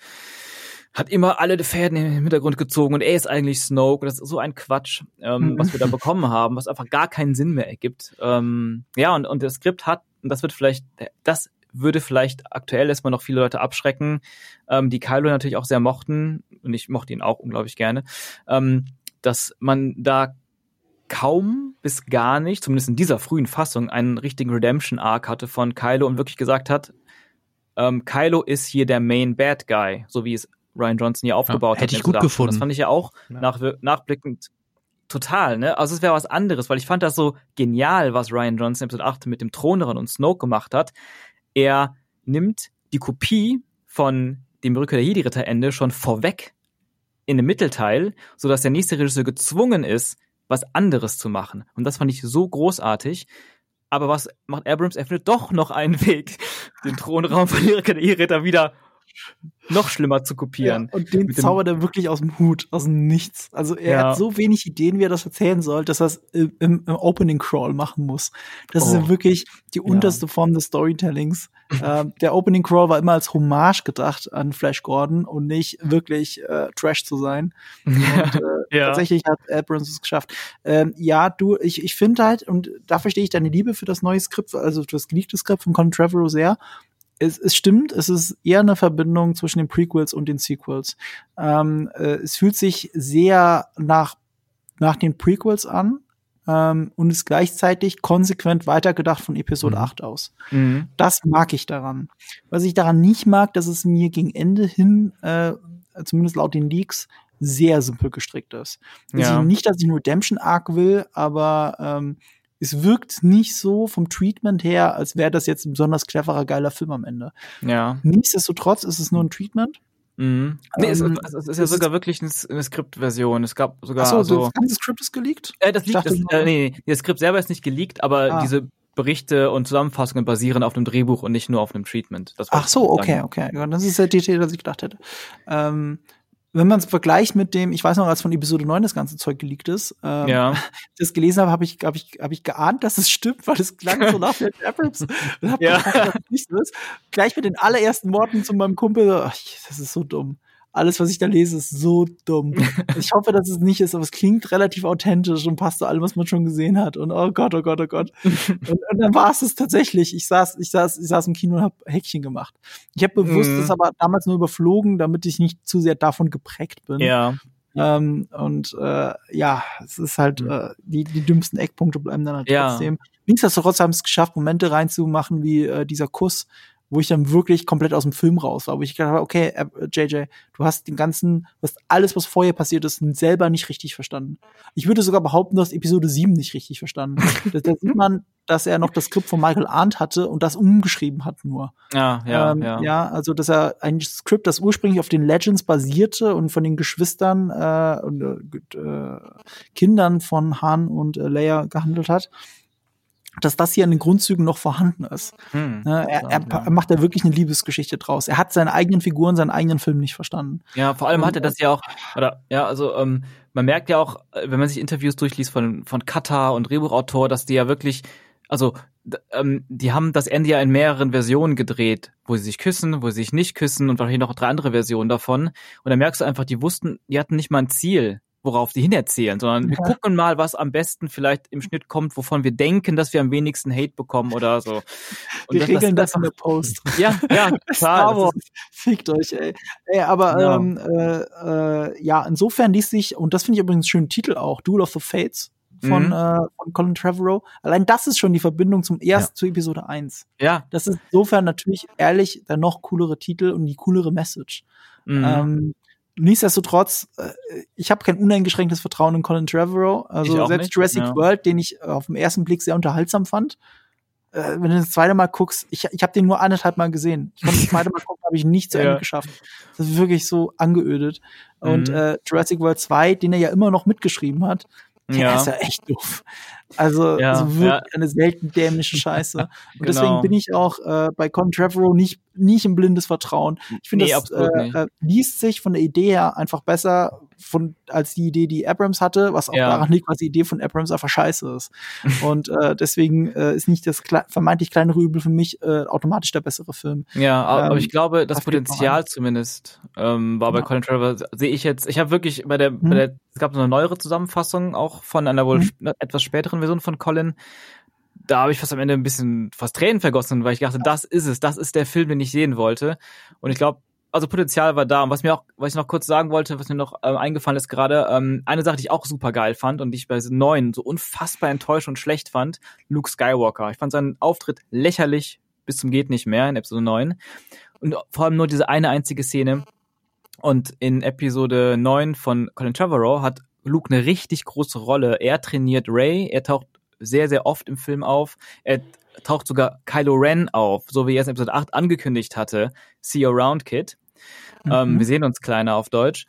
hat immer alle Fäden im Hintergrund gezogen und er ist eigentlich Snoke. Das ist so ein Quatsch, ähm, Mhm. was wir da bekommen haben, was einfach gar keinen Sinn mehr ergibt. Ähm, ja, und, und das Skript hat, und das wird vielleicht, das würde vielleicht aktuell erstmal noch viele Leute abschrecken, ähm, die Kylo natürlich auch sehr mochten, und ich mochte ihn auch unglaublich gerne, ähm, dass man da kaum bis gar nicht, zumindest in dieser frühen Fassung, einen richtigen Redemption-Arc hatte von Kylo und wirklich gesagt hat, ähm, Kylo ist hier der Main Bad Guy, so wie es Ryan Johnson hier aufgebaut Ja, hat. hätte ich gut Episode 8. Und gefunden. Das fand ich ja auch Ja. nach, nachblickend total, ne? Also es wäre was anderes, weil ich fand das so genial, was Ryan Johnson in Episode 8 mit dem Throneren und Snoke gemacht hat. Er nimmt die Kopie von dem Rückkehr der Jedi-Ritter-Ende schon vorweg in dem Mittelteil, so dass der nächste Regisseur gezwungen ist, was anderes zu machen. Und das fand ich so großartig. Aber was macht Abrams? Er findet doch noch einen Weg, den Thronraum von Erika der Irrita wieder noch schlimmer zu kopieren. Ja, und den Mit zaubert er wirklich aus dem Hut, aus dem Nichts. Also er Ja. hat so wenig Ideen, wie er das erzählen soll, dass er es im, im, Opening Crawl machen muss. Das ist Oh. ja wirklich die unterste Form des Storytellings. ähm, der Opening Crawl war immer als Hommage gedacht an Flash Gordon und nicht wirklich äh, Trash zu sein. Und äh, Ja. tatsächlich hat Abrams es geschafft. Ähm, ja, du, ich, ich finde halt, und da verstehe ich deine Liebe für das neue Skript, also für das geleakte Skript von Colin Trevorrow sehr. Es, es stimmt, es ist eher eine Verbindung zwischen den Prequels und den Sequels. Ähm, äh, es fühlt sich sehr nach, nach den Prequels an ähm, und ist gleichzeitig konsequent weitergedacht von Episode 8 aus. Mhm. Das mag ich daran. Was ich daran nicht mag, dass es mir gegen Ende hin, äh, zumindest laut den Leaks, sehr simpel gestrickt ist. Ja. Also nicht, dass ich einen Redemption Arc will, aber ähm, es wirkt nicht so vom Treatment her, als wäre das jetzt ein besonders cleverer, geiler Film am Ende. Ja. Nichtsdestotrotz ist es nur ein Treatment. Mhm. Nee, es, Ähm, es, es ist ja sogar wirklich eine, Skriptversion. Es gab sogar Achso, so. das ganze Skript ist geleakt? Äh, das liegt, das, äh, nee, das Skript selber ist nicht geleakt, aber Ah. diese Berichte und Zusammenfassungen basieren auf einem Drehbuch und nicht nur auf einem Treatment. Ach so, okay, okay. Ja, das ist der Detail, das ich gedacht hätte. Ähm, wenn man es vergleicht mit dem, ich weiß noch, als von Episode 9 das ganze Zeug geleakt ist, ähm, Ja. das gelesen habe, habe ich, hab ich, hab ich geahnt, dass es stimmt, weil es klang so nach J.J. Abrams. Und hab Ja. gedacht, dass es nicht so ist. Gleich mit den allerersten Worten zu meinem Kumpel, ach, das ist so dumm. Alles, was ich da lese, ist so dumm. Ich hoffe, dass es nicht ist, aber es klingt relativ authentisch und passt zu allem, was man schon gesehen hat. Und oh Gott, oh Gott, oh Gott. und, und dann war es es tatsächlich. Ich saß, ich saß, ich saß im Kino und habe Häkchen gemacht. Ich habe bewusst Mhm. das aber damals nur überflogen, damit ich nicht zu sehr davon geprägt bin. Ja. Ähm, und äh, ja, es ist halt, äh, die, die dümmsten Eckpunkte bleiben dann halt Ja. trotzdem. Nichtsdestotrotz haben es geschafft, Momente reinzumachen, wie äh, dieser Kuss, wo ich dann wirklich komplett aus dem Film raus war, wo ich gedacht habe, okay, äh, JJ, du hast den ganzen, hast alles, was vorher passiert ist, selber nicht richtig verstanden. Ich würde sogar behaupten, du hast Episode 7 nicht richtig verstanden. da, da sieht man, dass er noch das Skript von Michael Arndt hatte und das umgeschrieben hat nur. Ja, ja, ähm, ja. ja, also dass er ein Skript, das ursprünglich auf den Legends basierte und von den Geschwistern äh, und äh, äh, Kindern von Han und äh, Leia gehandelt hat, dass das hier in den Grundzügen noch vorhanden ist. Hm, Ne, er, er, er macht da wirklich eine Liebesgeschichte draus. Er hat seine eigenen Figuren, seinen eigenen Film nicht verstanden. Ja, vor allem hat er das ja auch, oder ja, also ähm, man merkt ja auch, äh, wenn man sich Interviews durchliest von von Katar und Drehbuchautor, dass die ja wirklich, also ähm, die haben das Ende ja in mehreren Versionen gedreht, wo sie sich küssen, wo sie sich nicht küssen und wahrscheinlich noch drei andere Versionen davon. Und da merkst du einfach, die wussten, die hatten nicht mal ein Ziel, worauf die hinerzählen, sondern wir Ja. gucken mal, was am besten vielleicht im Schnitt kommt, wovon wir denken, dass wir am wenigsten Hate bekommen oder so. Und Wir das- regeln das, das in der Post. Ja, ja, Star klar. Wars. Fickt euch, ey. ey aber Ja. ähm, äh, äh, ja, insofern ließ sich, und das finde ich übrigens einen schönen Titel auch, Duel of the Fates von, Mhm. äh, von Colin Trevorrow. Allein das ist schon die Verbindung zum erst zu Episode 1. Ja. Das ist insofern natürlich ehrlich der noch coolere Titel und die coolere Message. Mhm. Ähm, nichtsdestotrotz, äh, ich habe kein uneingeschränktes Vertrauen in Colin Trevorrow. Also selbst nicht, Jurassic ja. World, den ich äh, auf den ersten Blick sehr unterhaltsam fand, äh, wenn du das zweite Mal guckst, ich, ich habe den nur anderthalb Mal gesehen. Ich konnte das zweite Mal gucken, habe ich nicht zu Ja. Ende geschafft. Das ist wirklich so angeödet. Und Mhm. äh, Jurassic World 2, den er ja immer noch mitgeschrieben hat, der Ja. ist ja echt doof. Also, Ja, also wirklich ja. eine selten dämliche Scheiße. Und Genau. deswegen bin ich auch äh, bei Colin Trevorrow nicht, nicht im blindes Vertrauen. Ich finde, Nee, das äh, äh, liest sich von der Idee her einfach besser von, als die Idee, die Abrams hatte, was auch Ja. daran liegt, was die Idee von Abrams einfach scheiße ist. Und äh, deswegen äh, ist nicht das klei vermeintlich kleinere Übel für mich äh, automatisch der bessere Film. Ja, aber Ähm, ich glaube, das da fehlt noch Potenzial zumindest ähm, war bei. Colin Trevor, sehe ich jetzt, ich habe wirklich bei der, bei Hm. der, es gab so eine neuere Zusammenfassung auch von einer wohl Hm. sp- etwas späteren Version von Colin. Da habe ich fast am Ende ein bisschen fast Tränen vergossen, weil ich dachte, das ist es, das ist der Film, den ich sehen wollte. Und ich glaube, also Potenzial war da. Und was mir auch, was ich noch kurz sagen wollte, was mir noch ähm, eingefallen ist gerade, ähm, eine Sache, die ich auch super geil fand und die ich bei neuen so unfassbar enttäuscht und schlecht fand, Luke Skywalker. Ich fand seinen Auftritt lächerlich bis zum geht nicht mehr in Episode 9. Und vor allem nur diese eine einzige Szene. Und in Episode 9 von Colin Trevorrow hat Luke eine richtig große Rolle. Er trainiert Ray, er taucht sehr, sehr oft im Film auf. Er taucht sogar Kylo Ren auf, so wie er es in Episode 8 angekündigt hatte. See you around, Kid. Ähm, Mhm. wir sehen uns kleiner auf Deutsch.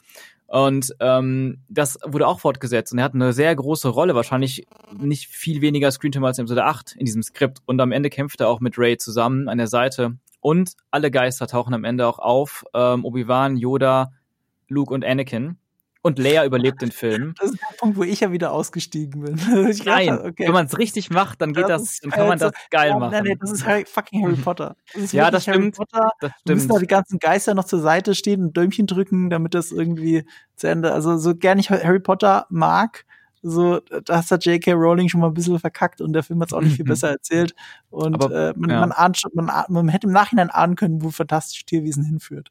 Und ähm, das wurde auch fortgesetzt und er hat eine sehr große Rolle, wahrscheinlich nicht viel weniger Screentime als in Episode 8 in diesem Skript. Und am Ende kämpft er auch mit Ray zusammen an der Seite. Und alle Geister tauchen am Ende auch auf. Ähm, Obi-Wan, Yoda, Luke und Anakin. Und Leia überlebt den Film. Das ist der Punkt, wo ich ja wieder ausgestiegen bin. Ich Nein, dachte, okay. wenn man es richtig macht, dann geht das, ist dann kann man halt das geil machen. Nein, nee, das ist Harry, fucking Harry Potter. Das ist Ja, das Harry stimmt. Potter. Das Du müssen da stimmt. die ganzen Geister noch zur Seite stehen und Däumchen drücken, damit das irgendwie zu Ende. Also so gern ich Harry Potter mag, so das hat J.K. Rowling schon mal ein bisschen verkackt und der Film hat es auch nicht viel besser erzählt. Und Aber, äh, man, ja. man, ahnt schon, man, man hätte im Nachhinein ahnen können, wo fantastische Tierwesen hinführt.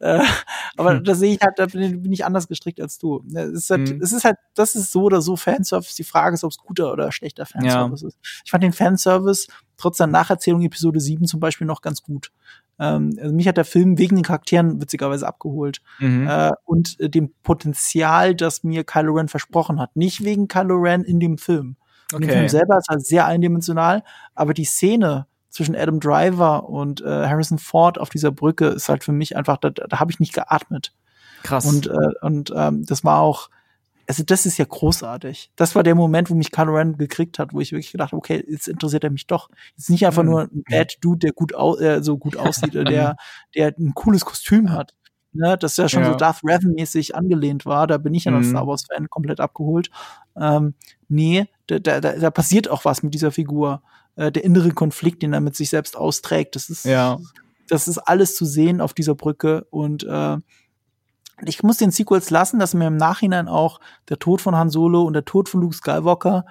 Äh, aber Hm. da sehe ich halt, da bin, ich anders gestrickt als du. Es ist halt, Hm. es ist halt, das ist so oder so Fanservice. Die Frage ist, ob es guter oder schlechter Fanservice ist. Ich fand den Fanservice trotz der Nacherzählung Episode 7 zum Beispiel noch ganz gut. Ähm, also mich hat der Film wegen den Charakteren witzigerweise abgeholt. Mhm. Äh, und äh, dem Potenzial, das mir Kylo Ren versprochen hat. Nicht wegen Kylo Ren in dem Film. In dem Okay. Film selber ist halt sehr eindimensional, aber die Szene zwischen Adam Driver und äh, Harrison Ford auf dieser Brücke ist halt für mich einfach, da, da habe ich nicht geatmet. Krass. Und, äh, und ähm, das war auch, also das ist ja großartig. Das war der Moment, wo mich Kylo Ren gekriegt hat, wo ich wirklich gedacht habe, okay, jetzt interessiert er mich doch. Jetzt nicht einfach Mhm. nur ein Bad Dude, der gut au äh, so gut aussieht, der, der ein cooles Kostüm hat. Ne, das ja schon Ja. so Darth Revan-mäßig angelehnt war. Da bin ich ja noch Mhm. Star Wars-Fan komplett abgeholt. Ähm, nee, da, da, da da passiert auch was mit dieser Figur. Äh, der innere Konflikt, den er mit sich selbst austrägt, das ist, Ja. das ist alles zu sehen auf dieser Brücke und äh, ich muss den Sequels lassen, dass mir im Nachhinein auch der Tod von Han Solo und der Tod von Luke Skywalker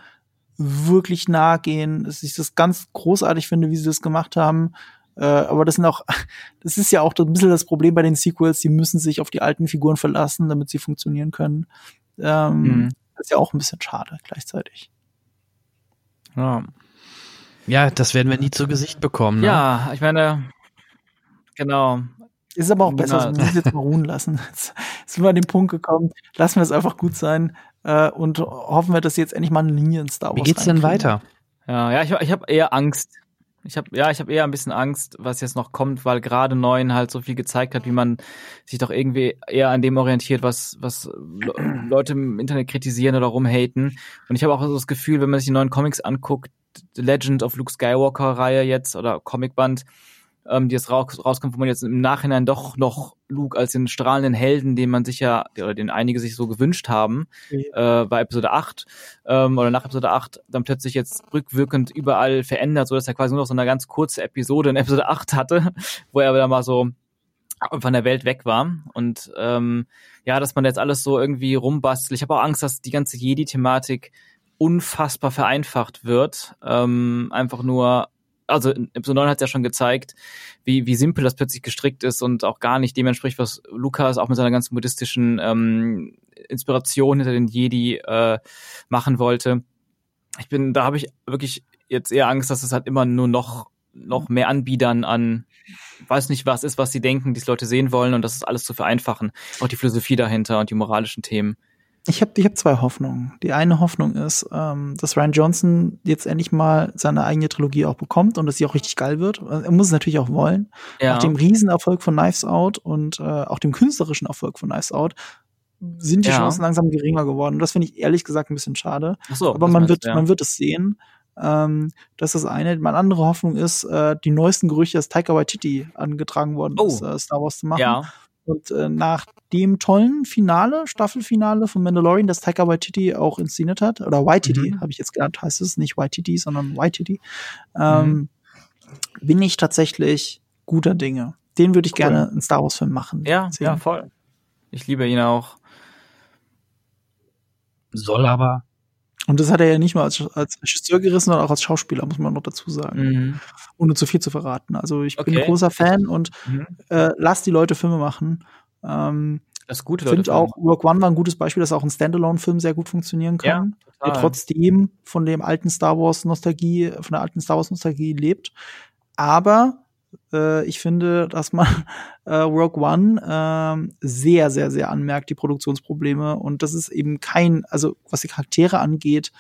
wirklich nahe gehen, dass ich das ganz großartig finde, wie sie das gemacht haben. Äh, aber das sind auch, das ist ja auch ein bisschen das Problem bei den Sequels, die müssen sich auf die alten Figuren verlassen, damit sie funktionieren können. Ähm, Mhm. Das ist ja auch ein bisschen schade gleichzeitig. Ja. Ja, das werden wir nie zu Gesicht bekommen. Ne? ja, ich meine, genau. Ist aber auch besser, also wir jetzt mal ruhen lassen. Jetzt sind wir an den Punkt gekommen, lassen wir es einfach gut sein äh, und hoffen wir, dass sie jetzt endlich mal eine Linie in Star Wars Wie geht's denn weiter? Ja, ja, ich, ich habe eher Angst. Ich habe ja, ich habe eher ein bisschen Angst, was jetzt noch kommt, weil gerade neun halt so viel gezeigt hat, wie man sich doch irgendwie eher an dem orientiert, was was Le Leute im Internet kritisieren oder rumhaten. Und ich habe auch so das Gefühl, wenn man sich die neuen Comics anguckt, The Legend of Luke Skywalker Reihe jetzt oder Comicband, ähm, die jetzt raus, rauskommt, wo man jetzt im Nachhinein doch noch Luke als den strahlenden Helden, den man sich ja, oder den einige sich so gewünscht haben, äh, bei Episode 8 ähm, oder nach Episode 8 dann plötzlich jetzt rückwirkend überall verändert, so dass er quasi nur noch so eine ganz kurze Episode in Episode 8 hatte, wo er wieder mal so von der Welt weg war. Und ähm, ja, dass man jetzt alles so irgendwie rumbastelt. Ich habe auch Angst, dass die ganze Jedi-Thematik unfassbar vereinfacht wird. Ähm, einfach nur, also in Episode 9 hat es ja schon gezeigt, wie, wie simpel das plötzlich gestrickt ist und auch gar nicht dem was Lukas auch mit seiner ganzen buddhistischen ähm, Inspiration hinter den Jedi äh, machen wollte. Ich bin, da habe ich wirklich jetzt eher Angst, dass es halt immer nur noch noch mehr Anbietern an, weiß nicht was ist, was sie denken, die Leute sehen wollen und das ist alles zu vereinfachen. Auch die Philosophie dahinter und die moralischen Themen. Ich habe ich hab zwei Hoffnungen. Die eine Hoffnung ist, ähm, dass Ryan Johnson jetzt endlich mal seine eigene Trilogie auch bekommt und dass sie auch richtig geil wird. Er muss es natürlich auch wollen. Ja. Nach dem Riesenerfolg von Knives Out und äh, auch dem künstlerischen Erfolg von Knives Out sind die Ja. Chancen langsam geringer geworden. Und das finde ich ehrlich gesagt ein bisschen schade. Ach so, Aber man wird, ja. man wird es sehen. Ähm, das ist das eine. Meine andere Hoffnung ist, äh, die neuesten Gerüchte, dass Taika Waititi angetragen worden ist, äh, Star Wars zu machen. Oh. Ja. Und äh, nach dem tollen Finale, Staffelfinale von Mandalorian, das Taika Waititi auch inszeniert hat, oder Waititi, Mhm. habe ich jetzt gelernt, heißt es nicht Waititi, sondern Waititi, ähm, Mhm. bin ich tatsächlich guter Dinge. Den würde ich Cool. gerne einen Star Wars Film machen. Ja, sehen. ja, voll. Ich liebe ihn auch. Soll aber. Und das hat er ja nicht nur als, als Regisseur gerissen, sondern auch als Schauspieler, muss man noch dazu sagen. Mhm. Ohne zu viel zu verraten. Also ich bin Okay. ein großer Fan und Mhm. äh, lass die Leute Filme machen. Ähm, Das ist gute Ich finde auch, Rogue One war ein gutes Beispiel, dass auch ein Standalone-Film sehr gut funktionieren kann. Ja, der trotzdem von dem alten Star Wars Nostalgie, von der alten Star Wars Nostalgie lebt. Aber äh, ich finde, dass man äh, Rogue One ähm, sehr, sehr, sehr anmerkt, die Produktionsprobleme. Und das ist eben kein, also was die Charaktere angeht,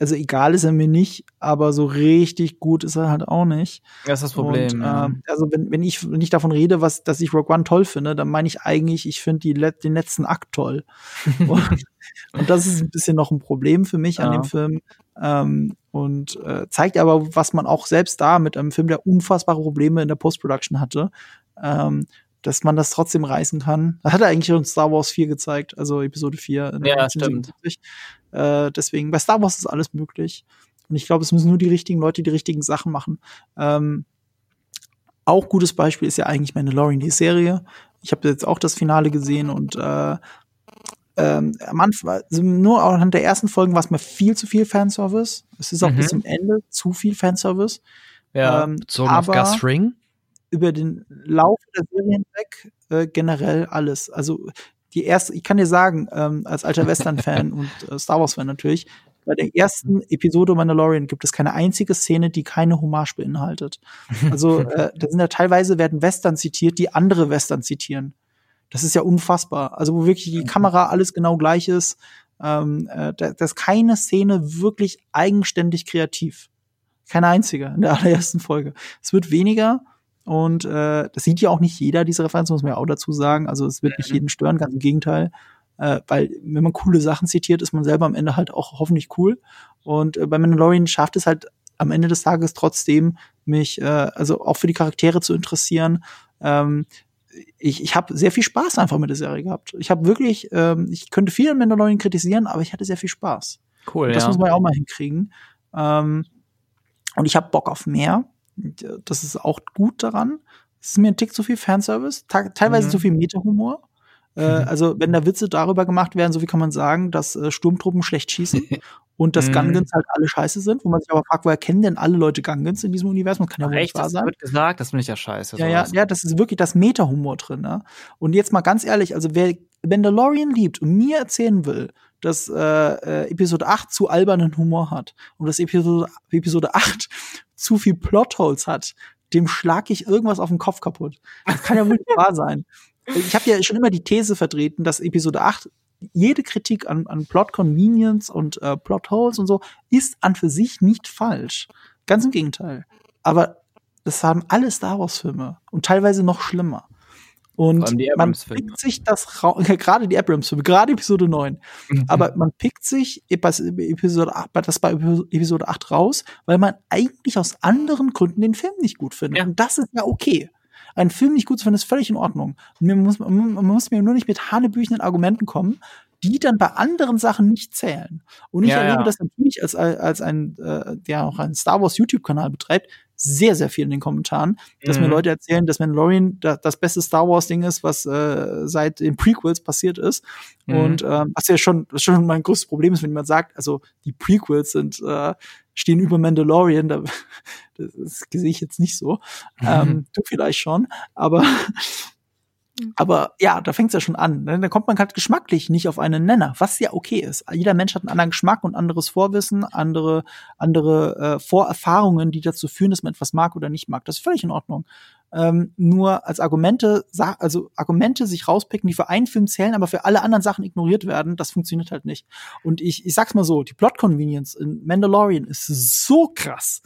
also egal ist er mir nicht, aber so richtig gut ist er halt auch nicht. Das ist das Problem. Und, ja. äh, also wenn, wenn ich ich davon rede, was, dass ich Rogue One toll finde, dann meine ich eigentlich, ich finde let- den letzten Akt toll. und, und das ist ein bisschen noch ein Problem für mich an Ja. dem Film. Ähm, und äh, zeigt aber, was man auch selbst da mit einem Film, der unfassbare Probleme in der Post-Production hatte, ähm, dass man das trotzdem reißen kann. Das hat er eigentlich schon Star Wars 4 gezeigt, also Episode 4. in Ja, 1977. Äh, deswegen, bei Star Wars ist alles möglich. Und ich glaube, es müssen nur die richtigen Leute die richtigen Sachen machen. Ähm, auch gutes Beispiel ist ja eigentlich Mandalorian, die Serie. Ich habe jetzt auch das Finale gesehen und äh, ähm, am Anfang, also nur anhand der ersten Folgen war es mir viel zu viel Fanservice. Es ist auch Mhm. bis zum Ende zu viel Fanservice. Ja. Ähm, Bezogen auf Gus Fring? über den Lauf der Serie hinweg äh, generell alles. Also die erste, ich kann dir sagen, ähm, als alter Western-Fan und äh, Star Wars-Fan natürlich, bei der ersten Episode Mandalorian gibt es keine einzige Szene, die keine Hommage beinhaltet. Also äh, da sind ja teilweise werden Western zitiert, die andere Western zitieren. Das ist ja unfassbar. Also wo wirklich die Kamera alles genau gleich ist. Ähm, äh, da, da ist keine Szene wirklich eigenständig kreativ. Keine einzige in der allerersten Folge. Es wird weniger und äh, das sieht ja auch nicht jeder, diese Referenz, muss man ja auch dazu sagen. Also es wird nicht jeden stören, ganz im Gegenteil. Äh, weil wenn man coole Sachen zitiert, ist man selber am Ende halt auch hoffentlich cool. Und äh, bei Mandalorian schafft es halt am Ende des Tages trotzdem, mich äh, also auch für die Charaktere zu interessieren. Ähm, ich, ich habe sehr viel Spaß einfach mit der Serie gehabt. Ich habe wirklich, ähm, ich könnte viel an Mandalorian kritisieren, aber ich hatte sehr viel Spaß. Cool, Und das ja. muss man ja auch mal hinkriegen. Ähm, und ich habe Bock auf mehr. Das ist auch gut daran. Es ist mir ein Tick zu viel Fanservice, teilweise Mhm. zu viel Meta-Humor. Äh, also, wenn da Witze darüber gemacht werden, so wie kann man sagen, dass äh, Sturmtruppen schlecht schießen und dass Mhm. Gungans halt alle scheiße sind, wo man sich aber fragt, woher kennen denn alle Leute Gungans in diesem Universum? Das kann ja wohl nicht wahr das sein. wird gesagt, das finde ich ja scheiße. Ja, ja, ja, das ist wirklich das Meta-Humor drin. Ne? Und jetzt mal ganz ehrlich, also wer Mandalorian liebt und mir erzählen will, dass äh, äh, Episode 8 zu albernen Humor hat und dass Episode, Episode 8 zu viel Plotholes hat, dem schlag ich irgendwas auf den Kopf kaputt. Das kann ja wohl nicht wahr sein. Ich habe ja schon immer die These vertreten, dass Episode 8 jede Kritik an, an Plot Convenience und äh, Plot Holes und so ist an für sich nicht falsch. Ganz im Gegenteil. Aber das haben alle Star Wars Filme und teilweise noch schlimmer. Und man Abrams-Filme. pickt sich das Ra ja, gerade die Abrams Filme, gerade Episode 9. Mhm. Aber man pickt sich Episode 8, bei- das bei Episode 8 raus, weil man eigentlich aus anderen Gründen den Film nicht gut findet. Und das ist ja okay. Einen Film nicht gut zu finden, ist völlig in Ordnung. Man muss, man muss mir nur nicht mit hanebüchenden Argumenten kommen, die dann bei anderen Sachen nicht zählen. Und ich Ja, erlebe ja. das natürlich als, als ein, äh, der auch einen Star Wars YouTube-Kanal betreibt, sehr, sehr viel in den Kommentaren, dass mir Mhm. Leute erzählen, dass Mandalorian da, das beste Star Wars-Ding ist, was äh, seit den Prequels passiert ist. Mhm. Und ähm, was ja schon, was schon mein größtes Problem ist, wenn jemand sagt, also die Prequels sind, äh, stehen über Mandalorian, da, das, das sehe ich jetzt nicht so. Ähm, du vielleicht schon, aber aber ja, da fängt's ja schon an. Ne? Da kommt man halt geschmacklich nicht auf einen Nenner, was ja okay ist. Jeder Mensch hat einen anderen Geschmack und anderes Vorwissen, andere, andere äh, Vorerfahrungen, die dazu führen, dass man etwas mag oder nicht mag. Das ist völlig in Ordnung. Ähm, nur als Argumente, also Argumente sich rauspicken, die für einen Film zählen, aber für alle anderen Sachen ignoriert werden, das funktioniert halt nicht. Und ich, ich sag's mal so, die Plot Convenience in Mandalorian ist so krass.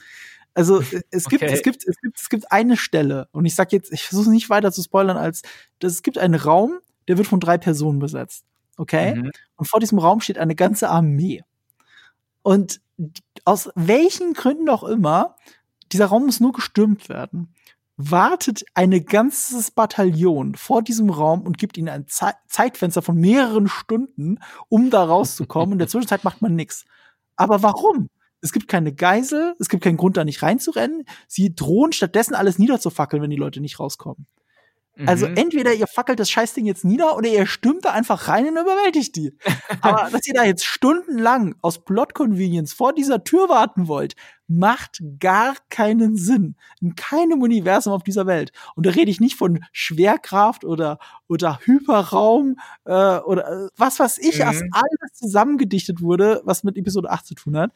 Also äh, es gibt, Okay. es gibt, es gibt, es gibt eine Stelle und ich sag jetzt, ich versuche nicht weiter zu spoilern, als dass es gibt einen Raum, der wird von drei Personen besetzt, okay? Mhm. Und vor diesem Raum steht eine ganze Armee. Und aus welchen Gründen auch immer, dieser Raum muss nur gestürmt werden. Wartet eine ganzes Bataillon vor diesem Raum und gibt ihnen ein Zei Zeitfenster von mehreren Stunden, um da rauszukommen. In der Zwischenzeit macht man nichts. Aber warum? Es gibt keine Geisel, es gibt keinen Grund, da nicht reinzurennen. Sie drohen stattdessen alles niederzufackeln, wenn die Leute nicht rauskommen. Also Mhm. entweder ihr fackelt das Scheißding jetzt nieder oder ihr stürmt da einfach rein und überwältigt die. Aber dass ihr da jetzt stundenlang aus Plot Convenience vor dieser Tür warten wollt, macht gar keinen Sinn. In keinem Universum auf dieser Welt. Und da rede ich nicht von Schwerkraft oder, oder Hyperraum äh, oder äh, was weiß ich, Mhm. was alles zusammengedichtet wurde, was mit Episode 8 zu tun hat.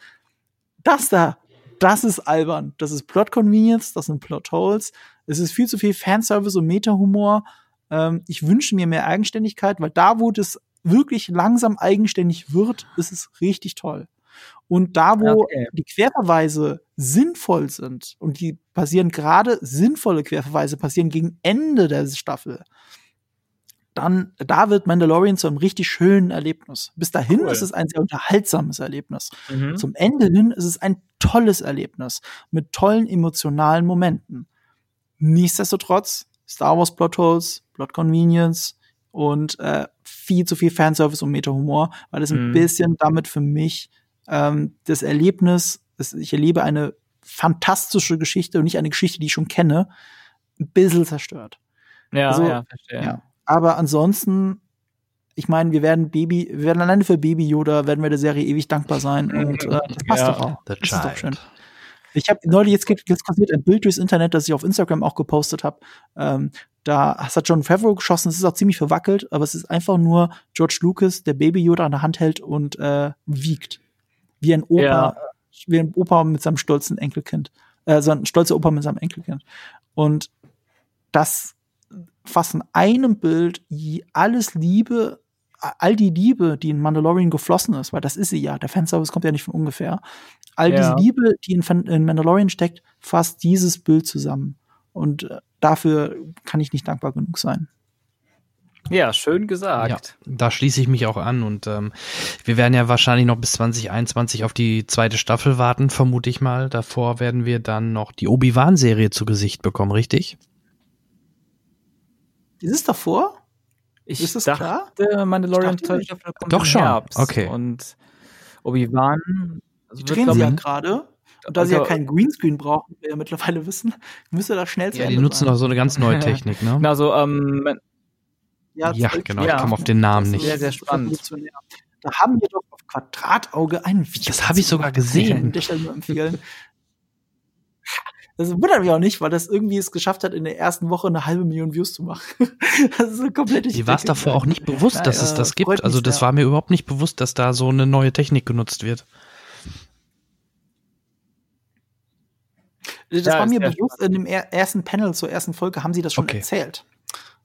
Das da, das ist albern. Das ist Plot Convenience, das sind Plot Holes. Es ist viel zu viel Fanservice und Meta-Humor. Ähm, ich wünsche mir mehr Eigenständigkeit, weil da, wo das wirklich langsam eigenständig wird, ist es richtig toll. Und da, wo Okay. die Querverweise sinnvoll sind und die passieren gerade sinnvolle Querverweise passieren gegen Ende der Staffel, dann da wird Mandalorian zu einem richtig schönen Erlebnis. Bis dahin Cool. ist es ein sehr unterhaltsames Erlebnis. Mhm. Zum Ende hin ist es ein tolles Erlebnis mit tollen emotionalen Momenten. Nichtsdestotrotz Star Wars Plotholes, Plot Convenience und äh, viel zu viel Fanservice und Meta-Humor, weil es ein Mhm. bisschen damit für mich ähm, das Erlebnis, das, ich erlebe eine fantastische Geschichte und nicht eine Geschichte, die ich schon kenne, ein bisschen zerstört. Ja, Also, ja, verstehe. Ja. Aber ansonsten, ich meine, wir werden Baby, wir werden alleine für Baby Yoda werden wir der Serie ewig dankbar sein und äh, das passt Ja. doch auch. Das ist doch schön. Ich habe neulich jetzt, jetzt kursiert ein Bild durchs Internet, das ich auf Instagram auch gepostet habe. Ähm, da hat John Favreau geschossen. Es ist auch ziemlich verwackelt, aber es ist einfach nur George Lucas, der Baby Yoda an der Hand hält und äh, wiegt, wie ein Opa, Ja. wie ein Opa mit seinem stolzen Enkelkind, äh, so ein stolzer Opa mit seinem Enkelkind. Und das fast in einem Bild je- alles Liebe, all die Liebe, die in Mandalorian geflossen ist, weil das ist sie ja, der Fanservice kommt ja nicht von ungefähr, all Ja. diese Liebe, die in, in Mandalorian steckt, fasst dieses Bild zusammen. Und äh, dafür kann ich nicht dankbar genug sein. Ja, schön Ja, gesagt. da schließe ich mich auch an und ähm, wir werden ja wahrscheinlich noch bis 2021 auf die zweite Staffel warten, vermute ich mal. Davor werden wir dann noch die Obi-Wan-Serie zu Gesicht bekommen, richtig? Ist es davor? Ich Ist das dachte, klar? Mandalorian Ich dachte. Staffel kommt Doch im schon, Herbst. okay. Und Obi-Wan also Die drehen sie ja ich, gerade. Und da sie ja Also- keinen Greenscreen brauchen, wie wir ja mittlerweile wissen, müsste das schnell zu Ja, die Ende nutzen sein. auch so eine ganz neue Technik, ne? Genau, so, ähm, Ja, das- genau, ich Ja. komme auf den Namen Das nicht. ist Sehr, sehr spannend. Da haben wir doch auf Quadratauge ein Video. Das habe ich sogar gesehen. Kann ich nur empfehlen. Das wundert mich auch nicht, weil das irgendwie es geschafft hat, in der ersten Woche eine halbe Million Views zu machen. Das ist eine komplette Mir war es davor auch nicht bewusst, dass es das gibt. mich Also das sehr. war mir überhaupt nicht bewusst, dass da so eine neue Technik genutzt wird. Das Ja, war mir bewusst, in dem er ersten Panel zur ersten Folge haben sie das schon Okay. erzählt.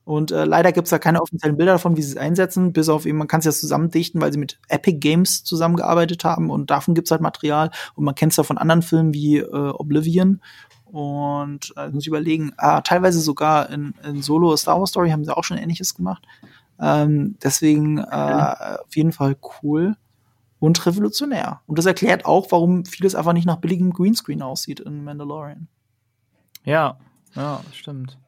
Und äh, leider gibt's da keine offiziellen Bilder davon, wie sie es einsetzen, bis auf eben, man kann es ja zusammendichten, weil sie mit Epic Games zusammengearbeitet haben und davon gibt's halt Material. Und man kennt es ja von anderen Filmen wie äh, Oblivion. Und äh, muss ich überlegen, ah, teilweise sogar in, in Solo Star Wars Story haben sie auch schon ähnliches gemacht. Ähm, deswegen äh, auf jeden Fall cool und revolutionär. Und das erklärt auch, warum vieles einfach nicht nach billigem Greenscreen aussieht in Mandalorian. ja, ja, stimmt.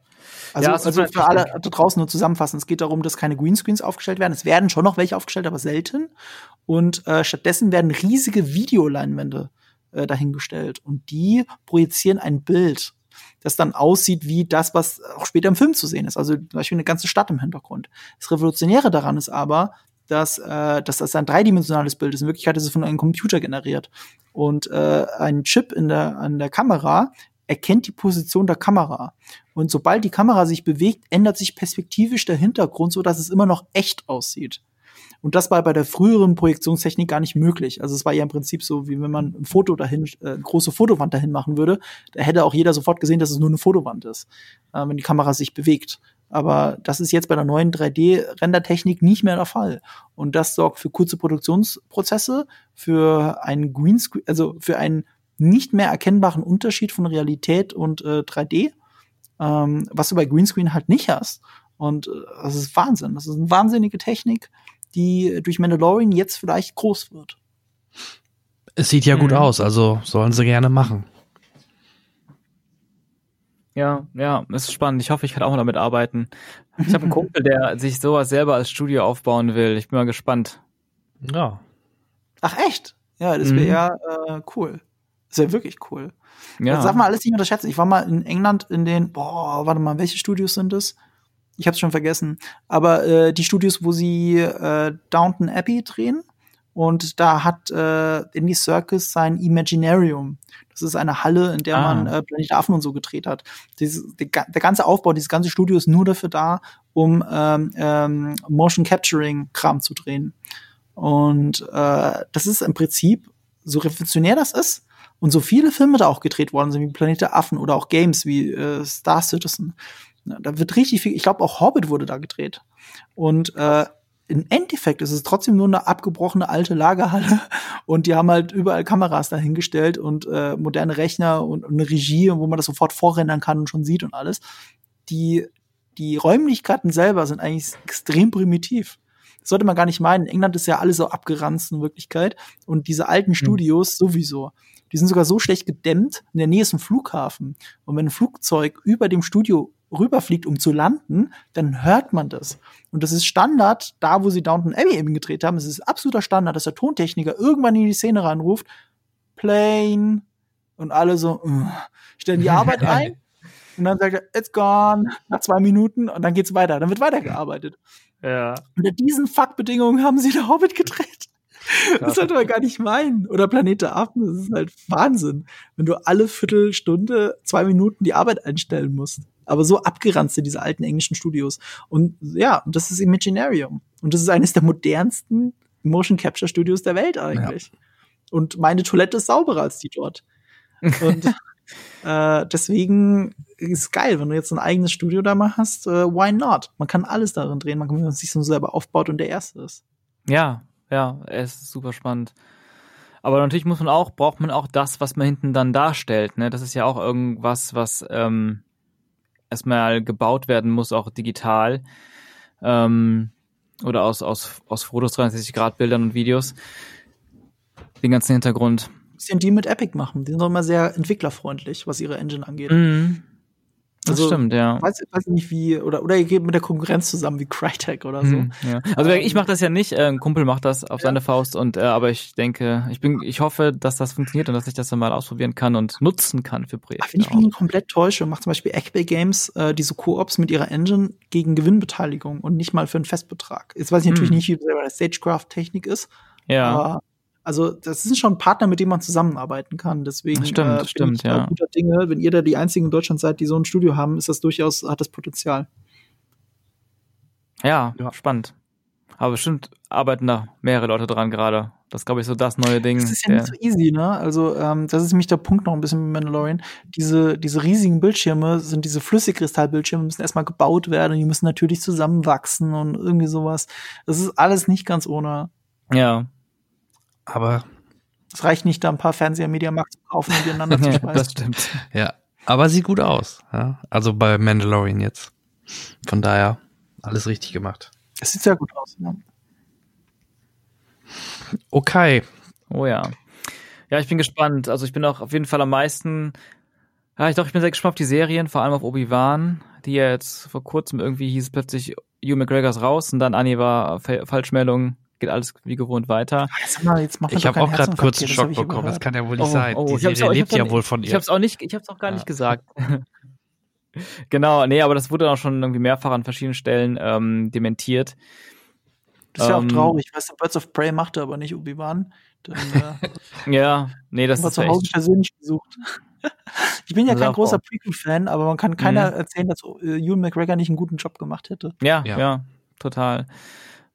Also, Ja, also halt für alle da draußen nur zusammenfassen. Es geht darum, dass keine Greenscreens aufgestellt werden. Es werden schon noch welche aufgestellt, aber selten. Und äh, stattdessen werden riesige Videoleinwände äh, dahingestellt. Und die projizieren ein Bild, das dann aussieht wie das, was auch später im Film zu sehen ist. Also zum Beispiel eine ganze Stadt im Hintergrund. Das Revolutionäre daran ist aber, dass, äh, dass das ein dreidimensionales Bild ist. In Wirklichkeit ist es von einem Computer generiert. Und äh, ein Chip in der, an der Kamera erkennt die Position der Kamera. Und sobald die Kamera sich bewegt, ändert sich perspektivisch der Hintergrund, so dass es immer noch echt aussieht. Und das war bei der früheren Projektionstechnik gar nicht möglich. Also es war ja im Prinzip so, wie wenn man ein Foto dahin, äh, eine große Fotowand dahin machen würde. Da hätte auch jeder sofort gesehen, dass es nur eine Fotowand ist, äh, wenn die Kamera sich bewegt. Aber das ist jetzt bei der neuen 3D-Rendertechnik nicht mehr der Fall. Und das sorgt für kurze Produktionsprozesse, für einen Greenscreen, also für einen nicht mehr erkennbaren Unterschied von Realität und äh, 3D, ähm, was du bei Greenscreen halt nicht hast. Und äh, das ist Wahnsinn. Das ist eine wahnsinnige Technik, die durch Mandalorian jetzt vielleicht groß wird. Es sieht ja gut Mhm. aus, also sollen sie gerne machen. Ja, ja, es ist spannend. Ich hoffe, ich kann auch mal damit arbeiten. Ich habe einen Kumpel, der sich sowas selber als Studio aufbauen will. Ich bin mal gespannt. Ja. Ach echt? Ja, das wäre ja äh, cool. Das wäre wirklich cool. Ja. Das darf man alles nicht unterschätzen. Ich war mal in England in den, boah, warte mal, welche Studios sind das? Ich hab's schon vergessen. Aber äh, die Studios, wo sie äh, Downton Abbey drehen. Und da hat äh, Indie Circus sein Imaginarium. Das ist eine Halle, in der Ah. man äh, Planet Affen und so gedreht hat. Dieses, der, ga- der ganze Aufbau, dieses ganze Studio ist nur dafür da, um ähm, ähm, Motion Capturing Kram zu drehen. Und äh, das ist im Prinzip, so revolutionär das ist, und so viele Filme da auch gedreht worden sind, wie Planet der Affen oder auch Games wie äh, Star Citizen. Ja, da wird richtig viel, ich glaube auch Hobbit wurde da gedreht. Und äh, im Endeffekt ist es trotzdem nur eine abgebrochene alte Lagerhalle und die haben halt überall Kameras dahingestellt und äh, moderne Rechner und, und eine Regie, wo man das sofort vorrendern kann und schon sieht und alles. Die, die Räumlichkeiten selber sind eigentlich extrem primitiv. Das sollte man gar nicht meinen. In England ist ja alles so abgeranzt in Wirklichkeit und diese alten Studios sowieso. Die sind sogar so schlecht gedämmt. In der Nähe ist ein Flughafen. Und wenn ein Flugzeug über dem Studio rüberfliegt, um zu landen, dann hört man das. Und das ist Standard, da wo sie Downton Abbey eben gedreht haben, es ist absoluter Standard, dass der Tontechniker irgendwann in die Szene reinruft, Plane, und alle so, uh, stellen die Arbeit ein, und dann sagt er, it's gone, nach zwei Minuten, und dann geht's weiter, dann wird weitergearbeitet. Ja. Unter diesen Fuck-Bedingungen haben sie der Hobbit gedreht. Das sollte man gar nicht meinen. Oder Planet der Affen, das ist halt Wahnsinn. Wenn du alle Viertelstunde, zwei Minuten die Arbeit einstellen musst. Aber so abgeranzt sind diese alten englischen Studios. Und ja, und das ist Imaginarium. Und das ist eines der modernsten Motion Capture Studios der Welt eigentlich. Und meine Toilette ist sauberer als die dort. Und äh, deswegen ist es geil, wenn du jetzt ein eigenes Studio da mal hast, äh, why not? Man kann alles darin drehen, man kann wenn man sich so selber aufbaut und der Erste ist. Ja, ja, es ist super spannend. Aber natürlich muss man auch, braucht man auch das, was man hinten dann darstellt. Ne? Das ist ja auch irgendwas, was ähm, erstmal gebaut werden muss, auch digital. Ähm, oder aus, aus, aus Fotos 360 Grad Bildern und Videos. Den ganzen Hintergrund. Bisschen die mit Epic machen. Die sind doch immer sehr entwicklerfreundlich, was ihre Engine angeht. Mhm. Das Also, stimmt, ja. Weiß, weiß nicht wie, oder, oder ihr geht mit der Konkurrenz zusammen wie Crytek oder so. Hm, ja. Also ich mache das ja nicht, äh, ein Kumpel macht das auf seine Faust und äh, aber ich denke, ich bin, ich hoffe, dass das funktioniert und dass ich das dann mal ausprobieren kann und nutzen kann für Projekte. Wenn ich mich nicht komplett täusche, macht zum Beispiel Eckbay Games äh, diese Koops mit ihrer Engine gegen Gewinnbeteiligung und nicht mal für einen Festbetrag. Jetzt weiß ich natürlich Hm. nicht, wie selber Stagecraft-Technik ist. Ja. Aber also das sind schon Partner, mit denen man zusammenarbeiten kann. Deswegen Das stimmt, äh, stimmt, ja. guter Dinge. Wenn ihr da die einzigen in Deutschland seid, die so ein Studio haben, ist das durchaus, hat das Potenzial. Ja, spannend. Aber bestimmt arbeiten da mehrere Leute dran gerade. Das ist, glaube ich, so das neue Ding. Das ist ja nicht so easy, ne? Also, ähm, das ist nämlich der Punkt noch ein bisschen mit Mandalorian. Diese, diese riesigen Bildschirme sind diese Flüssigkristallbildschirme, müssen erstmal gebaut werden und die müssen natürlich zusammenwachsen und irgendwie sowas. Das ist alles nicht ganz ohne. ja. Aber Es reicht nicht, da ein paar Fernseher Mediamarkt zu kaufen und die ineinander zu schmeißen. das stimmt. ja, aber sieht gut aus. Ja? Also bei Mandalorian jetzt. Von daher alles richtig gemacht. Es sieht sehr gut aus. Ja. Okay. Oh ja. Ja, ich bin gespannt. Also ich bin auch auf jeden Fall am meisten. Ja, ich doch, ich bin sehr gespannt auf die Serien, vor allem auf Obi-Wan, die ja jetzt vor kurzem irgendwie hieß plötzlich Hugh McGregor's raus und dann Annie war Fa- Falschmeldung, geht alles wie gewohnt weiter. Mal, jetzt Ich habe auch gerade kurz einen Schock bekommen. Das kann ja wohl nicht Oh, sein. oh, Die Serie auch- lebt ja auch wohl nicht- von ihr. Ich hab's auch nicht, ich hab's auch gar Ja. nicht gesagt. genau, nee, aber das wurde auch schon irgendwie mehrfach an verschiedenen Stellen ähm, dementiert. Das ist ja auch Ähm, traurig. Weißt du, Birds of Prey machte aber nicht Obi-Wan. Dann äh, Ja, nee, das ist zu ja Hause echt. persönlich besucht. ich bin ja kein großer. Prequel-Fan, aber man kann keiner Mhm. erzählen, dass äh, Ewan McGregor nicht einen guten Job gemacht hätte. Ja, Ja. ja, total.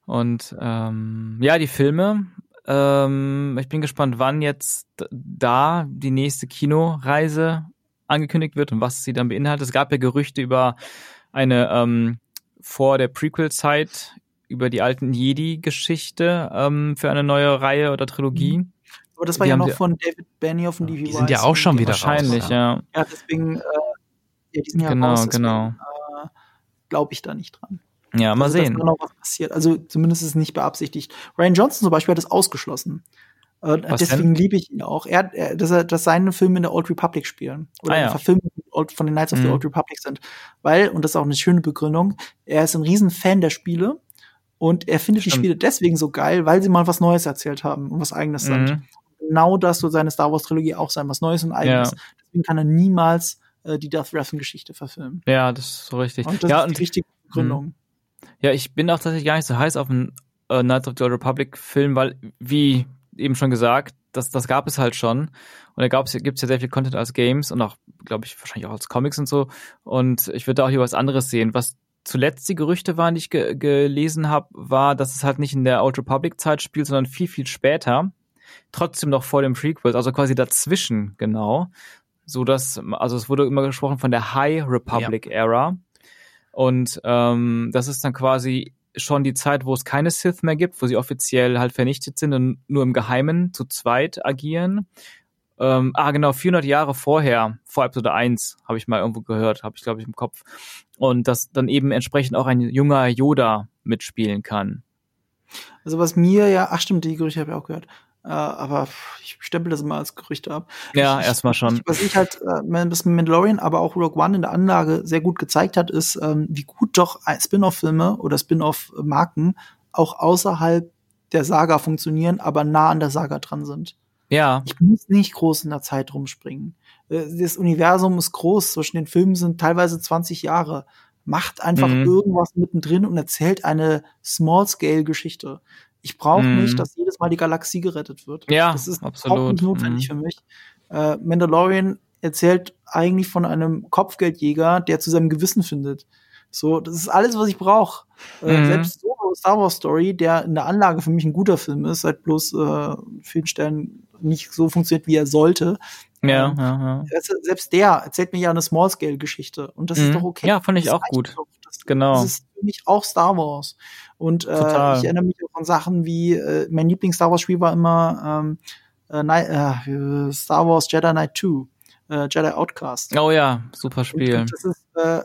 Und ähm, ja, die Filme. Ähm, ich bin gespannt, wann jetzt da die nächste Kinoreise angekündigt wird und was sie dann beinhaltet. Es gab ja Gerüchte über eine ähm, vor der Prequel-Zeit über die alten Jedi-Geschichte ähm, für eine neue Reihe oder Trilogie. Aber das war Die ja noch sie- von David Benioff und Levy Die sind ja auch schon die- wieder raus. Wahrscheinlich, ja. Ja, deswegen, äh, ja, die sind ja Genau, raus, deswegen, genau. Äh, Glaube ich da nicht dran. Ja, mal also, sehen. Dass da noch was passiert. Also zumindest ist es nicht beabsichtigt. Ryan Johnson zum Beispiel hat es ausgeschlossen. Äh, Was deswegen liebe ich ihn auch. Er, hat- er, dass, er, dass seine Filme in der Old Republic spielen. Oder Ah, ja. eine Verfilmung von den Knights of the Mhm. Old Republic sind. Weil, und das ist auch eine schöne Begründung, er ist ein riesen Fan der Spiele und er findet die Stimmt. Spiele deswegen so geil, weil sie mal was Neues erzählt haben und was eigenes sind. Mhm. Genau das soll seine Star Wars Trilogie auch sein, was Neues und eigenes. Ja. Deswegen kann er niemals äh, die Death Wrath Geschichte verfilmen. Ja, das ist so richtig. Und das ja, ist die richtige Begründung. Ja, ich bin auch tatsächlich gar nicht so heiß auf einen äh, Knights of the Old Republic Film, weil, wie eben schon gesagt, das, das gab es halt schon. Und da gab's, gibt's ja sehr viel Content als Games und auch, glaube ich, wahrscheinlich auch als Comics und so. Und ich würde auch hier was anderes sehen. Was zuletzt die Gerüchte waren, die ich ge gelesen habe, war, dass es halt nicht in der Old Republic Zeit spielt, sondern viel, viel später. Trotzdem noch vor dem Prequel, also quasi dazwischen, genau. So dass, also es wurde immer gesprochen von der High Republic Era. Und ähm, das ist dann quasi schon die Zeit, wo es keine Sith mehr gibt, wo sie offiziell halt vernichtet sind und nur im Geheimen zu zweit agieren. Ähm, ah, genau, 400 Jahre vorher, vor Episode 1, habe ich mal irgendwo gehört, habe ich, glaube ich, im Kopf. Und dass dann eben entsprechend auch ein junger Yoda mitspielen kann. Also was mir ja, ach stimmt, die Gerüchte habe ich auch gehört. Äh, aber ich stempel das immer als Gerüchte ab. Ja, erstmal schon. Was ich halt äh, das Mandalorian, aber auch Rogue One in der Anlage sehr gut gezeigt hat, ist, ähm, wie gut doch Spin-off-Filme oder Spin-off-Marken auch außerhalb der Saga funktionieren, aber nah an der Saga dran sind. Ja. Ich muss nicht groß in der Zeit rumspringen. Äh, Das Universum ist groß, zwischen den Filmen sind teilweise 20 Jahre. Macht einfach Mhm. irgendwas mittendrin und erzählt eine Small-Scale-Geschichte. Ich brauche Mhm. nicht, dass jedes Mal die Galaxie gerettet wird. Ja, das ist überhaupt absolut. nicht notwendig Mhm. für mich. Äh, Mandalorian erzählt eigentlich von einem Kopfgeldjäger, der zu seinem Gewissen findet. So, das ist alles, was ich brauche. Äh, Mhm. Selbst so Star Wars Story, der in der Anlage für mich ein guter Film ist, seit bloß äh, vielen Stellen nicht so funktioniert, wie er sollte. Ja, Ähm, ja, ja. Selbst der erzählt mir ja eine Small-Scale-Geschichte. Und das ist Mhm. doch okay. Ja, fand ich Das auch gut. doch. Das, Genau. das ist für mich auch Star Wars. Und äh, ich erinnere mich auch an Sachen wie, äh, mein Lieblings-Star Wars-Spiel war immer ähm, äh, äh, Star Wars Jedi Knight 2, äh, Jedi Outcast. Oh ja, super Und, Spiel. und das ist, äh,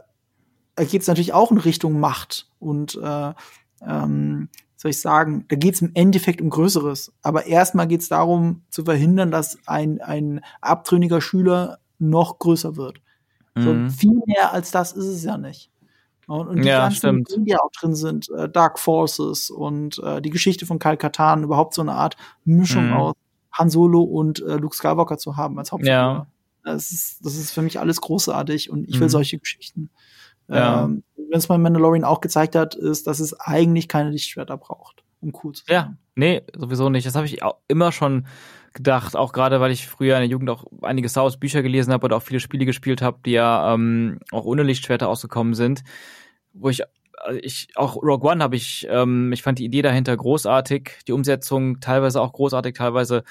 da geht es natürlich auch in Richtung Macht und äh, ähm, soll ich sagen, da geht es im Endeffekt um Größeres. Aber erstmal geht es darum, zu verhindern, dass ein, ein abtrünniger Schüler noch größer wird. So, Mhm. viel mehr als das ist es ja nicht. Und, und die Ja, ganzen stimmt. Dinge, die auch drin sind, äh, Dark Forces und äh, die Geschichte von Kal Katan, überhaupt so eine Art Mischung Mhm. aus Han Solo und äh, Luke Skywalker zu haben als Hauptfigur. Ja. Das ist, das ist für mich alles großartig und ich will Mhm. solche Geschichten. Ja. Ähm, Wenn es bei Mandalorian auch gezeigt hat, ist, dass es eigentlich keine Lichtschwerter braucht, um cool zu sein. Ja, nee, sowieso nicht. Das habe ich auch immer schon gedacht, auch gerade weil ich früher in der Jugend auch einige Star Wars Bücher gelesen habe oder auch viele Spiele gespielt habe, die ja ähm, auch ohne Lichtschwerter ausgekommen sind, wo ich also ich auch Rogue One habe ich ähm, ich fand die Idee dahinter großartig, die Umsetzung teilweise auch großartig, teilweise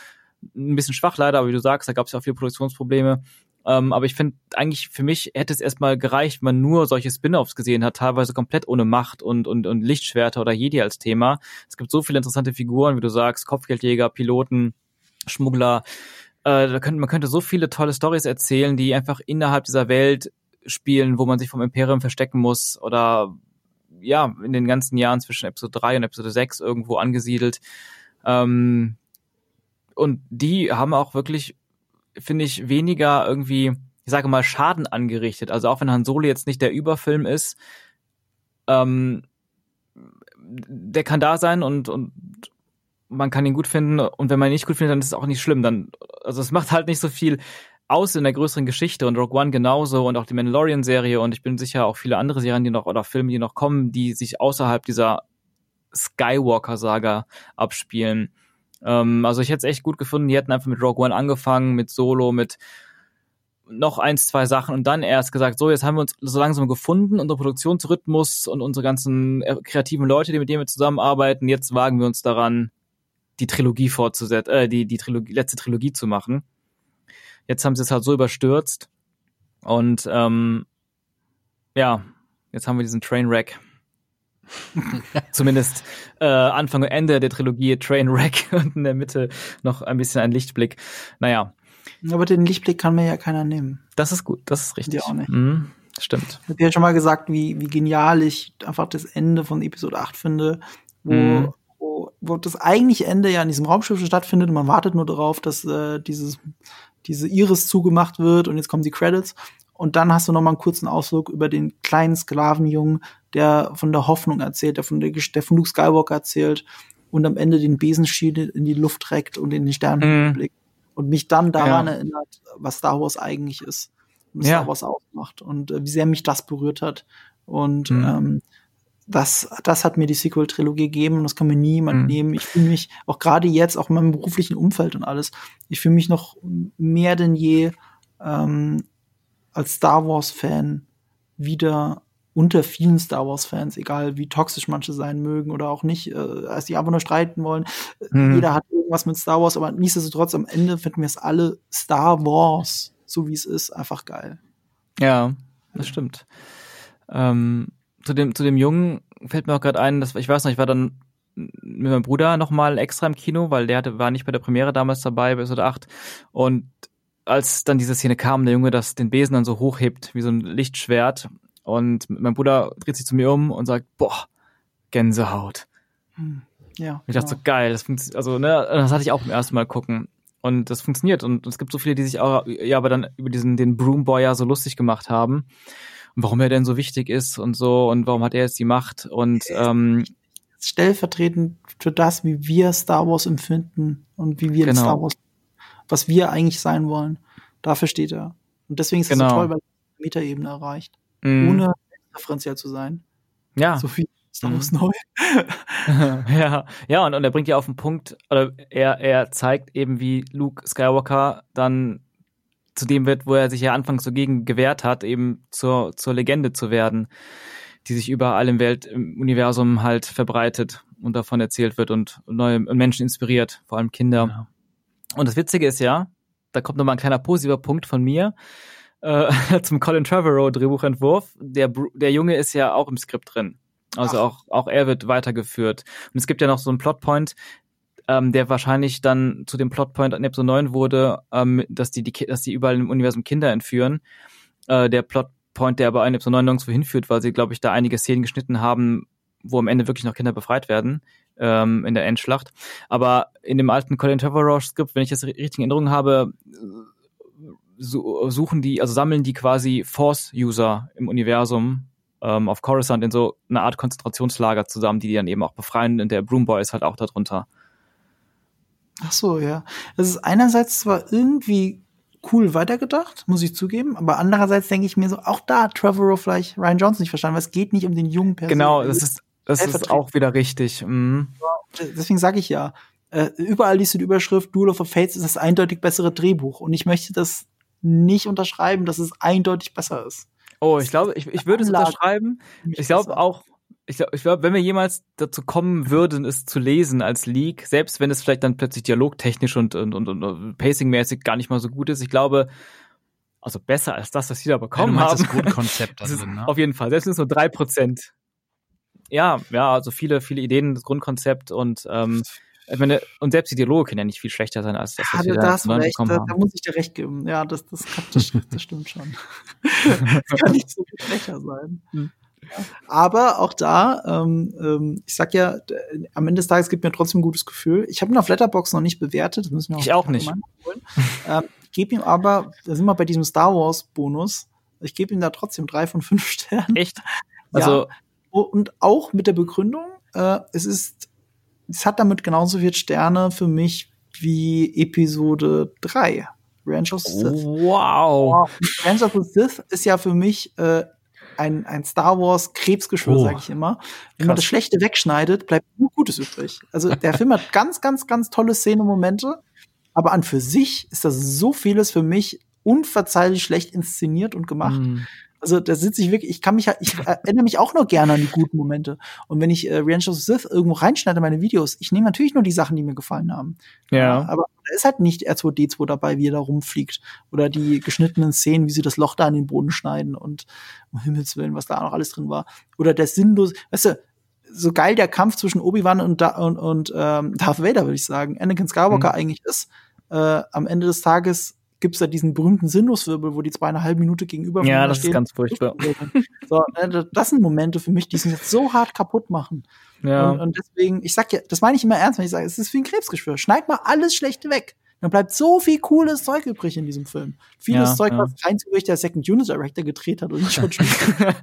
ein bisschen schwach leider, aber wie du sagst, da gab es ja auch viele Produktionsprobleme. Ähm, aber ich finde eigentlich für mich hätte es erstmal gereicht, wenn man nur solche Spin-offs gesehen hat, teilweise komplett ohne Macht und, und, und Lichtschwerter oder Jedi als Thema. Es gibt so viele interessante Figuren, wie du sagst, Kopfgeldjäger, Piloten, Schmuggler. Äh, könnte, man könnte so viele tolle Stories erzählen, die einfach innerhalb dieser Welt spielen, wo man sich vom Imperium verstecken muss oder ja, in den ganzen Jahren zwischen Episode 3 und Episode 6 irgendwo angesiedelt. Ähm, und die haben auch wirklich, finde ich, weniger irgendwie, ich sage mal, Schaden angerichtet. Also auch wenn Han Solo jetzt nicht der Überfilm ist, ähm, der kann da sein und, und man kann ihn gut finden und wenn man ihn nicht gut findet, dann ist es auch nicht schlimm. Dann, also es macht halt nicht so viel aus in der größeren Geschichte und Rogue One genauso und auch die Mandalorian-Serie und ich bin sicher auch viele andere Serien, die noch oder Filme, die noch kommen, die sich außerhalb dieser Skywalker-Saga abspielen. Ähm, also ich hätte es echt gut gefunden, die hätten einfach mit Rogue One angefangen, mit Solo, mit noch eins, zwei Sachen und dann erst gesagt, so, jetzt haben wir uns so langsam gefunden, unser Produktionsrhythmus und unsere ganzen äh, kreativen Leute, die mit denen wir zusammenarbeiten, jetzt wagen wir uns daran, die Trilogie fortzusetzen, äh, die, die Trilogie, letzte Trilogie zu machen. Jetzt haben sie es halt so überstürzt und ähm, ja, jetzt haben wir diesen Trainwreck. Zumindest äh, Anfang und Ende der Trilogie Trainwreck und in der Mitte noch ein bisschen ein Lichtblick. Naja, Aber den Lichtblick kann mir ja keiner nehmen. das ist gut, das ist richtig. Die auch nicht. Mhm, stimmt. Ich habe ja schon mal gesagt, wie, wie genial ich einfach das Ende von Episode 8 finde, wo, Mhm. Wo, das eigentliche Ende ja in diesem Raumschiff stattfindet und man wartet nur darauf, dass äh, dieses, diese Iris zugemacht wird und jetzt kommen die Credits. Und dann hast du noch mal einen kurzen Ausflug über den kleinen Sklavenjungen, der von der Hoffnung erzählt, der von, der, der von Luke Skywalker erzählt und am Ende den Besenstiel in die Luft reckt und in den Sternenhimmel Mhm. blickt. Und mich dann daran Ja. erinnert, was Star Wars eigentlich ist. Und Ja. Star Wars ausmacht und äh, wie sehr mich das berührt hat. Und Mhm. ähm, das, das hat mir die Sequel-Trilogie gegeben und das kann mir nie jemand Mhm. nehmen. Ich fühle mich auch gerade jetzt, auch in meinem beruflichen Umfeld und alles, ich fühle mich noch mehr denn je ähm, als Star Wars-Fan wieder unter vielen Star Wars-Fans, egal wie toxisch manche sein mögen oder auch nicht, äh, als die einfach nur streiten wollen. Mhm. Jeder hat irgendwas mit Star Wars, aber nichtsdestotrotz am Ende finden wir es alle Star Wars, so wie es ist, einfach geil. Ja, das stimmt. Ähm, zu dem, zu dem Jungen fällt mir auch gerade ein, dass ich weiß noch, ich war dann mit meinem Bruder nochmal extra im Kino, weil der hatte, war nicht bei der Premiere damals dabei, bei Episode 8. Und als dann diese Szene kam, der Junge das den Besen dann so hochhebt, wie so ein Lichtschwert. Und mein Bruder dreht sich zu mir um und sagt, boah, Gänsehaut. Hm. Ja. Ich dachte so, geil, das funktioniert, also, ne, das hatte ich auch beim ersten Mal gucken. Und das funktioniert. Und es gibt so viele, die sich auch, ja, aber dann über diesen, den Broom Boy ja so lustig gemacht haben. Warum er denn so wichtig ist und so und warum hat er jetzt die Macht und, ähm, stellvertretend für das, wie wir Star Wars empfinden und wie wir Genau. Star Wars, was wir eigentlich sein wollen. Dafür steht er. Und deswegen ist es Genau. so toll, weil er die Metaebene erreicht. Mhm. Ohne referenziell zu sein. ja. So viel Star Mhm. Wars neu. ja, ja, und, und er bringt ja auf den Punkt, oder er, er zeigt eben, wie Luke Skywalker dann zu dem wird, wo er sich ja anfangs so gegen gewehrt hat, eben zur, zur Legende zu werden, die sich überall im Welt, im Universum halt verbreitet und davon erzählt wird und neue Menschen inspiriert, vor allem Kinder. Und das Witzige ist ja, da kommt nochmal ein kleiner positiver Punkt von mir äh, zum Colin Trevorrow Drehbuchentwurf. Der, der Junge ist ja auch im Skript drin. Also auch, auch er wird weitergeführt. Und es gibt ja noch so einen Plotpoint, ähm, der wahrscheinlich dann zu dem Plotpoint in Episode 9 wurde, ähm, dass die, die, dass die überall im Universum Kinder entführen. Äh, der Plotpoint, der aber in Episode 9 nirgendwo hinführt, weil sie, glaube ich, da einige Szenen geschnitten haben, wo am Ende wirklich noch Kinder befreit werden ähm, in der Endschlacht. Aber in dem alten Colin Trevorrow Skript, wenn ich das ri- richtig in Erinnerung habe, su- suchen die, also sammeln die quasi Force-User im Universum ähm, auf Coruscant in so eine Art Konzentrationslager zusammen, die die dann eben auch befreien. Und der Broom Boy ist halt auch darunter. Ach so, ja. Das ist einerseits zwar irgendwie cool weitergedacht, muss ich zugeben, aber andererseits denke ich mir so, auch da hat Trevorrow vielleicht Ryan Johnson nicht verstanden, weil es geht nicht um den jungen Person. Genau, das ist, das ist auch wieder richtig. Mhm. Deswegen sage ich ja, äh, überall liest du die Überschrift Duel of the Fates ist das eindeutig bessere Drehbuch und ich möchte das nicht unterschreiben, dass es eindeutig besser ist. Oh, ich glaube, ich, ich würde es unterschreiben. Ich glaube auch, ich glaube, ich glaub, wenn wir jemals dazu kommen würden, es zu lesen als Leak, selbst wenn es vielleicht dann plötzlich dialogtechnisch und, und, und, und pacingmäßig gar nicht mal so gut ist, ich glaube, also besser als das, was sie da bekommen meinst haben. das Grundkonzept da Das ist drin, ne? Auf jeden Fall, selbst wenn es nur drei Prozent. Ja, ja, also viele, viele Ideen, das Grundkonzept und ähm, ich meine, und selbst die Dialoge können ja nicht viel schlechter sein als das, Ja, was wir da, da, recht, bekommen da, haben. da muss ich dir recht geben. Ja, das, das, kann, das, das stimmt schon. das kann nicht so viel schlechter sein. Hm. Aber auch da, ähm, ähm, ich sag ja, am Ende des Tages gibt mir trotzdem ein gutes Gefühl. Ich habe ihn auf Letterbox noch nicht bewertet, das müssen wir Ich auch nicht. ähm, ich gebe ihm aber, da sind wir bei diesem Star Wars Bonus, ich gebe ihm da trotzdem drei von fünf Sternen. Echt? Also, ja. Und auch mit der Begründung, äh, es ist, es hat damit genauso viel Sterne für mich wie Episode 3. Revenge of the Sith. wow. Revenge of the Sith ist ja für mich äh, ein, ein Star Wars Krebsgeschwür, Oh. sage ich immer. Wenn man Krass. das Schlechte wegschneidet, bleibt nur Gutes übrig. Also der Film hat ganz, ganz, ganz tolle Szene-Momente, aber an für sich ist das so vieles für mich unverzeihlich schlecht inszeniert und gemacht. Mhm. Also da sitze ich wirklich, ich kann mich, ich erinnere mich auch nur gerne an die guten Momente. Und wenn ich äh, Revenge of the Sith irgendwo reinschneide in meine Videos, ich nehme natürlich nur die Sachen, die mir gefallen haben. Ja. Aber da ist halt nicht R2D2 dabei, wie er da rumfliegt. Oder die geschnittenen Szenen, wie sie das Loch da an den Boden schneiden und um Himmels Willen, was da noch alles drin war. Oder der sinnlos, weißt du, so geil der Kampf zwischen Obi-Wan und, da und, und ähm, Darth Vader, würde ich sagen, Anakin Skywalker Mhm. eigentlich ist, äh, am Ende des Tages gibt's da diesen berühmten Sinuswirbel, wo die zweieinhalb Minute gegenüber Ja, das ist stehen. ganz furchtbar. So, ne, das sind Momente für mich, die sind jetzt so hart kaputt machen. Ja. Und, und deswegen, ich sag ja, das meine ich immer ernst, wenn ich sage, es ist wie ein Krebsgeschwür. Schneid mal alles Schlechte weg. Dann bleibt so viel cooles Zeug übrig in diesem Film. Vieles Ja, Zeug, ja. was rein zufällig der Second Unit Director gedreht hat und nicht schon aber,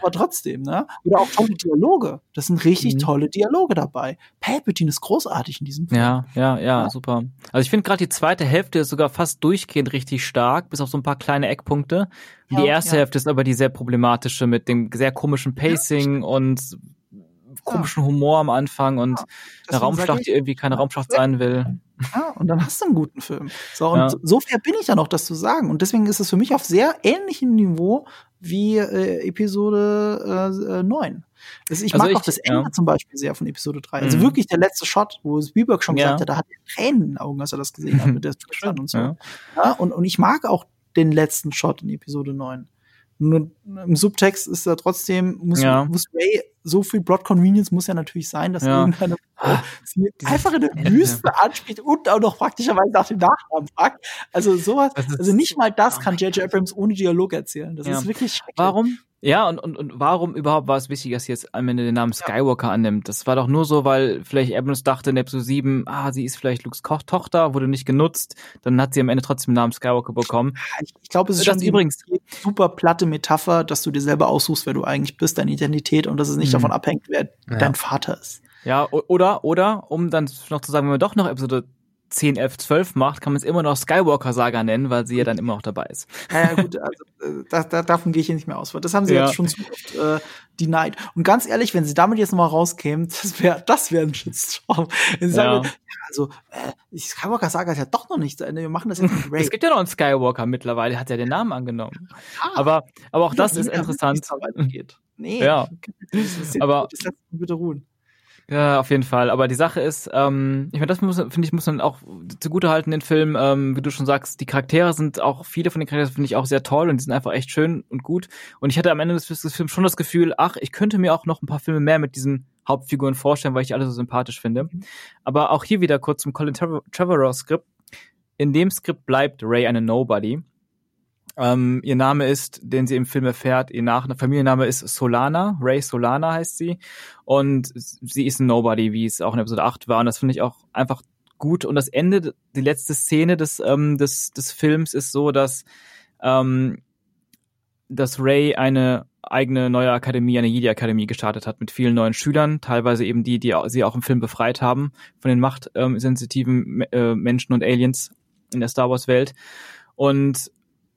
aber trotzdem, ne? Oder auch tolle Dialoge. Das sind richtig Mhm. tolle Dialoge dabei. Palpatine ist großartig in diesem Film. Ja, ja, ja, super. Also ich finde gerade die zweite Hälfte ist sogar fast durchgehend richtig stark, bis auf so ein paar kleine Eckpunkte. Die Ja, erste ja. Hälfte ist aber die sehr problematische mit dem sehr komischen Pacing und komischen Humor am Anfang und eine Deswegen sag Raumschlacht, die irgendwie keine Raumschlacht sein will. Ja, und dann hast du einen guten Film. So, und Ja. so- fair bin ich ja noch, das zu sagen. Und deswegen ist es für mich auf sehr ähnlichem Niveau wie äh, Episode äh, äh, 9. Also ich Also mag ich- auch das Ende ja. zum Beispiel sehr von Episode 3. Also Mhm. wirklich der letzte Shot, wo Spielberg schon Ja. gesagt hat, da hat er Tränen in den Augen, als er das gesehen hat mit der Tristan und so. Ja. Ja, und, und ich mag auch den letzten Shot in Episode 9. Nur im Subtext ist da trotzdem, muss, Ja. muss Ray, so viel Plot Convenience muss ja natürlich sein, dass Ja. irgendeine Frau sie einfach in der. Wüste anspricht und auch noch praktischerweise nach dem Nachnamen fragt. Also sowas, also nicht mal das kann J.J. Abrams ohne Dialog erzählen. Das Ja. ist wirklich schrecklich. Warum? Ja, und, und, und warum überhaupt war es wichtig, dass sie jetzt am Ende den Namen Skywalker annimmt? Das war doch nur so, weil vielleicht Abrams dachte in Episode 7, ah, sie ist vielleicht Lukes Ko Tochter, wurde nicht genutzt. Dann hat sie am Ende trotzdem den Namen Skywalker bekommen. Ich, ich glaube, es ist Das schon übrigens- super platte Metapher, dass du dir selber aussuchst, wer du eigentlich bist, deine Identität und dass es nicht Mhm. davon abhängt, wer Ja. dein Vater ist. Ja, oder, oder, um dann noch zu sagen, wenn man doch noch Episode 10, 11, 12 macht, kann man es immer noch Skywalker-Saga nennen, weil sie ja dann immer noch dabei ist. Ja, ja gut, also äh, da, da, davon gehe ich hier nicht mehr aus. weil Das haben sie Ja. jetzt schon zu oft äh, denied. Und ganz ehrlich, wenn sie damit jetzt nochmal rauskämen, das wäre das wär ein Shitstorm. Wenn sie Ja. sagen, also, äh, die Skywalker-Saga ist ja doch noch nicht zu Ende, wir machen das jetzt mit Ray. Es gibt ja noch einen Skywalker mittlerweile, hat ja den Namen angenommen. Aber, aber auch das Ja, ist interessant. weitergeht. Nee, Ja. das Aber- das lässt mich bitte ruhen. Ja, auf jeden Fall. Aber die Sache ist, ähm, ich meine, das finde ich, muss man auch zugutehalten, den Film, ähm, wie du schon sagst, die Charaktere sind auch, viele von den Charakteren finde ich auch sehr toll und die sind einfach echt schön und gut. Und ich hatte am Ende des, des Films schon das Gefühl, ach, ich könnte mir auch noch ein paar Filme mehr mit diesen Hauptfiguren vorstellen, weil ich die alle so sympathisch finde. Aber auch hier wieder kurz zum Colin Trev- Trevorrow Skript. In dem Skript bleibt Ray eine Nobody. Ähm, ihr Name ist, den sie im Film erfährt, ihr Nach Familienname ist Solana, Ray Solana heißt sie. Und sie ist ein Nobody, wie es auch in Episode 8 war. Und das finde ich auch einfach gut. Und das Ende, die letzte Szene des, ähm, des, des Films ist so, dass, ähm, dass Ray eine eigene neue Akademie, eine Jedi-Akademie gestartet hat mit vielen neuen Schülern, teilweise eben die, die sie auch im Film befreit haben von den machtsensitiven äh, Menschen und Aliens in der Star Wars-Welt. Und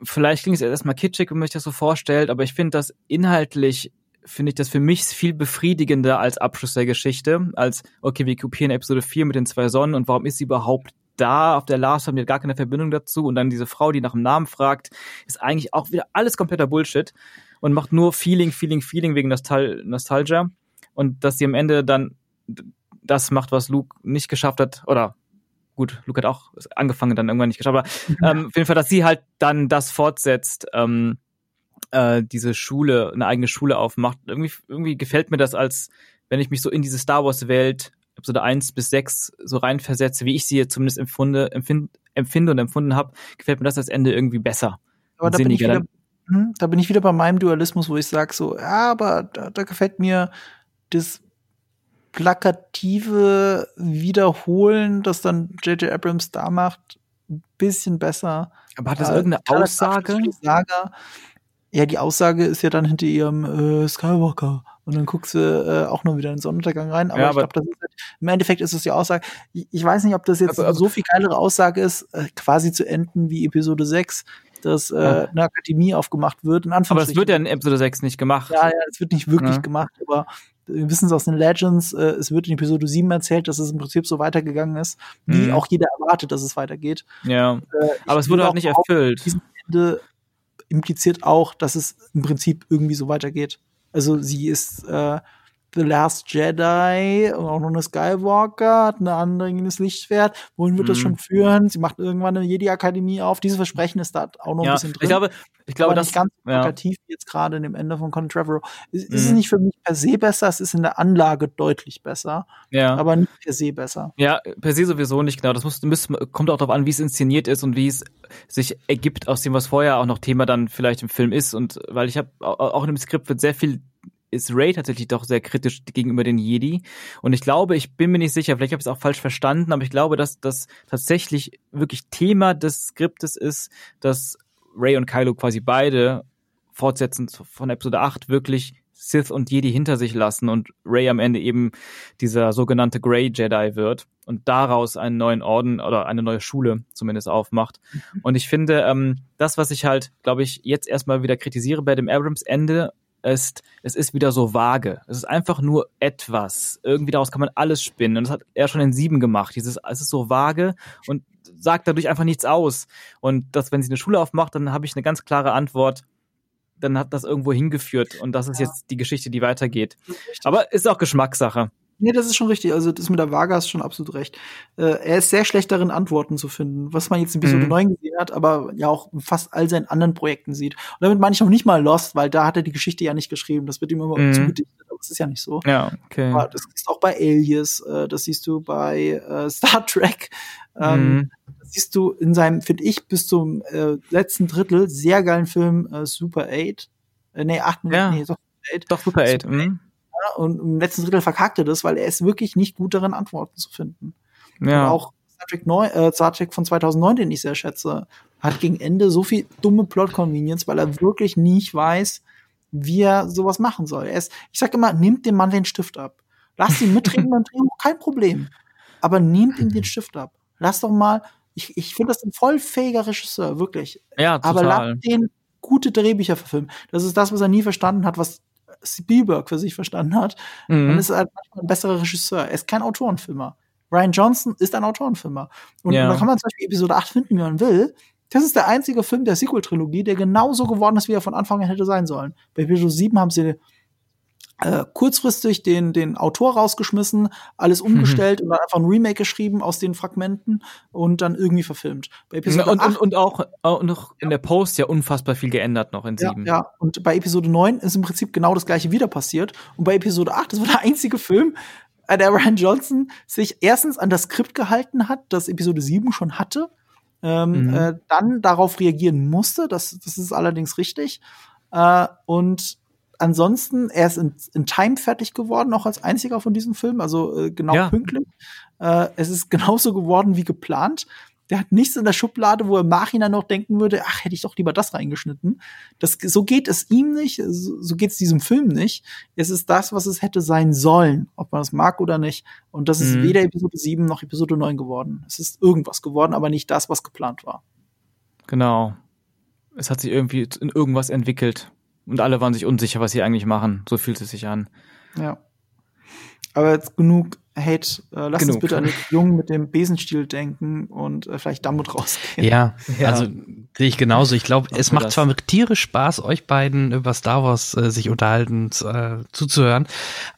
vielleicht klingt es erstmal kitschig, wenn man sich das so vorstellt, aber ich finde das inhaltlich finde ich das für mich viel befriedigender als Abschluss der Geschichte, als, okay, wir kopieren Episode 4 mit den zwei Sonnen und warum ist sie überhaupt da? Auf der Last, haben die gar keine Verbindung dazu und dann diese Frau, die nach dem Namen fragt, ist eigentlich auch wieder alles kompletter Bullshit und macht nur Feeling, Feeling, Feeling wegen Nostal Nostalgia und dass sie am Ende dann das macht, was Luke nicht geschafft hat, oder gut, Luke hat auch angefangen, dann irgendwann nicht geschafft, aber ähm, auf jeden Fall, dass sie halt dann das fortsetzt, ähm, äh, diese Schule, eine eigene Schule aufmacht. Irgendwie, irgendwie gefällt mir das als, wenn ich mich so in diese Star Wars Welt, Episode 1 bis 6 so reinversetze, wie ich sie jetzt zumindest empfunde, empfind, empfinde und empfunden habe, gefällt mir das als Ende irgendwie besser. Aber da bin, ich wieder, hm, da bin ich wieder bei meinem Dualismus, wo ich sage so, ja, aber da, da gefällt mir das plakative Wiederholen, das dann J.J. Abrams da macht, ein bisschen besser. Aber hat das Äh, irgendeine Aussage? Saga. Ja, die Aussage ist ja dann hinter ihrem äh, Skywalker. Und dann guckst du äh, auch nur wieder in den Sonnenuntergang rein. Aber Ja, ich aber- glaube, das ist halt, im Endeffekt ist es die Aussage. Ich, ich weiß nicht, ob das jetzt Aber- aber- so viel geilere Aussage ist, äh, quasi zu enden wie Episode 6, dass äh, eine Akademie aufgemacht wird. In Aber das wird ja in Episode 6 nicht gemacht. Ja, ja, es wird nicht wirklich Ja. gemacht, aber wir wissen es aus den Legends, äh, es wird in Episode 7 erzählt, dass es im Prinzip so weitergegangen ist, wie Mhm. auch jeder erwartet, dass es weitergeht. Ja. Äh, Aber es wurde halt auch nicht erfüllt. Dieses Ende impliziert auch, dass es im Prinzip irgendwie so weitergeht. Also sie ist äh, The Last Jedi auch noch eine Skywalker, hat eine andere das Lichtschwert. Wohin wird das Mhm. schon führen? Sie macht irgendwann eine Jedi-Akademie auf. Dieses Versprechen ist da auch noch ein Ja, bisschen drin. ich glaube, ich glaube, das nicht ganz ja. plakativ wie jetzt gerade in dem Ende von Colin Trevorrow. Es ist es Mhm. nicht für mich per se besser, es ist in der Anlage deutlich besser, Ja. aber nicht per se besser. Ja, per se sowieso nicht genau. Das muss, muss, kommt auch darauf an, wie es inszeniert ist und wie es sich ergibt aus dem, was vorher auch noch Thema dann vielleicht im Film ist. Und weil ich habe auch in dem Skript wird sehr viel ist Ray tatsächlich doch sehr kritisch gegenüber den Jedi. Und ich glaube, ich bin mir nicht sicher, vielleicht habe ich es auch falsch verstanden, aber ich glaube, dass das tatsächlich wirklich Thema des Skriptes ist, dass Ray und Kylo quasi beide fortsetzend von Episode 8 wirklich Sith und Jedi hinter sich lassen und Ray am Ende eben dieser sogenannte Grey Jedi wird und daraus einen neuen Orden oder eine neue Schule zumindest aufmacht. Und ich finde, ähm, das, was ich halt, glaube ich, jetzt erstmal wieder kritisiere bei dem Abrams Ende, ist, es ist wieder so vage. Es ist einfach nur etwas. Irgendwie daraus kann man alles spinnen. Und das hat er schon in sieben gemacht. Dieses, es ist so vage und sagt dadurch einfach nichts aus. Und dass, wenn sie eine Schule aufmacht, dann habe ich eine ganz klare Antwort. Dann hat das irgendwo hingeführt. Und das ist jetzt die Geschichte, die weitergeht. Aber ist auch Geschmackssache. Nee, das ist schon richtig. Also das mit der Waage hast schon absolut recht. Äh, er ist sehr schlecht darin, Antworten zu finden, was man jetzt in Episode Mhm. 9 gesehen hat, aber ja auch in fast all seinen anderen Projekten sieht. Und damit meine ich auch nicht mal Lost, weil da hat er die Geschichte ja nicht geschrieben. Das wird ihm immer Mhm. zugedichtet, aber es ist ja nicht so. Ja, okay. Aber das siehst du auch bei Alias, äh, das siehst du bei äh, Star Trek. Ähm, Mhm. Das siehst du in seinem, finde ich, bis zum äh, letzten Drittel sehr geilen Film äh, Super 8. Äh, nee, 8, Ja. nee, doch Super 8. Doch, Super 8. Mhm. Ja, und im letzten Drittel verkackt er das, weil er ist wirklich nicht gut darin, Antworten zu finden. Ja. Und auch Star Trek, 9, äh, Star Trek von 2009, den ich sehr schätze, hat gegen Ende so viel dumme Plot-Convenience, weil er wirklich nicht weiß, wie er sowas machen soll. Er ist, ich sag immer, nimmt dem Mann den Stift ab. Lasst ihn mitreden beim Drehbuch, kein Problem. Aber nehmt ihm den Stift ab. Lass doch mal, ich, ich finde das ein voll fähiger Regisseur, wirklich. Ja, Aber total. lasst den gute Drehbücher verfilmen. Das ist das, was er nie verstanden hat, was Spielberg für sich verstanden hat. Mhm. Und ist halt manchmal ein besserer Regisseur. Er ist kein Autorenfilmer. Ryan Johnson ist ein Autorenfilmer. Und Ja. da kann man zum Beispiel Episode 8 finden, wie man will. Das ist der einzige Film der Sequel-Trilogie, der genauso geworden ist, wie er von Anfang an hätte sein sollen. Bei Episode 7 haben sie äh, kurzfristig den, den Autor rausgeschmissen, alles umgestellt und dann einfach ein Remake geschrieben aus den Fragmenten und dann irgendwie verfilmt. Bei Episode Und, und, 8 und auch, auch noch in der Post ja unfassbar viel geändert noch in ja, sieben. ja, und bei Episode 9 ist im Prinzip genau das gleiche wieder passiert. Und bei Episode 8, das war der einzige Film, äh, der Ryan Johnson sich erstens an das Skript gehalten hat, das Episode 7 schon hatte, ähm, Mhm. äh, dann darauf reagieren musste, das, das ist allerdings richtig. Äh, und ansonsten, er ist in, in Time fertig geworden, auch als einziger von diesen Filmen, also äh, genau Ja. pünktlich. Äh, es ist genauso geworden wie geplant. Der hat nichts in der Schublade, wo er im Nachhinein noch denken würde, ach, hätte ich doch lieber das reingeschnitten. Das, so geht es ihm nicht, so, so geht es diesem Film nicht. Es ist das, was es hätte sein sollen, ob man es mag oder nicht. Und das ist Mhm. weder Episode 7 noch Episode 9 geworden. Es ist irgendwas geworden, aber nicht das, was geplant war. Genau. Es hat sich irgendwie in irgendwas entwickelt. Und alle waren sich unsicher, was sie eigentlich machen. So fühlt es sich an. Ja. Aber jetzt genug Hate. Äh, lass uns Genug. bitte an den Jungen mit dem Besenstiel denken und äh, vielleicht damit rausgehen. Ja, Ja. also sehe ich genauso. Ich glaube, es macht das. zwar tierisch Spaß, euch beiden über Star Wars äh, sich unterhalten äh, zuzuhören,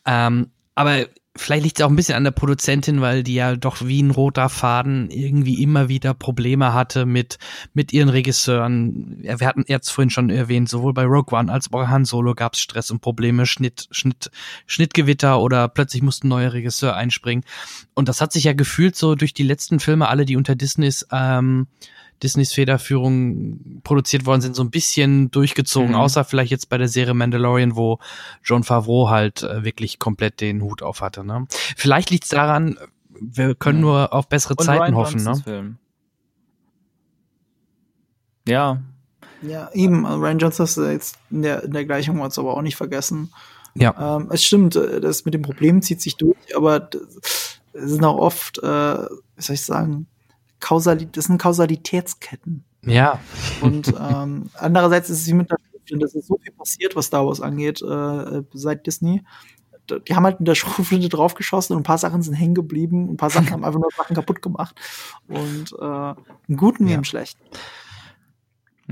ähm, aber vielleicht liegt es auch ein bisschen an der Produzentin, weil die ja doch wie ein roter Faden irgendwie immer wieder Probleme hatte mit mit ihren Regisseuren. Wir hatten jetzt vorhin schon erwähnt, sowohl bei Rogue One als auch bei Han Solo gab es Stress und Probleme, Schnitt, Schnitt, Schnittgewitter oder plötzlich musste ein neuer Regisseur einspringen. Und das hat sich ja gefühlt so durch die letzten Filme, alle, die unter Disneys ähm, Disneys Federführung produziert worden sind, so ein bisschen durchgezogen, Mhm. außer vielleicht jetzt bei der Serie Mandalorian, wo John Favreau halt äh, wirklich komplett den Hut auf hatte. Ne? Vielleicht liegt es daran, wir können nur auf bessere Und Zeiten Ryan hoffen. Johnsons Ne? Film. Ja. Ja, eben. äh, Ryan Johnson ist äh, jetzt in der, in der Gleichung uns aber auch nicht vergessen. Ja. Ähm, es stimmt, äh, das mit dem Problem zieht sich durch, aber es sind auch oft, äh, wie soll ich sagen, Kausali das sind Kausalitätsketten. Ja. Und ähm, andererseits ist es wie mit der Schrotflinte, es ist so viel passiert, was Star Wars angeht, äh, seit Disney. Die haben halt mit der Schrotflinte draufgeschossen und ein paar Sachen sind hängen geblieben, ein paar Sachen haben einfach nur Sachen kaputt gemacht. Und äh, im Guten wie im Schlechten.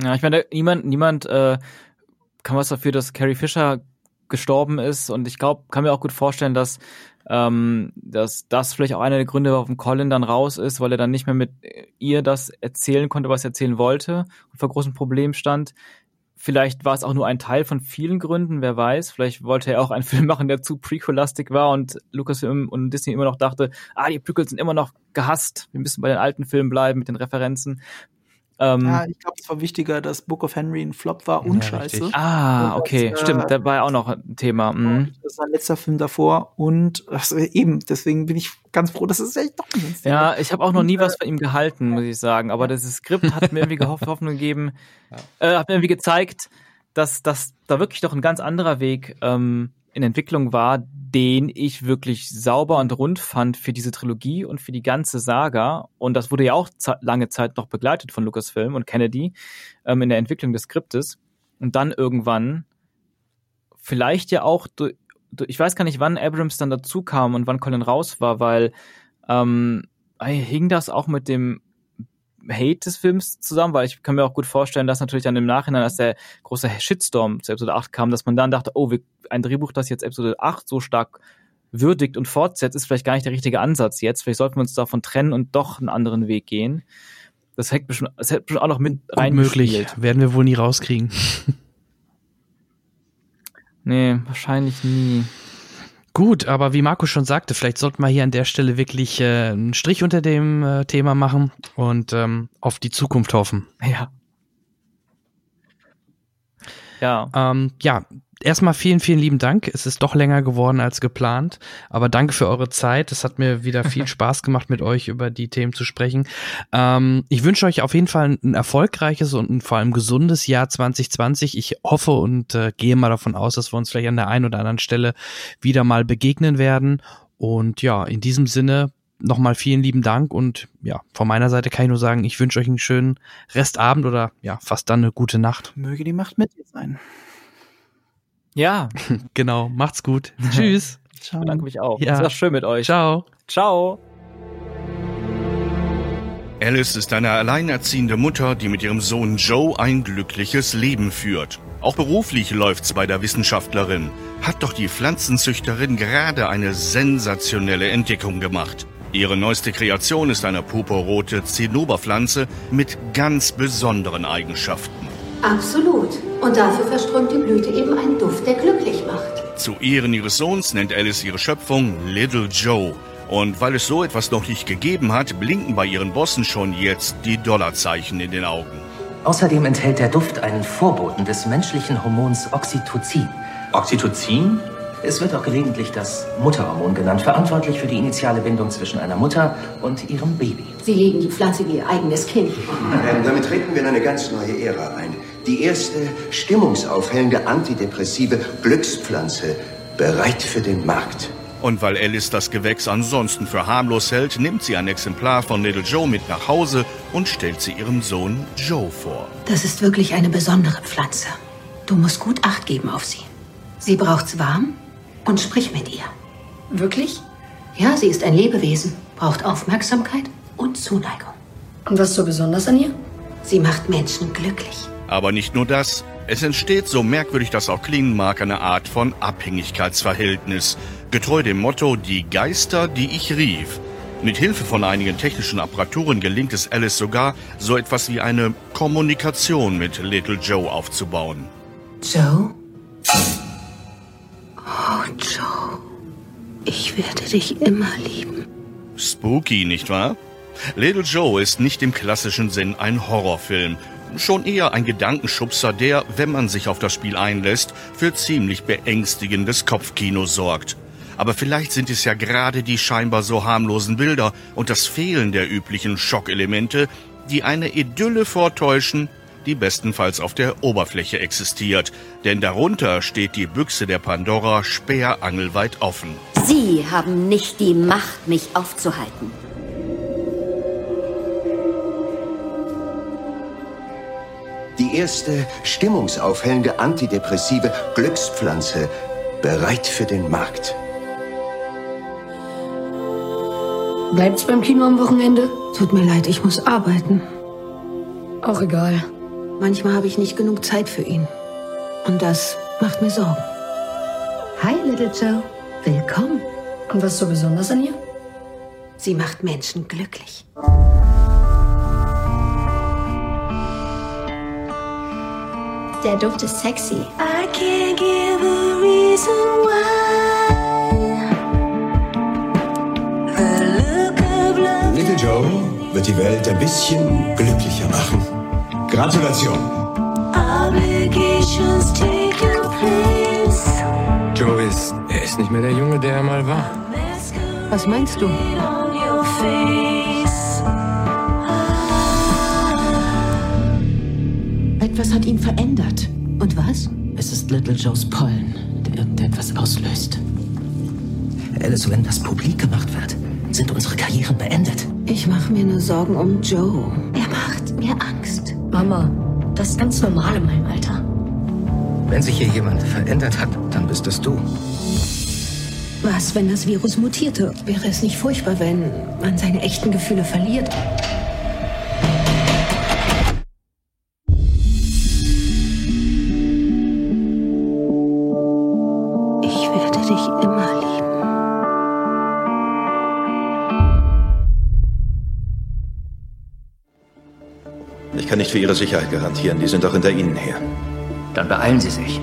Ja, ich meine, niemand, niemand äh, kann was dafür, dass Carrie Fisher gestorben ist und ich glaube, kann mir auch gut vorstellen, dass ähm, dass das vielleicht auch einer der Gründe war, warum Colin dann raus ist, weil er dann nicht mehr mit ihr das erzählen konnte, was er erzählen wollte und vor großen Problemen stand. Vielleicht war es auch nur ein Teil von vielen Gründen, wer weiß. Vielleicht wollte er auch einen Film machen, der zu prequelastic war und Lucasfilm und Disney immer noch dachte, ah, die Prequels sind immer noch gehasst. Wir müssen bei den alten Filmen bleiben mit den Referenzen. Ähm, Ja, ich glaube, es war wichtiger, dass Book of Henry ein Flop war und Ja, scheiße. richtig. Ah, Und okay, das, äh, stimmt, da war ja auch noch ein Thema. Mhm. Das war letzter Film davor und also eben, deswegen bin ich ganz froh, dass es echt doch nicht ins Ja, ich habe auch noch nie Und, äh, was von ihm gehalten, muss ich sagen. Aber das Skript hat mir irgendwie gehofft, Hoffnung gegeben, äh, hat mir irgendwie gezeigt, dass, dass da wirklich doch ein ganz anderer Weg ähm, in Entwicklung war, den ich wirklich sauber und rund fand für diese Trilogie und für die ganze Saga. Und das wurde ja auch lange Zeit noch begleitet von Lucasfilm und Kennedy ähm, in der Entwicklung des Skriptes. Und dann irgendwann, vielleicht ja auch, durch, ich weiß gar nicht, wann Abrams dann dazu kam und wann Colin raus war, weil ähm, hing das auch mit dem Hate des Films zusammen, weil ich kann mir auch gut vorstellen, dass natürlich dann im Nachhinein, als der große Shitstorm zu Episode 8 kam, dass man dann dachte, oh, ein Drehbuch, das jetzt Episode 8 so stark würdigt und fortsetzt, ist vielleicht gar nicht der richtige Ansatz jetzt. Vielleicht sollten wir uns davon trennen und doch einen anderen Weg gehen. Das hätte bestimmt, das hätte bestimmt auch noch mit Gut möglich. reingespielt. Werden wir wohl nie rauskriegen. Nee, wahrscheinlich nie. Gut, aber wie Marco schon sagte, vielleicht sollten wir hier an der Stelle wirklich äh, einen Strich unter dem äh, Thema machen und ähm, auf die Zukunft hoffen. Ja. Ja. Ähm, ja, erstmal vielen, vielen lieben Dank. Es ist doch länger geworden als geplant, aber danke für eure Zeit. Es hat mir wieder viel Spaß gemacht, mit euch über die Themen zu sprechen. Ähm, ich wünsche euch auf jeden Fall ein erfolgreiches und ein vor allem gesundes Jahr 2020. Ich hoffe und äh, gehe mal davon aus, dass wir uns vielleicht an der einen oder anderen Stelle wieder mal begegnen werden. Und ja, in diesem Sinne nochmal vielen lieben Dank und ja, von meiner Seite kann ich nur sagen, ich wünsche euch einen schönen Restabend oder ja, fast dann eine gute Nacht. Möge die Macht mit dir sein. Ja. genau, macht's gut. Tschüss. Ich bedanke mich auch. Ja. Es war schön mit euch. Ciao. Ciao. Alice ist eine alleinerziehende Mutter, die mit ihrem Sohn Joe ein glückliches Leben führt. Auch beruflich läuft's bei der Wissenschaftlerin. Hat doch die Pflanzenzüchterin gerade eine sensationelle Entdeckung gemacht. Ihre neueste Kreation ist eine purpurrote Zinnoberpflanze mit ganz besonderen Eigenschaften. Absolut. Und dafür verströmt die Blüte eben einen Duft, der glücklich macht. Zu Ehren ihres Sohns nennt Alice ihre Schöpfung Little Joe. Und weil es so etwas noch nicht gegeben hat, blinken bei ihren Bossen schon jetzt die Dollarzeichen in den Augen. Außerdem enthält der Duft einen Vorboten des menschlichen Hormons Oxytocin. Oxytocin? Es wird auch gelegentlich das Mutterhormon genannt, verantwortlich für die initiale Bindung zwischen einer Mutter und ihrem Baby. Sie legen die Pflanze wie ihr eigenes Kind. Ähm, damit treten wir in eine ganz neue Ära ein. Die erste stimmungsaufhellende antidepressive Glückspflanze, bereit für den Markt. Und weil Alice das Gewächs ansonsten für harmlos hält, nimmt sie ein Exemplar von Little Joe mit nach Hause und stellt sie ihrem Sohn Joe vor. Das ist wirklich eine besondere Pflanze. Du musst gut Acht geben auf sie. Sie braucht's warm und sprich mit ihr. Wirklich? Ja, sie ist ein Lebewesen, braucht Aufmerksamkeit und Zuneigung. Und was so besonders an ihr? Sie macht Menschen glücklich. Aber nicht nur das. Es entsteht, so merkwürdig das auch klingen mag, eine Art von Abhängigkeitsverhältnis. Getreu dem Motto, die Geister, die ich rief. Mit Hilfe von einigen technischen Apparaturen gelingt es Alice sogar, so etwas wie eine Kommunikation mit Little Joe aufzubauen. Joe? Oh, Joe. Ich werde dich immer lieben. Spooky, nicht wahr? Little Joe ist nicht im klassischen Sinn ein Horrorfilm. Schon eher ein Gedankenschubser, der, wenn man sich auf das Spiel einlässt, für ziemlich beängstigendes Kopfkino sorgt. Aber vielleicht sind es ja gerade die scheinbar so harmlosen Bilder und das Fehlen der üblichen Schockelemente, die eine Idylle vortäuschen, die bestenfalls auf der Oberfläche existiert. Denn darunter steht die Büchse der Pandora sperrangelweit offen. Sie haben nicht die Macht, mich aufzuhalten. Die erste stimmungsaufhellende antidepressive Glückspflanze, bereit für den Markt. Bleibt's beim Kino am Wochenende? Tut mir leid, ich muss arbeiten. Auch egal. Manchmal habe ich nicht genug Zeit für ihn. Und das macht mir Sorgen. Hi, Little Joe. Willkommen. Und was so besonders an ihr? Sie macht Menschen glücklich. Der Duft ist sexy. I can't give a reason why. The look of love. Little Joe wird die Welt ein bisschen glücklicher machen. Gratulation. Obligations taking place. Joe ist. Er ist nicht mehr der Junge, der er mal war. Was meinst du? On your face. Etwas hat ihn verändert. Und was? Es ist Little Joes Pollen, der irgendetwas auslöst. Alice, wenn das publik gemacht wird, sind unsere Karrieren beendet. Ich mache mir nur Sorgen um Joe. Er macht mir Angst. Mama, das ist ganz normal in meinem Alter. Wenn sich hier jemand verändert hat, dann bist es du. Was, wenn das Virus mutierte? Wäre es nicht furchtbar, wenn man seine echten Gefühle verliert? Für Ihre Sicherheit garantieren. Die sind doch hinter Ihnen her. Dann beeilen Sie sich.